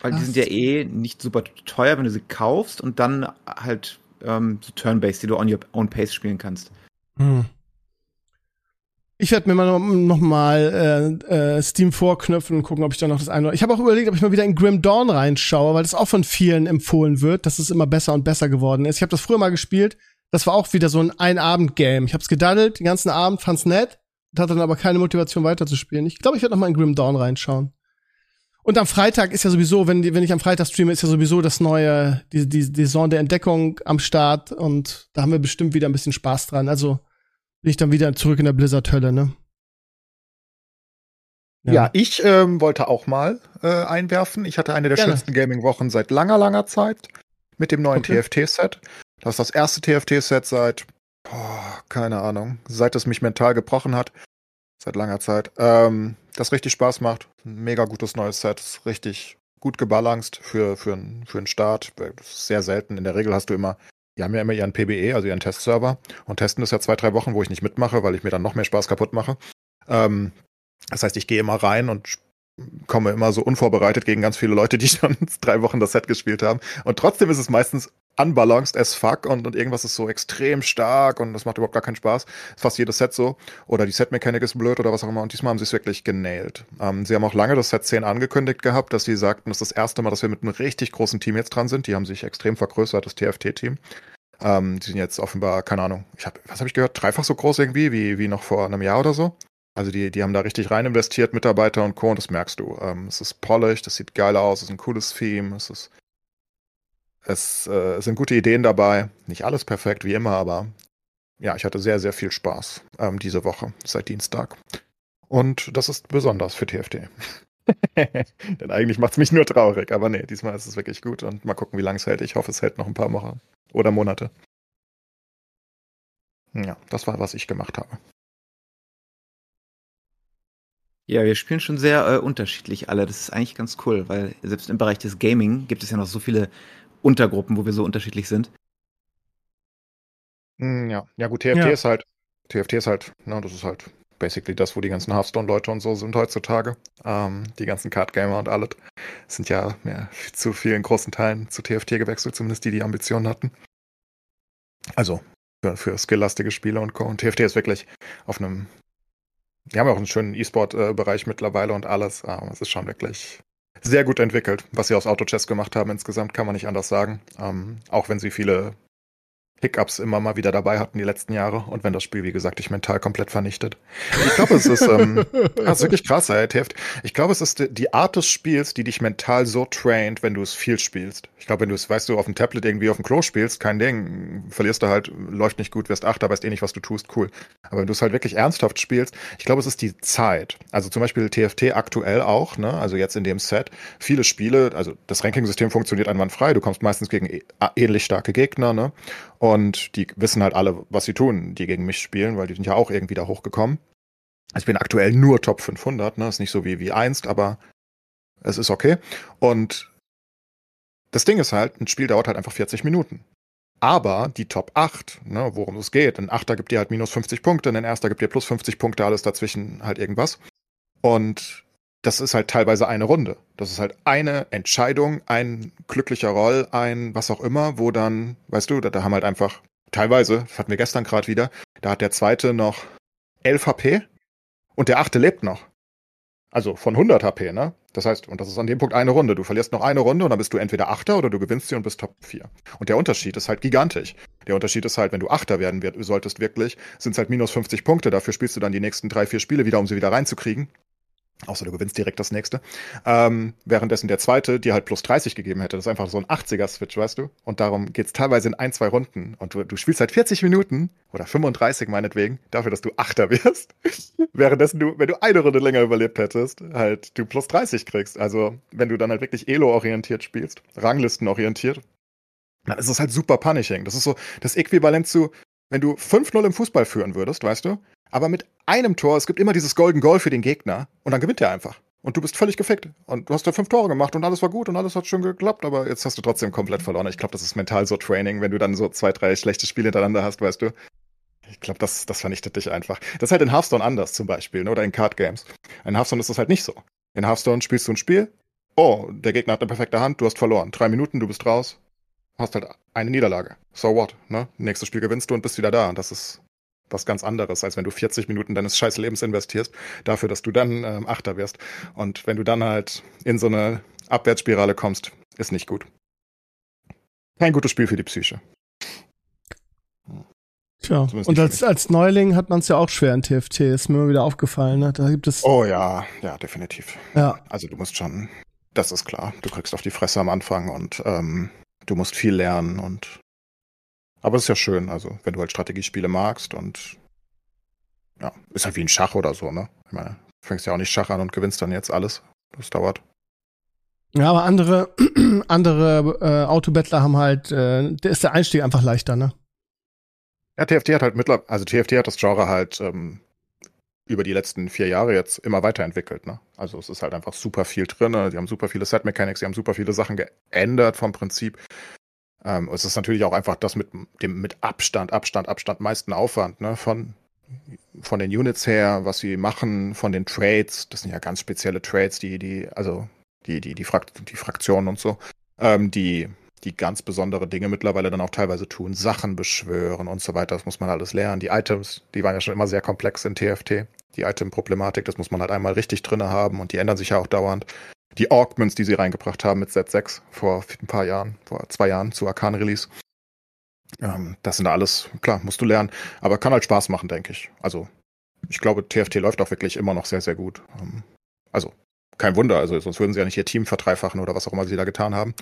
Weil die Last sind ja eh nicht super teuer, wenn du sie kaufst und dann halt ähm, so Turn-Based, die du on your own pace spielen kannst. Hm. Ich werde mir mal noch, noch äh, äh, Steam vorknöpfen und gucken, ob ich da noch das eine. Ich habe auch überlegt, ob ich mal wieder in Grim Dawn reinschaue, weil das auch von vielen empfohlen wird, dass es immer besser und besser geworden ist. Ich habe das früher mal gespielt. Das war auch wieder so ein Ein-Abend-Game. Ich habe es gedaddelt den ganzen Abend, fand's nett, hatte dann aber keine Motivation weiterzuspielen. Ich glaube, ich werde noch mal in Grim Dawn reinschauen. Und am Freitag ist ja sowieso, wenn, die, wenn ich am Freitag streame, ist ja sowieso das neue, die, die, die Saison der Entdeckung am Start und da haben wir bestimmt wieder ein bisschen Spaß dran. Also bin ich dann wieder zurück in der Blizzard-Hölle, ne? Ja, ich ähm, wollte auch mal äh, einwerfen. Ich hatte eine der Gerne. schönsten Gaming-Wochen seit langer, langer Zeit mit dem neuen Okay. TFT-Set. Das ist das erste TFT-Set seit, boah, keine Ahnung, seit es mich mental gebrochen hat. Seit langer Zeit. Ähm, das richtig Spaß macht. Ein mega gutes neues Set. Ist richtig gut gebalanced für, für, einen- für einen Start. Sehr selten. In der Regel hast du immer, die haben ja immer ihren PBE, also ihren Testserver. Und testen das ja zwei, drei Wochen, wo ich nicht mitmache, weil ich mir dann noch mehr Spaß kaputt mache. Ähm, das heißt, ich gehe immer rein und komme immer so unvorbereitet gegen ganz viele Leute, die schon drei Wochen das Set gespielt haben. Und trotzdem ist es meistens unbalanced as fuck und, und irgendwas ist so extrem stark und das macht überhaupt gar keinen Spaß. Ist fast jedes Set so. Oder die Set-Mechanik ist blöd oder was auch immer. Und diesmal haben sie es wirklich genailt. Ähm, sie haben auch lange das Set 10 angekündigt gehabt, dass sie sagten, das ist das erste Mal, dass wir mit einem richtig großen Team jetzt dran sind. Die haben sich extrem vergrößert, das TFT-Team. Ähm, die sind jetzt offenbar, keine Ahnung, ich hab, was habe ich gehört, dreifach so groß irgendwie, wie, wie noch vor einem Jahr oder so. Also die, die haben da richtig rein investiert, Mitarbeiter und Co. Und das merkst du. Ähm, es ist polished, es sieht geil aus, es ist ein cooles Theme, es ist es äh, sind gute Ideen dabei. Nicht alles perfekt, wie immer, aber ja, ich hatte sehr, sehr viel Spaß ähm, diese Woche, seit Dienstag. Und das ist besonders für TFT. Denn eigentlich macht es mich nur traurig, aber nee, diesmal ist es wirklich gut und mal gucken, wie lange es hält. Ich hoffe, es hält noch ein paar Wochen oder Monate. Ja, das war, was ich gemacht habe. Ja, wir spielen schon sehr äh, unterschiedlich alle. Das ist eigentlich ganz cool, weil selbst im Bereich des Gaming gibt es ja noch so viele Untergruppen, wo wir so unterschiedlich sind. Hm, ja, ja gut, TFT ja. ist halt, TFT ist halt, ne, das ist halt basically das, wo die ganzen Hearthstone-Leute und so sind heutzutage. Ähm, die ganzen Card-Gamer und alles sind ja, ja zu vielen großen Teilen zu TFT gewechselt, zumindest die, die Ambitionen hatten. Also für, für skilllastige Spiele und Co. Und TFT ist wirklich auf einem, die haben ja auch einen schönen E-Sport-Bereich mittlerweile und alles. Es ist schon wirklich sehr gut entwickelt. Was sie aus Auto-Chess gemacht haben insgesamt, kann man nicht anders sagen. Ähm, auch wenn sie viele Hiccups immer mal wieder dabei hatten die letzten Jahre und wenn das Spiel, wie gesagt, dich mental komplett vernichtet. Ich glaube, es ist, ähm, das ist wirklich krass, ey, Heft. Ich glaube, es ist die Art des Spiels, die dich mental so traint, wenn du es viel spielst. Ich glaube, wenn du es, weißt du, auf dem Tablet irgendwie auf dem Klo spielst, kein Ding, verlierst du halt, läuft nicht gut, wirst Achter, weißt eh nicht, was du tust, cool. Aber wenn du es halt wirklich ernsthaft spielst, ich glaube, es ist die Zeit. Also zum Beispiel TFT aktuell auch, ne, also jetzt in dem Set, viele Spiele, also das Ranking-System funktioniert einwandfrei, du kommst meistens gegen ähnlich starke Gegner, ne, und die wissen halt alle, was sie tun, die gegen mich spielen, weil die sind ja auch irgendwie da hochgekommen. Also ich bin aktuell nur Top 500, ne? Ist nicht so wie, wie einst, aber es ist okay. Und das Ding ist halt, ein Spiel dauert halt einfach 40 Minuten. Aber die Top 8, ne, worum es geht, ein Achter gibt dir halt minus 50 Punkte, ein Erster gibt dir plus 50 Punkte, alles dazwischen halt irgendwas. Und das ist halt teilweise eine Runde. Das ist halt eine Entscheidung, ein glücklicher Roll, ein was auch immer, wo dann, weißt du, da, da haben halt einfach teilweise, das hatten wir gestern gerade wieder, da hat der zweite noch 11 HP und der achte lebt noch. Also von 100 HP, ne? Das heißt, und das ist an dem Punkt eine Runde. Du verlierst noch eine Runde und dann bist du entweder Achter oder du gewinnst sie und bist Top 4. Und der Unterschied ist halt gigantisch. Der Unterschied ist halt, wenn du Achter werden solltest wirklich, sind es halt minus 50 Punkte. Dafür spielst du dann die nächsten drei, vier Spiele wieder, um sie wieder reinzukriegen. Außer du gewinnst direkt das nächste. Ähm, währenddessen der zweite dir halt plus 30 gegeben hätte. Das ist einfach so ein 80er-Switch, weißt du? Und darum geht's teilweise in ein, zwei Runden. Und du, du spielst halt 40 Minuten oder 35 meinetwegen, dafür, dass du Achter wirst. währenddessen du, wenn du eine Runde länger überlebt hättest, halt du plus 30 kriegst. Also, wenn du dann halt wirklich Elo-orientiert spielst, Ranglisten-orientiert, dann ist es halt super punishing. Das ist so das Äquivalent zu, wenn du 5-0 im Fußball führen würdest, weißt du? Aber mit einem Tor, es gibt immer dieses Golden Goal für den Gegner und dann gewinnt er einfach. Und du bist völlig gefickt. Und du hast da fünf Tore gemacht und alles war gut und alles hat schön geklappt, aber jetzt hast du trotzdem komplett verloren. Ich glaube, das ist mental so Training, wenn du dann so zwei, drei schlechte Spiele hintereinander hast, weißt du. Ich glaube, das, das vernichtet dich einfach. Das ist halt in Hearthstone anders zum Beispiel, ne? oder in Card Games. In Hearthstone ist das halt nicht so. In Hearthstone spielst du ein Spiel, oh, der Gegner hat eine perfekte Hand, du hast verloren. Drei Minuten, du bist raus, hast halt eine Niederlage. So what, ne? Nächstes Spiel gewinnst du und bist wieder da. Und das ist was ganz anderes, als wenn du 40 Minuten deines scheiß Lebens investierst, dafür, dass du dann ähm, Achter wirst. Und wenn du dann halt in so eine Abwärtsspirale kommst, ist nicht gut. Kein gutes Spiel für die Psyche. Tja, und als, als Neuling hat man es ja auch schwer in TFT, ist mir immer wieder aufgefallen. Ne? Da gibt es. Oh ja, ja, definitiv. Ja. Also du musst schon, das ist klar, du kriegst auf die Fresse am Anfang und ähm, du musst viel lernen und aber es ist ja schön, also wenn du halt Strategiespiele magst und ja, ist halt wie ein Schach oder so, ne? Ich meine, du fängst ja auch nicht Schach an und gewinnst dann jetzt alles. Das dauert. Ja, aber andere, andere äh, Autobettler haben halt, äh, da ist der Einstieg einfach leichter, ne? Ja, TFT hat halt mittlerweile, also TFT hat das Genre halt ähm, über die letzten vier Jahre jetzt immer weiterentwickelt, ne? Also es ist halt einfach super viel drin, ne? die haben super viele Set-Mechanics, die haben super viele Sachen geändert vom Prinzip. Ähm, es ist natürlich auch einfach das mit dem mit Abstand, Abstand, Abstand meisten Aufwand, ne? Von von den Units her, was sie machen, von den Trades, das sind ja ganz spezielle Trades, die, die, also die, die, die, Frakt die Fraktionen und so, ähm, die, die ganz besondere Dinge mittlerweile dann auch teilweise tun, Sachen beschwören und so weiter. Das muss man alles lernen. Die Items, die waren ja schon immer sehr komplex in TFT. Die Item-Problematik, das muss man halt einmal richtig drinne haben und die ändern sich ja auch dauernd. Die Augments, die sie reingebracht haben mit Z6 vor ein paar Jahren, vor zwei Jahren zu Arcan Release. Ähm, das sind alles, klar, musst du lernen, aber kann halt Spaß machen, denke ich. Also, ich glaube, TFT läuft auch wirklich immer noch sehr, sehr gut. Ähm, also, kein Wunder, also sonst würden sie ja nicht ihr Team verdreifachen oder was auch immer sie da getan haben.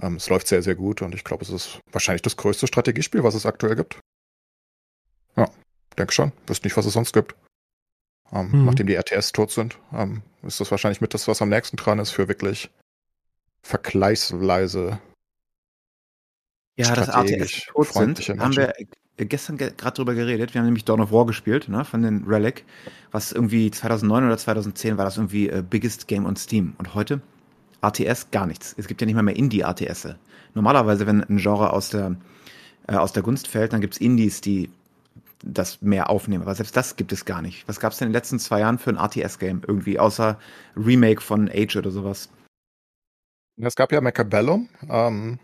Ähm, es läuft sehr, sehr gut und ich glaube, es ist wahrscheinlich das größte Strategiespiel, was es aktuell gibt. Ja, denke schon. Wüsste nicht, was es sonst gibt. Ähm, mhm. Nachdem die RTS tot sind, ähm, ist das wahrscheinlich mit das, was am nächsten dran ist für wirklich vergleichsweise ja, dass RTS tot sind, haben wir gestern ge gerade drüber geredet. Wir haben nämlich Dawn of War gespielt, ne, von den Relic, was irgendwie 2009 oder 2010 war das irgendwie äh, biggest Game on Steam. Und heute RTS gar nichts. Es gibt ja nicht mal mehr Indie-RTS. Normalerweise, wenn ein Genre aus der, äh, aus der Gunst fällt, dann gibt's Indies, die das mehr aufnehmen. Aber selbst das gibt es gar nicht. Was gab's denn in den letzten zwei Jahren für ein RTS-Game irgendwie, außer Remake von Age oder sowas? Es gab ja Macabellum, ähm,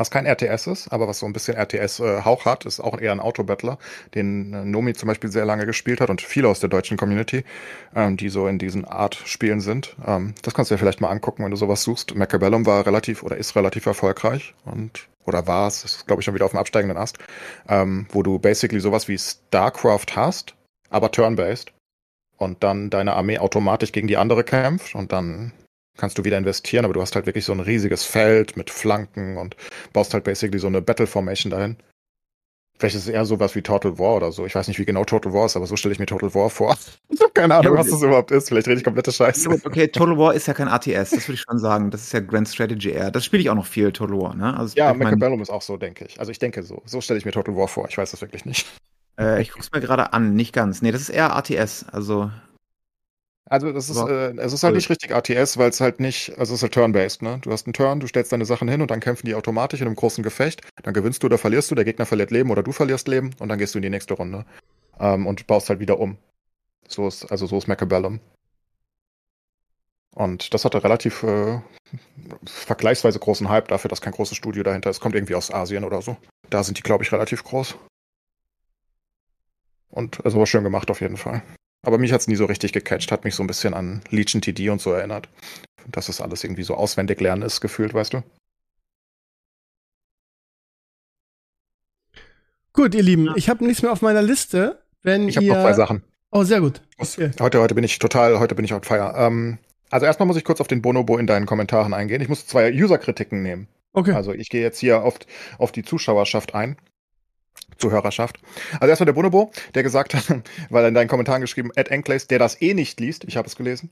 was kein RTS ist, aber was so ein bisschen RTS-Hauch hat, ist auch eher ein Autobattler, den äh, Nomi zum Beispiel sehr lange gespielt hat und viele aus der deutschen Community, ähm, die so in diesen Art-Spielen sind. Ähm, das kannst du dir vielleicht mal angucken, wenn du sowas suchst. Macabellum war relativ oder ist relativ erfolgreich und oder war es, ist glaube ich schon wieder auf dem absteigenden Ast, ähm, wo du basically sowas wie StarCraft hast, aber turn-based und dann deine Armee automatisch gegen die andere kämpft und dann kannst du wieder investieren, aber du hast halt wirklich so ein riesiges Feld mit Flanken und baust halt basically so eine Battle Formation dahin. Vielleicht ist es eher sowas wie Total War oder so. Ich weiß nicht, wie genau Total War ist, aber so stelle ich mir Total War vor. Ich habe keine Ahnung, ja, was das überhaupt ist. Vielleicht rede ich komplette Scheiße. Okay, Total War ist ja kein ATS, das würde ich schon sagen. Das ist ja Grand Strategy eher. Das spiele ich auch noch viel, Total War. Ne? Also ja, Machiavellium ist auch so, denke ich. Also ich denke so. So stelle ich mir Total War vor. Ich weiß das wirklich nicht. Äh, ich gucke es mir gerade an, nicht ganz. Nee, das ist eher ATS. Also also das ist, äh, es ist halt nicht richtig ATS, weil es halt nicht, also es ist halt turn-based, ne? Du hast einen Turn, du stellst deine Sachen hin und dann kämpfen die automatisch in einem großen Gefecht. Dann gewinnst du oder verlierst du, der Gegner verliert Leben oder du verlierst Leben und dann gehst du in die nächste Runde. Ähm, und baust halt wieder um. So ist, also so ist Macabellum. Und das hatte relativ äh, vergleichsweise großen Hype dafür, dass kein großes Studio dahinter ist. Kommt irgendwie aus Asien oder so. Da sind die, glaube ich, relativ groß. Und also war schön gemacht auf jeden Fall. Aber mich hat es nie so richtig gecatcht, hat mich so ein bisschen an Legion TD und so erinnert. Dass das alles irgendwie so auswendig lernen ist, gefühlt, weißt du? Gut, ihr Lieben, ich habe nichts mehr auf meiner Liste. Wenn ich habe noch zwei Sachen. Oh, sehr gut. Okay. Heute, heute bin ich total, heute bin ich on fire. Ähm, also erstmal muss ich kurz auf den Bonobo in deinen Kommentaren eingehen. Ich muss zwei User-Kritiken nehmen. Okay. Also ich gehe jetzt hier auf, auf die Zuschauerschaft ein. Zuhörerschaft. Also erstmal der Bonobo, der gesagt hat, weil er in deinen Kommentaren geschrieben, Ed Enclays, der das eh nicht liest, ich habe es gelesen.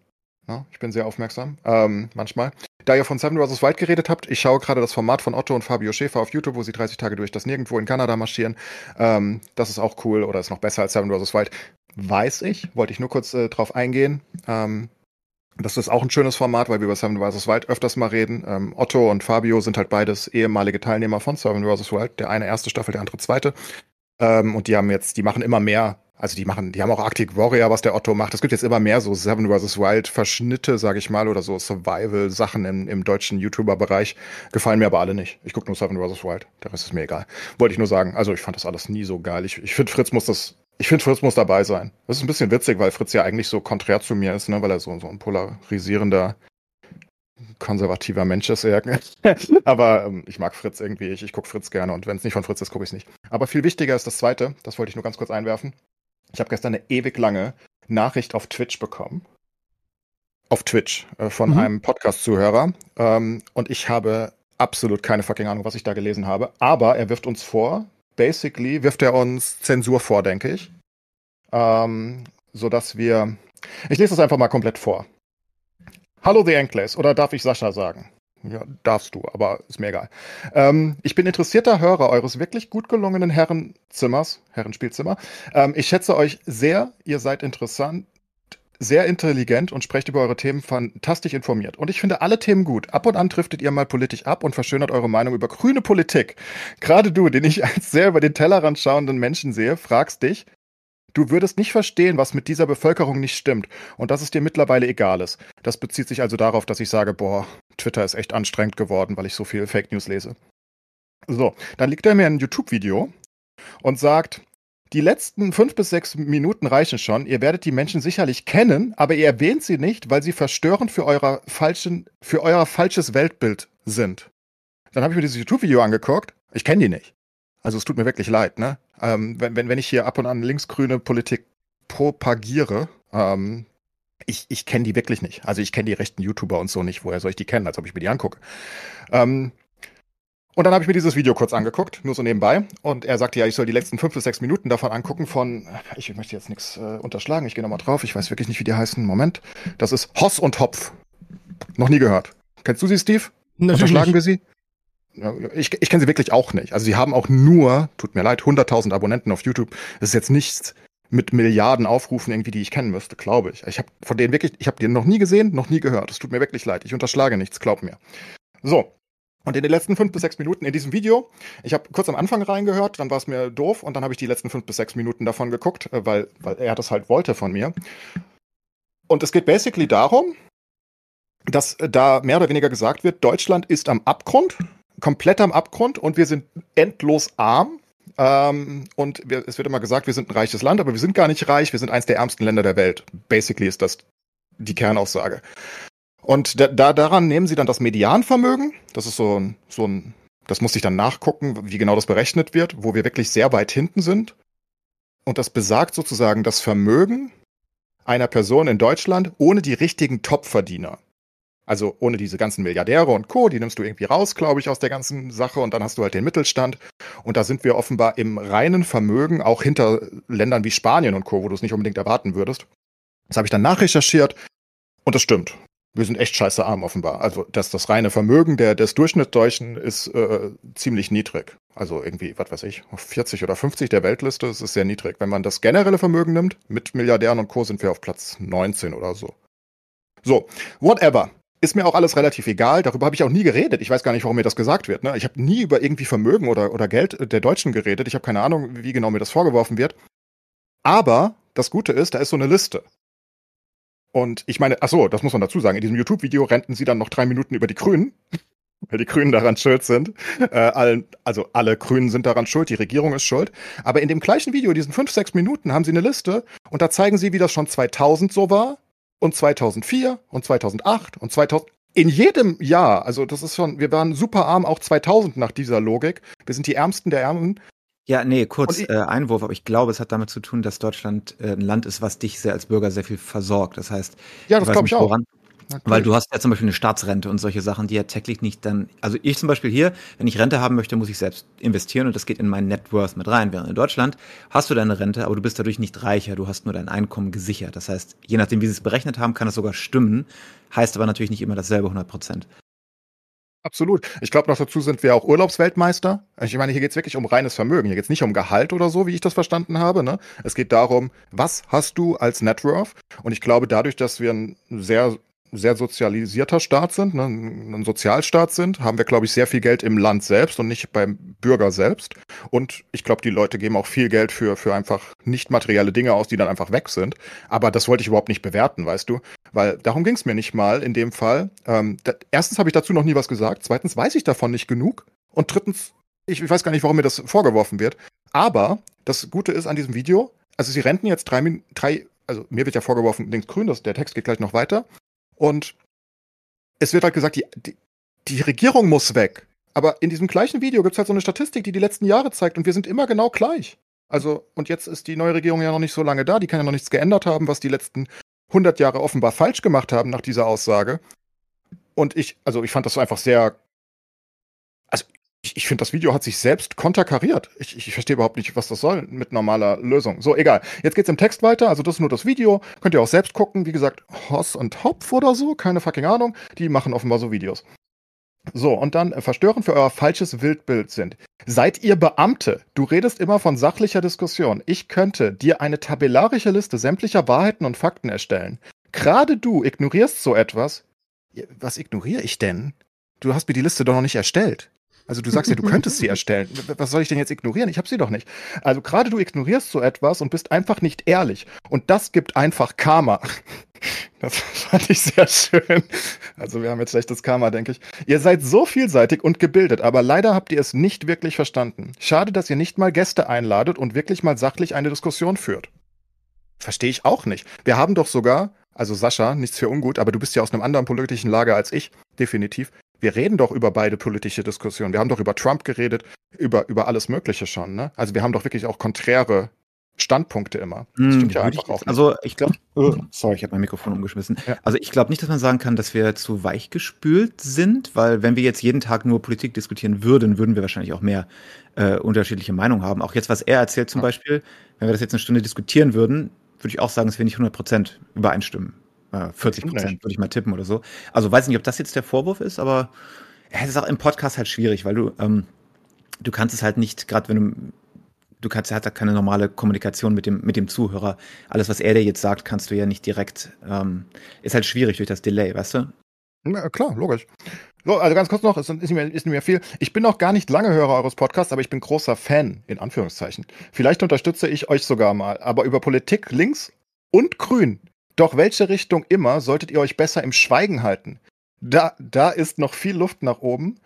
Ja, ich bin sehr aufmerksam, ähm, manchmal. Da ihr von Seven vs. Wild geredet habt, ich schaue gerade das Format von Otto und Fabio Schäfer auf YouTube, wo sie 30 Tage durch das Nirgendwo in Kanada marschieren. Ähm, das ist auch cool oder ist noch besser als Seven vs. Wild. Weiß ich, wollte ich nur kurz äh, drauf eingehen. Ähm, das ist auch ein schönes Format, weil wir über Seven vs. Wild öfters mal reden. Ähm, Otto und Fabio sind halt beides ehemalige Teilnehmer von Seven vs. Wild. Der eine erste Staffel, der andere zweite. Ähm, und die haben jetzt, die machen immer mehr. Also die machen, die haben auch Arctic Warrior, was der Otto macht. Es gibt jetzt immer mehr so Seven vs. Wild Verschnitte, sage ich mal, oder so Survival-Sachen im, im deutschen YouTuber-Bereich. Gefallen mir aber alle nicht. Ich gucke nur Seven vs. Wild. Der Rest ist mir egal. Wollte ich nur sagen. Also ich fand das alles nie so geil. Ich, ich finde, Fritz muss das ich finde, Fritz muss dabei sein. Das ist ein bisschen witzig, weil Fritz ja eigentlich so konträr zu mir ist, ne? weil er so, so ein polarisierender, konservativer Mensch ist. Aber ähm, ich mag Fritz irgendwie, ich, ich gucke Fritz gerne und wenn es nicht von Fritz ist, gucke ich es nicht. Aber viel wichtiger ist das Zweite, das wollte ich nur ganz kurz einwerfen. Ich habe gestern eine ewig lange Nachricht auf Twitch bekommen. Auf Twitch äh, von mhm. einem Podcast-Zuhörer. Ähm, und ich habe absolut keine fucking Ahnung, was ich da gelesen habe. Aber er wirft uns vor, basically wirft er uns Zensur vor, denke ich. Ähm, so dass wir. Ich lese das einfach mal komplett vor. Hallo The Enclaves, oder darf ich Sascha sagen? Ja, darfst du, aber ist mir egal. Ähm, ich bin interessierter Hörer eures wirklich gut gelungenen Herrenzimmers, Herrenspielzimmer. Ähm, ich schätze euch sehr, ihr seid interessant, sehr intelligent und sprecht über eure Themen fantastisch informiert. Und ich finde alle Themen gut. Ab und an driftet ihr mal politisch ab und verschönert eure Meinung über grüne Politik. Gerade du, den ich als sehr über den Tellerrand schauenden Menschen sehe, fragst dich, Du würdest nicht verstehen, was mit dieser Bevölkerung nicht stimmt und dass es dir mittlerweile egal ist. Das bezieht sich also darauf, dass ich sage, boah, Twitter ist echt anstrengend geworden, weil ich so viel Fake News lese. So, dann liegt er mir ein YouTube-Video und sagt, die letzten fünf bis sechs Minuten reichen schon. Ihr werdet die Menschen sicherlich kennen, aber ihr erwähnt sie nicht, weil sie verstörend für, euer, falschen, für euer falsches Weltbild sind. Dann habe ich mir dieses YouTube-Video angeguckt. Ich kenne die nicht. Also es tut mir wirklich leid, ne? Ähm, wenn, wenn, wenn ich hier ab und an linksgrüne Politik propagiere, ähm, ich, ich kenne die wirklich nicht. Also ich kenne die rechten YouTuber und so nicht. Woher soll ich die kennen, als ob ich mir die angucke? Ähm, und dann habe ich mir dieses Video kurz angeguckt, nur so nebenbei. Und er sagte ja, ich soll die letzten fünf bis sechs Minuten davon angucken von, ich möchte jetzt nichts äh, unterschlagen, ich gehe nochmal drauf, ich weiß wirklich nicht, wie die heißen. Moment. Das ist Hoss und Hopf. Noch nie gehört. Kennst du sie, Steve? Natürlich Unterschlagen wir sie? Ich, ich kenne sie wirklich auch nicht. Also sie haben auch nur, tut mir leid, 100.000 Abonnenten auf YouTube. Das ist jetzt nichts mit Milliarden Aufrufen irgendwie, die ich kennen müsste, glaube ich. Ich habe von denen wirklich, ich habe die noch nie gesehen, noch nie gehört. Es tut mir wirklich leid. Ich unterschlage nichts, glaub mir. So. Und in den letzten fünf bis sechs Minuten in diesem Video, ich habe kurz am Anfang reingehört, dann war es mir doof und dann habe ich die letzten fünf bis sechs Minuten davon geguckt, äh, weil, weil er das halt wollte von mir. Und es geht basically darum, dass äh, da mehr oder weniger gesagt wird, Deutschland ist am Abgrund, komplett am Abgrund und wir sind endlos arm. Ähm, und wir, es wird immer gesagt, wir sind ein reiches Land, aber wir sind gar nicht reich, wir sind eins der ärmsten Länder der Welt. Basically ist das die Kernaussage. Und da, da daran nehmen sie dann das Medianvermögen, das ist so ein, so ein, das muss ich dann nachgucken, wie genau das berechnet wird, wo wir wirklich sehr weit hinten sind. Und das besagt sozusagen das Vermögen einer Person in Deutschland ohne die richtigen Topverdiener. Also ohne diese ganzen Milliardäre und Co., die nimmst du irgendwie raus, glaube ich, aus der ganzen Sache und dann hast du halt den Mittelstand. Und da sind wir offenbar im reinen Vermögen auch hinter Ländern wie Spanien und Co., wo du es nicht unbedingt erwarten würdest. Das habe ich dann nachrecherchiert und das stimmt. Wir sind echt scheiße arm offenbar. Also das, das reine Vermögen der, des Durchschnittsdeutschen ist äh, ziemlich niedrig. Also irgendwie, was weiß ich, auf 40 oder 50 der Weltliste, ist sehr niedrig. Wenn man das generelle Vermögen nimmt, mit Milliardären und Co. sind wir auf Platz 19 oder so. So, whatever. Ist mir auch alles relativ egal. Darüber habe ich auch nie geredet. Ich weiß gar nicht, warum mir das gesagt wird. Ne? Ich habe nie über irgendwie Vermögen oder, oder Geld der Deutschen geredet. Ich habe keine Ahnung, wie genau mir das vorgeworfen wird. Aber das Gute ist, da ist so eine Liste. Und ich meine, ach so, das muss man dazu sagen. In diesem YouTube-Video renten sie dann noch drei Minuten über die Grünen, weil die Grünen daran schuld sind. Äh, allen, also alle Grünen sind daran schuld, die Regierung ist schuld. Aber in dem gleichen Video, diesen fünf, sechs Minuten, haben sie eine Liste und da zeigen sie, wie das schon 2000 so war und 2004 und 2008 und 2000. In jedem Jahr, also das ist schon, wir waren super arm, auch 2000 nach dieser Logik. Wir sind die Ärmsten der Ärmen. Ja, nee, kurz ich- äh, Einwurf, aber ich glaube, es hat damit zu tun, dass Deutschland äh, ein Land ist, was dich sehr als Bürger sehr viel versorgt. Das heißt, Ja, das glaube ich auch. woran- Weil du hast ja zum Beispiel eine Staatsrente und solche Sachen, die ja täglich nicht dann, also ich zum Beispiel hier, wenn ich Rente haben möchte, muss ich selbst investieren und das geht in mein Net Worth mit rein. Während in Deutschland hast du deine Rente, aber du bist dadurch nicht reicher, du hast nur dein Einkommen gesichert. Das heißt, je nachdem, wie sie es berechnet haben, kann es sogar stimmen, heißt aber natürlich nicht immer dasselbe 100 Prozent. Absolut. Ich glaube, noch dazu sind wir auch Urlaubsweltmeister. Ich meine, hier geht's wirklich um reines Vermögen. Hier geht's nicht um Gehalt oder so, wie ich das verstanden habe. Ne? Es geht darum, was hast du als Net Worth? Und ich glaube, dadurch, dass wir ein sehr, sehr sozialisierter Staat sind, ne, ein Sozialstaat sind, haben wir, glaube ich, sehr viel Geld im Land selbst und nicht beim Bürger selbst. Und ich glaube, die Leute geben auch viel Geld für, für einfach nicht materielle Dinge aus, die dann einfach weg sind. Aber das wollte ich überhaupt nicht bewerten, weißt du? Weil darum ging es mir nicht mal in dem Fall. Ähm, da, erstens habe ich dazu noch nie was gesagt. Zweitens weiß ich davon nicht genug. Und drittens, ich, ich weiß gar nicht, warum mir das vorgeworfen wird. Aber das Gute ist an diesem Video, also sie renten jetzt drei, drei also mir wird ja vorgeworfen, links grün, das, der Text geht gleich noch weiter. Und es wird halt gesagt, die, die, die Regierung muss weg. Aber in diesem gleichen Video gibt es halt so eine Statistik, die die letzten Jahre zeigt und wir sind immer genau gleich. Also, und jetzt ist die neue Regierung ja noch nicht so lange da, die kann ja noch nichts geändert haben, was die letzten 100 Jahre offenbar falsch gemacht haben nach dieser Aussage. Und ich, also ich fand das einfach sehr, also ich, ich finde, das Video hat sich selbst konterkariert. Ich, ich, verstehe überhaupt nicht, was das soll mit normaler Lösung. So, egal. Jetzt geht's im Text weiter. Also das ist nur das Video. Könnt ihr auch selbst gucken. Wie gesagt, Hoss und Hopf oder so. Keine fucking Ahnung. Die machen offenbar so Videos. So, und dann äh, verstörend für euer falsches Wildbild sind. Seid ihr Beamte? Du redest immer von sachlicher Diskussion. Ich könnte dir eine tabellarische Liste sämtlicher Wahrheiten und Fakten erstellen. Gerade du ignorierst so etwas. Was ignoriere ich denn? Du hast mir die Liste doch noch nicht erstellt. Also du sagst ja, du könntest sie erstellen. Was soll ich denn jetzt ignorieren? Ich habe sie doch nicht. Also gerade du ignorierst so etwas und bist einfach nicht ehrlich. Und das gibt einfach Karma. Das fand ich sehr schön. Also wir haben jetzt schlechtes Karma, denke ich. Ihr seid so vielseitig und gebildet, aber leider habt ihr es nicht wirklich verstanden. Schade, dass ihr nicht mal Gäste einladet und wirklich mal sachlich eine Diskussion führt. Verstehe ich auch nicht. Wir haben doch sogar, also Sascha, nichts für ungut, aber du bist ja aus einem anderen politischen Lager als ich, definitiv. Wir reden doch über beide politische Diskussionen. Wir haben doch über Trump geredet, über, über alles Mögliche schon, ne? Also wir haben doch wirklich auch konträre Standpunkte immer. Das stimmt ja einfach auch. Also ich glaube, oh, sorry, ich habe mein Mikrofon umgeschmissen. Ja. Also ich glaube nicht, dass man sagen kann, dass wir zu weichgespült sind, weil wenn wir jetzt jeden Tag nur Politik diskutieren würden, würden wir wahrscheinlich auch mehr äh, unterschiedliche Meinungen haben. Auch jetzt, was er erzählt zum ja. Beispiel, wenn wir das jetzt eine Stunde diskutieren würden, würde ich auch sagen, dass wir nicht 100 Prozent übereinstimmen. Äh, 40 Prozent würde ich mal tippen oder so. Also weiß nicht, ob das jetzt der Vorwurf ist, aber es ist auch im Podcast halt schwierig, weil du ähm, du kannst es halt nicht, gerade wenn du du kannst, er hat keine normale Kommunikation mit dem, mit dem Zuhörer. Alles, was er dir jetzt sagt, kannst du ja nicht direkt, ähm, ist halt schwierig durch das Delay, weißt du? Na klar, logisch. So, also ganz kurz noch, ist, ist, nicht mehr, ist nicht mehr viel. Ich bin noch gar nicht lange Hörer eures Podcasts, aber ich bin großer Fan, in Anführungszeichen. Vielleicht unterstütze ich euch sogar mal, aber über Politik links und grün. Doch welche Richtung immer, solltet ihr euch besser im Schweigen halten. Da, da ist noch viel Luft nach oben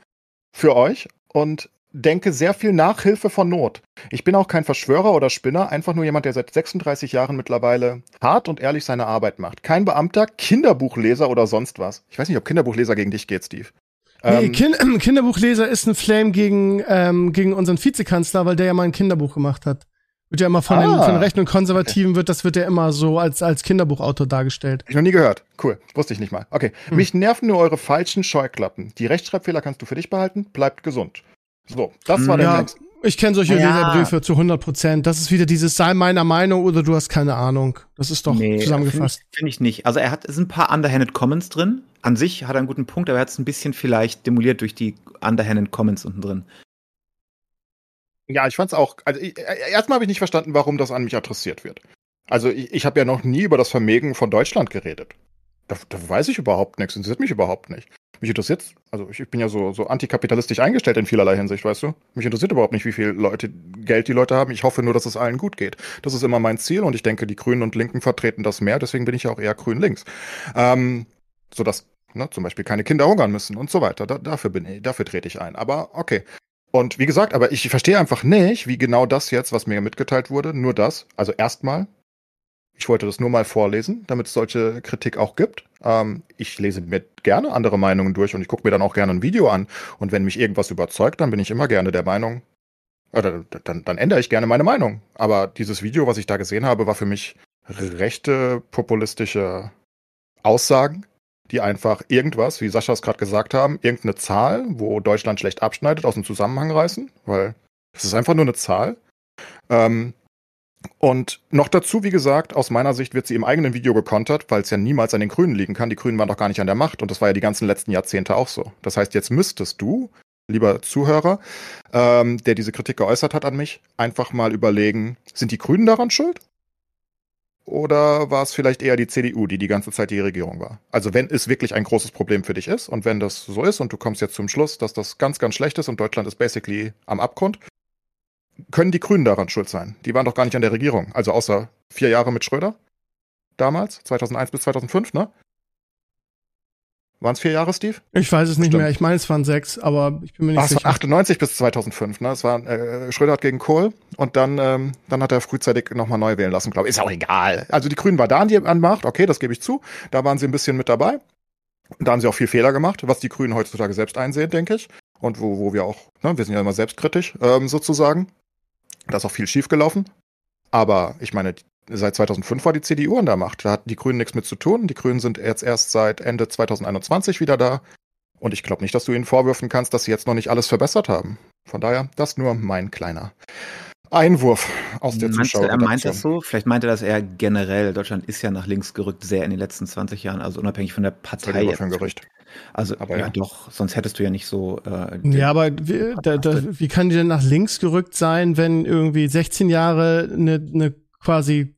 für euch und denke sehr viel Nachhilfe von Not. Ich bin auch kein Verschwörer oder Spinner, einfach nur jemand, der seit 36 Jahren mittlerweile hart und ehrlich seine Arbeit macht. Kein Beamter, Kinderbuchleser oder sonst was. Ich weiß nicht, ob Kinderbuchleser gegen dich geht, Steve. Nee, ähm, kind, Kinderbuchleser ist ein Flame gegen, ähm, gegen unseren Vizekanzler, weil der ja mal ein Kinderbuch gemacht hat. Wird ja immer von, ah, den, von den Rechten und Konservativen wird, das wird ja immer so als, als Kinderbuchautor dargestellt. Ich noch nie gehört. Cool. Wusste ich nicht mal. Okay. Hm. Mich nerven nur eure falschen Scheuklappen. Die Rechtschreibfehler kannst du für dich behalten. Bleibt gesund. So, das war der ja, Text. Ich kenne solche ja. Leserbriefe zu 100 Prozent. Das ist wieder dieses sei meiner Meinung oder du hast keine Ahnung. Das ist doch nee, zusammengefasst. Finde ich, find ich, nicht. Also er hat, es sind ein paar underhanded Comments drin. An sich hat er einen guten Punkt, aber er hat es ein bisschen vielleicht demoliert durch die underhanded Comments unten drin. Ja, ich fand's auch. Also ich, äh, erstmal habe ich nicht verstanden, warum das an mich adressiert wird. Also ich, ich habe ja noch nie über das Vermögen von Deutschland geredet. Da, da weiß ich überhaupt nichts, interessiert mich überhaupt nicht. Mich interessiert, also ich, bin ja so, so antikapitalistisch eingestellt in vielerlei Hinsicht, weißt du? Mich interessiert überhaupt nicht, wie viel Leute, Geld die Leute haben. Ich hoffe nur, dass es allen gut geht. Das ist immer mein Ziel und ich denke, die Grünen und Linken vertreten das mehr, deswegen bin ich ja auch eher grün-links. Ähm, sodass ne, zum Beispiel keine Kinder hungern müssen und so weiter. Da, dafür bin ich, dafür trete ich ein. Aber okay. Und wie gesagt, aber ich verstehe einfach nicht, wie genau das jetzt, was mir mitgeteilt wurde, nur das, also erstmal ich wollte das nur mal vorlesen, damit es solche Kritik auch gibt. Ähm, ich lese mir gerne andere Meinungen durch und ich gucke mir dann auch gerne ein Video an. Und wenn mich irgendwas überzeugt, dann bin ich immer gerne der Meinung, oder dann, dann ändere ich gerne meine Meinung. Aber dieses Video, was ich da gesehen habe, war für mich rechte populistische Aussagen, die einfach irgendwas, wie Sascha es gerade gesagt haben, irgendeine Zahl, wo Deutschland schlecht abschneidet, aus dem Zusammenhang reißen, weil es ist einfach nur eine Zahl. Ähm, und noch dazu, wie gesagt, aus meiner Sicht wird sie im eigenen Video gekontert, weil es ja niemals an den Grünen liegen kann. Die Grünen waren doch gar nicht an der Macht und das war ja die ganzen letzten Jahrzehnte auch so. Das heißt, jetzt müsstest du, lieber Zuhörer, ähm, der diese Kritik geäußert hat an mich, einfach mal überlegen, sind die Grünen daran schuld? Oder war es vielleicht eher die CDU, die die ganze Zeit die Regierung war? Also wenn es wirklich ein großes Problem für dich ist und wenn das so ist und du kommst jetzt zum Schluss, dass das ganz, ganz schlecht ist und Deutschland ist basically am Abgrund, können die Grünen daran schuld sein? Die waren doch gar nicht an der Regierung. Also außer vier Jahre mit Schröder. Damals, 2001 bis 2005, ne? Waren es vier Jahre, Steve? Ich weiß es nicht Stimmt. mehr. Ich meine, es waren sechs, aber ich bin mir nicht Ach, sicher. Es war 98 bis 2005, ne? Es war äh, Schröder hat gegen Kohl und dann, ähm, dann hat er frühzeitig nochmal neu wählen lassen, glaube ich. Ist auch egal. Also die Grünen waren da an die an Macht, okay, das gebe ich zu. Da waren sie ein bisschen mit dabei. Und da haben sie auch viel Fehler gemacht, was die Grünen heutzutage selbst einsehen, denke ich. Und wo, wo wir auch, ne, wir sind ja immer selbstkritisch, ähm, sozusagen. Da ist auch viel schiefgelaufen. Aber ich meine, seit 2005 war die CDU an der Macht. Da hatten die Grünen nichts mit zu tun. Die Grünen sind jetzt erst seit Ende 2021 wieder da. Und ich glaube nicht, dass du ihnen vorwürfen kannst, dass sie jetzt noch nicht alles verbessert haben. Von daher, das nur mein kleiner Einwurf aus der Zuschauer. Er meint das so? Vielleicht meint er das eher generell. Deutschland ist ja nach links gerückt, sehr in den letzten 20 Jahren, also unabhängig von der Partei. Ein Gerücht. Also aber ja, ja, doch, sonst hättest du ja nicht so. Äh, ja, aber wie, da, da, wie kann die denn nach links gerückt sein, wenn irgendwie 16 Jahre eine, eine quasi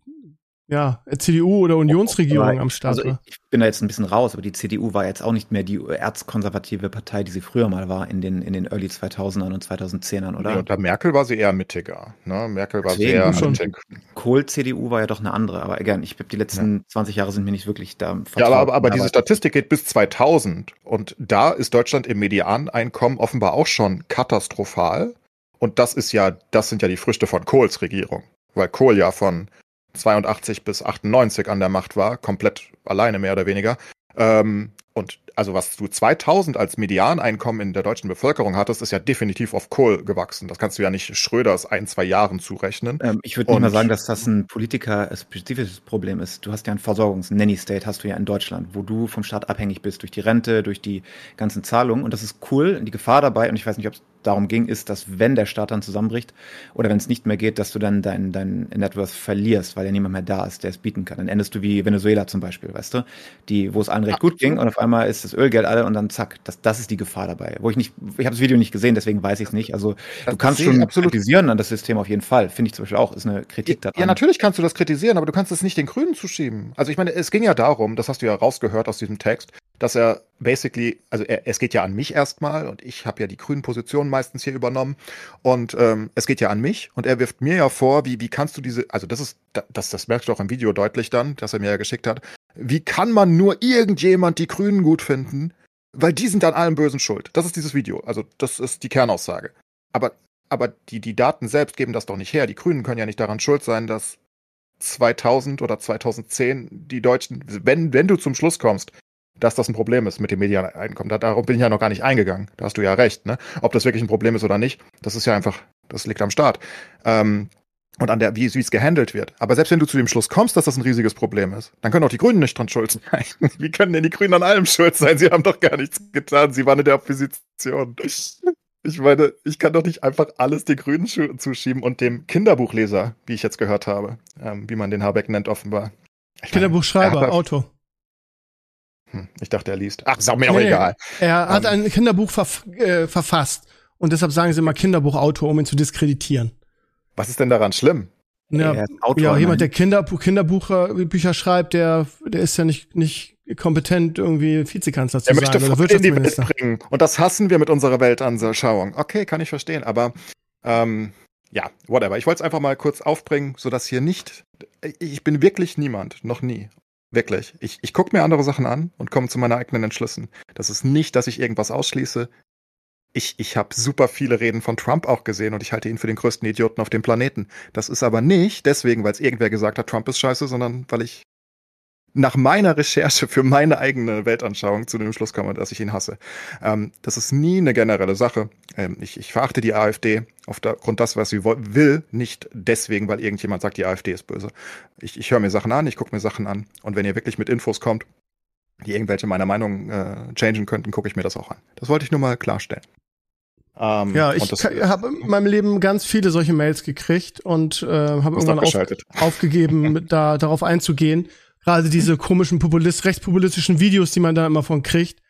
ja, CDU oder Unionsregierung Aber- am Start Also ich, bin da jetzt ein bisschen raus, aber die CDU war jetzt auch nicht mehr die erzkonservative Partei, die sie früher mal war in den, in den Early 2000ern und 2010ern, oder? Ja, unter Merkel war sie eher mittiger. Ne? Merkel war Deswegen sehr schon. mittig. Kohl-CDU war ja doch eine andere, aber again, ich habe die letzten 20 Jahre sind mir nicht wirklich da Ja, aber, vertraut. aber, aber diese Statistik geht bis 2000 und da ist Deutschland im Medianeinkommen offenbar auch schon katastrophal. Und das ist ja, das sind ja die Früchte von Kohls Regierung, weil Kohl ja von 82 bis 98 an der Macht war, komplett alleine mehr oder weniger. Ähm, und also was du 2000 als Medianeinkommen in der deutschen Bevölkerung hattest, ist ja definitiv auf Kohl gewachsen. Das kannst du ja nicht Schröders ein, zwei Jahren zurechnen. Ähm, ich würde nicht Und- mal sagen, dass das ein Politiker-spezifisches Problem ist. Du hast ja ein Versorgungs-Nanny-State, hast du ja in Deutschland, wo du vom Staat abhängig bist durch die Rente, durch die ganzen Zahlungen. Und das ist cool. Die Gefahr dabei, und ich weiß nicht, ob es darum ging, ist, dass wenn der Staat dann zusammenbricht oder wenn es nicht mehr geht, dass du dann dein, dein Net Worth verlierst, weil ja niemand mehr da ist, der es bieten kann. Dann endest du wie Venezuela zum Beispiel, weißt du, die, wo es allen recht gut ging und auf einmal ist das Ölgeld alle und dann zack. Das, das ist die Gefahr dabei. Wo ich nicht, ich habe das Video nicht gesehen, deswegen weiß ich es nicht. Also Das du kannst schon absolut. kritisieren an das System auf jeden Fall. Finde ich zum Beispiel auch, ist eine Kritik daran. Ja, natürlich kannst du das kritisieren, aber du kannst es nicht den Grünen zuschieben. Also ich meine, es ging ja darum, das hast du ja rausgehört aus diesem Text, dass er basically, also er, es geht ja an mich erstmal und ich habe ja die grünen Positionen meistens hier übernommen und ähm, es geht ja an mich und er wirft mir ja vor, wie, wie kannst du diese, also das ist, das, das merkst du auch im Video deutlich dann, das er mir ja geschickt hat, wie kann man nur irgendjemand die Grünen gut finden, weil die sind an allem Bösen schuld. Das ist dieses Video, also das ist die Kernaussage. Aber, aber die, die Daten selbst geben das doch nicht her. Die Grünen können ja nicht daran schuld sein, dass 2000 oder 2010 die Deutschen, wenn, wenn du zum Schluss kommst, dass das ein Problem ist mit dem Medianeinkommen. Da, darauf bin ich ja noch gar nicht eingegangen. Da hast du ja recht. Ne? Ob das wirklich ein Problem ist oder nicht, das ist ja einfach, das liegt am Staat. Ähm, und an der, wie, es gehandelt wird. Aber selbst wenn du zu dem Schluss kommst, dass das ein riesiges Problem ist, dann können auch die Grünen nicht dran schuld sein. Wie können denn die Grünen an allem schuld sein? Sie haben doch gar nichts getan. Sie waren in der Opposition. Ich meine, ich kann doch nicht einfach alles den Grünen zuschieben und dem Kinderbuchleser, wie ich jetzt gehört habe, ähm, wie man den Habeck nennt, offenbar. Ich meine, Kinderbuchschreiber, er hat- Autor. Hm, Ich dachte, er liest. Ach, ist auch mir auch Nee, egal. Er hat Ähm. ein Kinderbuch verf äh, verfasst. Und deshalb sagen sie immer Kinderbuchautor, um ihn zu diskreditieren. Was ist denn daran schlimm? Ja, Er ja immerhin. jemand, der Kinderbuch, Kinderbücher schreibt, der, der ist ja nicht, nicht kompetent, irgendwie Vizekanzler zu Er sein möchte oder Freude in die Welt Wirtschaftsminister. bringen. Und das hassen wir mit unserer Weltanschauung. Okay, kann ich verstehen, aber ähm, ja, whatever. Ich wollte es einfach mal kurz aufbringen, sodass hier nicht. Ich bin wirklich niemand, noch nie. Wirklich. Ich, ich gucke mir andere Sachen an und komme zu meinen eigenen Entschlüssen. Das ist nicht, dass ich irgendwas ausschließe. Ich, ich habe super viele Reden von Trump auch gesehen und ich halte ihn für den größten Idioten auf dem Planeten. Das ist aber nicht deswegen, weil es irgendwer gesagt hat, Trump ist scheiße, sondern weil ich nach meiner Recherche für meine eigene Weltanschauung zu dem Schluss komme, dass ich ihn hasse. Ähm, das ist nie eine generelle Sache. Ähm, ich, ich verachte die AfD aufgrund das, was sie will, nicht deswegen, weil irgendjemand sagt, die AfD ist böse. Ich, ich höre mir Sachen an, ich gucke mir Sachen an und wenn ihr wirklich mit Infos kommt, die irgendwelche meiner Meinung äh, changen könnten, gucke ich mir das auch an. Das wollte ich nur mal klarstellen. Ähm, Ja, ich habe in meinem Leben ganz viele solche Mails gekriegt und äh, habe irgendwann auf, aufgegeben, da darauf einzugehen. Gerade diese komischen Populist, rechtspopulistischen Videos, die man da immer von kriegt,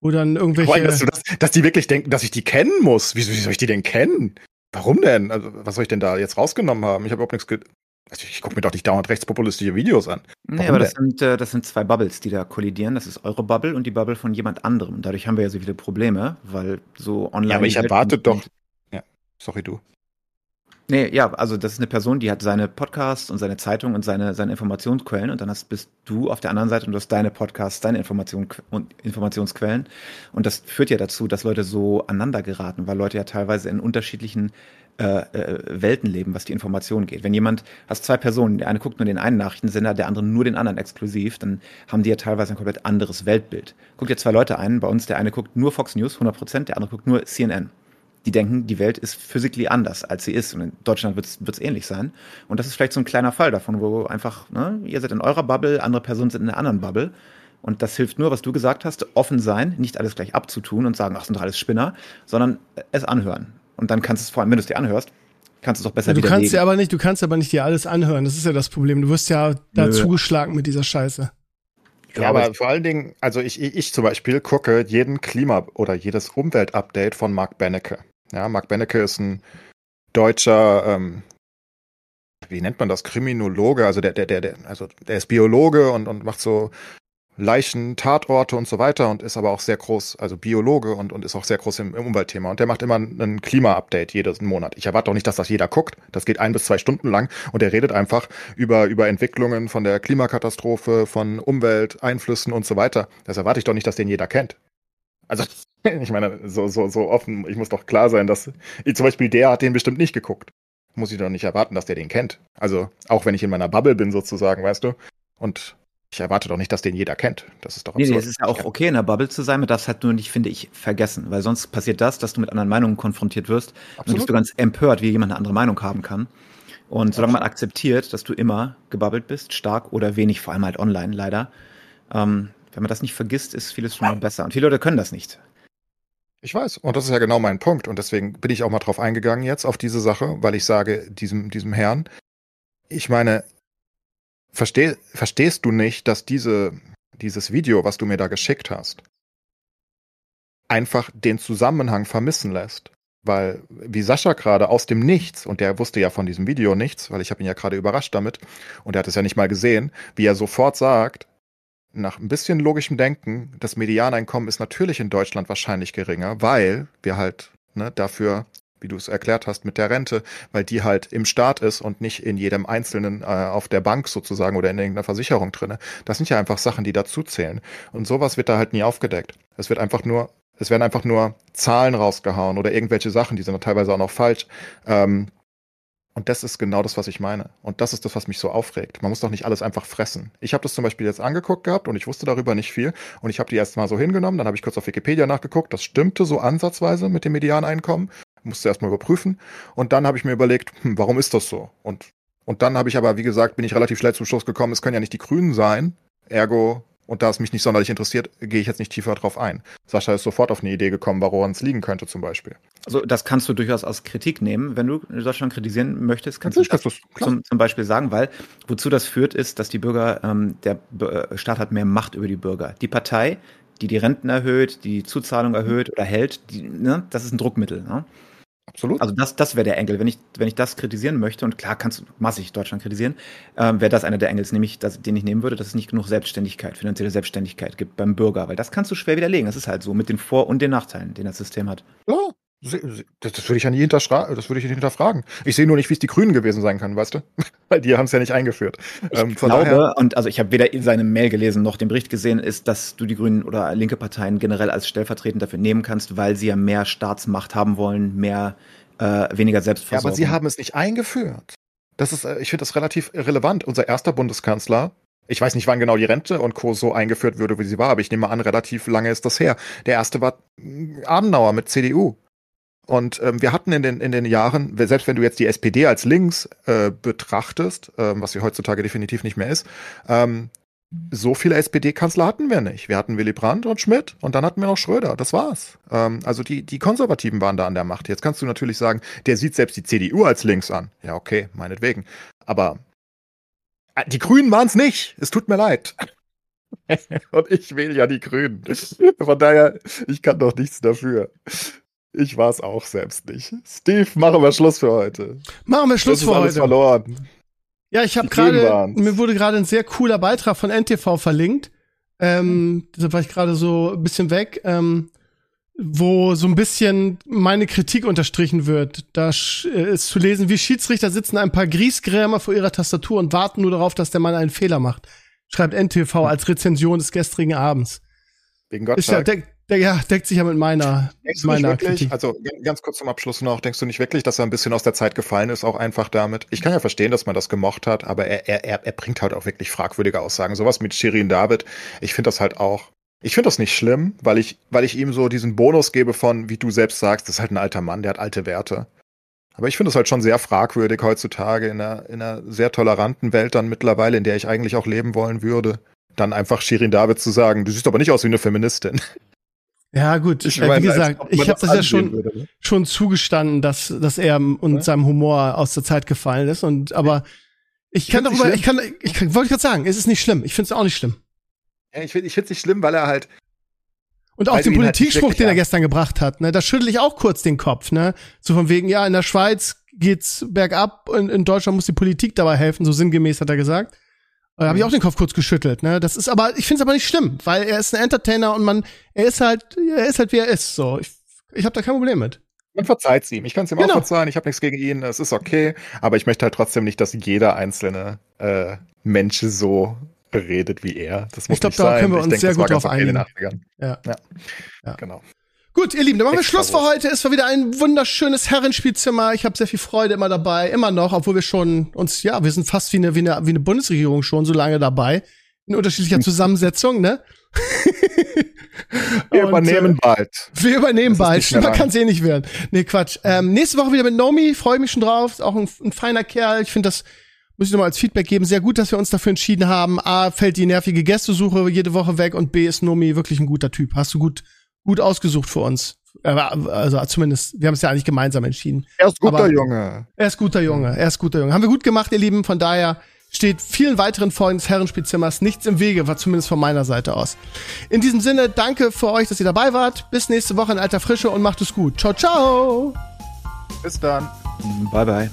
wo dann irgendwelche. Allem, dass, du das, dass die wirklich denken, dass ich die kennen muss. Wieso, wie soll ich die denn kennen? Warum denn? Also, was soll ich denn da jetzt rausgenommen haben? Ich habe überhaupt nichts also ich gucke mir doch nicht dauernd rechtspopulistische Videos an. Nee, Warum aber das sind, äh, das sind zwei Bubbles, die da kollidieren. Das ist eure Bubble und die Bubble von jemand anderem. Dadurch haben wir ja so viele Probleme, weil so online. Ja, aber ich erwarte doch. Ja, sorry, du. Nee, ja, also das ist eine Person, die hat seine Podcasts und seine Zeitung und seine, seine Informationsquellen und dann hast, bist du auf der anderen Seite und du hast deine Podcasts, deine Information und Informationsquellen. Und das führt ja dazu, dass Leute so aneinander geraten, weil Leute ja teilweise in unterschiedlichen äh, äh, Welten leben, was die Information geht. Wenn jemand, hast zwei Personen, der eine guckt nur den einen Nachrichtensender, der andere nur den anderen exklusiv, dann haben die ja teilweise ein komplett anderes Weltbild. Guck dir zwei Leute ein, bei uns der eine guckt nur Fox News, 100 Prozent, der andere guckt nur CNN die denken, die Welt ist physically anders, als sie ist. Und in Deutschland wird es ähnlich sein. Und das ist vielleicht so ein kleiner Fall davon, wo einfach, ne, ihr seid in eurer Bubble, andere Personen sind in einer anderen Bubble. Und das hilft nur, was du gesagt hast, offen sein, nicht alles gleich abzutun und sagen, ach, sind doch alles Spinner, sondern es anhören. Und dann kannst du es vor allem, wenn du es dir anhörst, kannst du es auch besser du kannst ja aber nicht, du kannst aber nicht dir alles anhören. Das ist ja das Problem. Du wirst ja da Nö. zugeschlagen mit dieser Scheiße. Ja, aber vor allen Dingen, also ich, ich, ich zum Beispiel gucke jeden Klima- oder jedes Umweltupdate von Mark Benecke. Ja, Mark Benecke ist ein deutscher, ähm, wie nennt man das, Kriminologe, also der, der, der, der, also der ist Biologe und, und macht so Leichen, Tatorte und so weiter und ist aber auch sehr groß, also Biologe und, und ist auch sehr groß im, im Umweltthema. Und der macht immer ein Klima-Update jedes Monat. Ich erwarte auch nicht, dass das jeder guckt. Das geht ein bis zwei Stunden lang und er redet einfach über, über Entwicklungen von der Klimakatastrophe, von Umwelteinflüssen und so weiter. Das erwarte ich doch nicht, dass den jeder kennt. Also, ich meine, so, so, so offen, ich muss doch klar sein, dass zum Beispiel der hat den bestimmt nicht geguckt. Muss ich doch nicht erwarten, dass der den kennt. Also, auch wenn ich in meiner Bubble bin, sozusagen, weißt du? Und ich erwarte doch nicht, dass den jeder kennt. Das ist doch absurd. Nee, nee, es ist ja auch okay, in der Bubble zu sein. Man darf es halt nur nicht, finde ich, vergessen. Weil sonst passiert das, dass du mit anderen Meinungen konfrontiert wirst. Absolut. Und bist du ganz empört, wie jemand eine andere Meinung haben kann. Und solange man akzeptiert, dass du immer gebabbelt bist, stark oder wenig, vor allem halt online leider, ähm, wenn man das nicht vergisst, ist vieles schon mal besser. Und viele Leute können das nicht. Ich weiß, und das ist ja genau mein Punkt. Und deswegen bin ich auch mal drauf eingegangen jetzt auf diese Sache, weil ich sage, diesem, diesem Herrn, ich meine, Versteh, verstehst du nicht, dass diese, dieses Video, was du mir da geschickt hast, einfach den Zusammenhang vermissen lässt? Weil, wie Sascha gerade aus dem Nichts, und der wusste ja von diesem Video nichts, weil ich habe ihn ja gerade überrascht damit, und er hat es ja nicht mal gesehen, wie er sofort sagt, nach ein bisschen logischem Denken, das Medianeinkommen ist natürlich in Deutschland wahrscheinlich geringer, weil wir halt ne, dafür wie du es erklärt hast, mit der Rente, weil die halt im Staat ist und nicht in jedem Einzelnen äh, auf der Bank sozusagen oder in irgendeiner Versicherung drinne. Das sind ja einfach Sachen, die dazu zählen. Und sowas wird da halt nie aufgedeckt. Es wird einfach nur, es werden einfach nur Zahlen rausgehauen oder irgendwelche Sachen, die sind dann teilweise auch noch falsch. Ähm, und das ist genau das, was ich meine. Und das ist das, was mich so aufregt. Man muss doch nicht alles einfach fressen. Ich habe das zum Beispiel jetzt angeguckt gehabt und ich wusste darüber nicht viel. Und ich habe die erst mal so hingenommen. Dann habe ich kurz auf Wikipedia nachgeguckt. Das stimmte so ansatzweise mit dem Medianeinkommen musste erstmal überprüfen. Und dann habe ich mir überlegt, hm, warum ist das so? Und, und dann habe ich aber, wie gesagt, bin ich relativ schnell zum Schluss gekommen, es können ja nicht die Grünen sein. Ergo, und da es mich nicht sonderlich interessiert, gehe ich jetzt nicht tiefer drauf ein. Sascha ist sofort auf eine Idee gekommen, woran es liegen könnte zum Beispiel. Also das kannst du durchaus als Kritik nehmen. Wenn du Deutschland kritisieren möchtest, kannst Natürlich du das zum, zum, Beispiel sagen, weil wozu das führt, ist, dass die Bürger, ähm, der äh, Staat hat mehr Macht über die Bürger. Die Partei, die die Renten erhöht, die Zuzahlung erhöht oder hält, die, ne, das ist ein Druckmittel. Ne? Absolut. Also das, das wäre der Engel. Wenn ich, wenn ich das kritisieren möchte, und klar kannst du massig Deutschland kritisieren, ähm, wäre das einer der Engels, nämlich das, den ich nehmen würde, dass es nicht genug Selbstständigkeit, finanzielle Selbstständigkeit gibt beim Bürger, weil das kannst du schwer widerlegen. Das ist halt so mit den Vor- und den Nachteilen, den das System hat. Ja, das würde ich ja nie hinterfragen. Das würde ich nicht hinterfragen. Ich sehe nur nicht, wie es die Grünen gewesen sein kann, weißt du? Weil die haben es ja nicht eingeführt. Ich ähm, glaube, und also ich habe weder seine Mail gelesen noch den Bericht gesehen, ist, dass du die Grünen oder linke Parteien generell als stellvertretend dafür nehmen kannst, weil sie ja mehr Staatsmacht haben wollen, mehr äh, weniger Selbstversorgung. Ja, aber sie haben es nicht eingeführt. Das ist, äh, ich finde das relativ relevant. Unser erster Bundeskanzler ich weiß nicht, wann genau die Rente und Co. so eingeführt würde, wie sie war, aber ich nehme an, relativ lange ist das her. Der erste war Adenauer mit CDU. Und ähm, wir hatten in den, in den Jahren, selbst wenn du jetzt die SPD als links äh, betrachtest, ähm, was sie heutzutage definitiv nicht mehr ist, ähm, so viele SPD-Kanzler hatten wir nicht. Wir hatten Willy Brandt und Schmidt und dann hatten wir noch Schröder. Das war's. Ähm, also die, die Konservativen waren da an der Macht. Jetzt kannst du natürlich sagen, der sieht selbst die CDU als links an. Ja, okay, meinetwegen. Aber äh, die Grünen waren's nicht. Es tut mir leid. und ich wähle ja die Grünen. Von daher, ich kann doch nichts dafür. Ich war es auch selbst nicht. Steve, machen wir Schluss für heute. Machen wir Schluss das für heute. verloren. Ja, ich habe gerade, mir wurde gerade ein sehr cooler Beitrag von NTV verlinkt. Ähm, da war ich gerade so ein bisschen weg, ähm, wo so ein bisschen meine Kritik unterstrichen wird. Da äh, ist zu lesen, wie Schiedsrichter sitzen ein paar Griesgrämer vor ihrer Tastatur und warten nur darauf, dass der Mann einen Fehler macht. Schreibt NTV als Rezension des gestrigen Abends. Wegen Gottschalk. Ist ja, der, ja, deckt sich ja mit meiner, denkst meiner wirklich, Kritik. Also ganz kurz zum Abschluss noch, denkst du nicht wirklich, dass er ein bisschen aus der Zeit gefallen ist, auch einfach damit? Ich kann ja verstehen, dass man das gemocht hat, aber er, er, er bringt halt auch wirklich fragwürdige Aussagen. Sowas mit Shirin David, ich finde das halt auch. Ich finde das nicht schlimm, weil ich, weil ich ihm so diesen Bonus gebe von, wie du selbst sagst, das ist halt ein alter Mann, der hat alte Werte. Aber ich finde es halt schon sehr fragwürdig heutzutage in einer, in einer sehr toleranten Welt dann mittlerweile, in der ich eigentlich auch leben wollen würde, dann einfach Shirin David zu sagen, du siehst aber nicht aus wie eine Feministin. Ja, gut. Ich äh, wie gesagt, ich habe das, das ja schon, würde, ne? schon zugestanden, dass, dass er und ja? seinem Humor aus der Zeit gefallen ist. Und aber ich kann darüber, ich kann, ich kann, wollte gerade sagen, es ist nicht schlimm. Ich finde es auch nicht schlimm. Ja, ich finde finde nicht schlimm, weil er halt und auch den halt Politikspruch, halt den er gestern gebracht hat, ne, da schüttel ich auch kurz den Kopf, ne? So von wegen, ja, in der Schweiz geht's bergab. In, in Deutschland muss die Politik dabei helfen, so sinngemäß hat er gesagt. Da habe ich auch den Kopf kurz geschüttelt. Ne? Das ist aber, ich finde es aber nicht schlimm, weil er ist ein Entertainer und man, er ist halt, er ist halt wie er ist. So, ich, ich habe da kein Problem mit. Man verzeiht es ihm. Ich kann es ihm Genau. auch verzeihen. Ich habe nichts gegen ihn. Es ist okay. Aber ich möchte halt trotzdem nicht, dass jeder einzelne äh, Mensch so redet wie er. Das muss Ich glaub, nicht da sein. können wir ich uns denke, sehr gut drauf einigen. 80ern. Ja. Ja. Ja. Genau. Gut, ihr Lieben, dann machen wir Schluss für heute. Es war wieder ein wunderschönes Herrenspielzimmer. Ich habe sehr viel Freude immer dabei, immer noch, obwohl wir schon uns, ja, wir sind fast wie eine, wie eine, wie eine Bundesregierung schon so lange dabei. In unterschiedlicher Zusammensetzung, ne? Wir Und, übernehmen äh, bald. Wir übernehmen bald. Man kann es eh nicht werden. Nee, Quatsch. Ähm, nächste Woche wieder mit Nomi. Freue mich schon drauf. Ist auch ein, ein feiner Kerl. Ich finde das, muss ich nochmal als Feedback geben, sehr gut, dass wir uns dafür entschieden haben. A, fällt die nervige Gästesuche jede Woche weg und B, ist Nomi wirklich ein guter Typ. Hast du gut, gut ausgesucht für uns. Äh, Also zumindest, wir haben es ja eigentlich gemeinsam entschieden. Er ist guter aber- Junge. Er ist guter Junge, er ist guter Junge. Haben wir gut gemacht, ihr Lieben. Von daher steht vielen weiteren Folgen des Herrenspielzimmers nichts im Wege, war zumindest von meiner Seite aus. In diesem Sinne, danke für euch, dass ihr dabei wart. Bis nächste Woche in alter Frische und macht es gut. Ciao, ciao! Bis dann. Bye bye.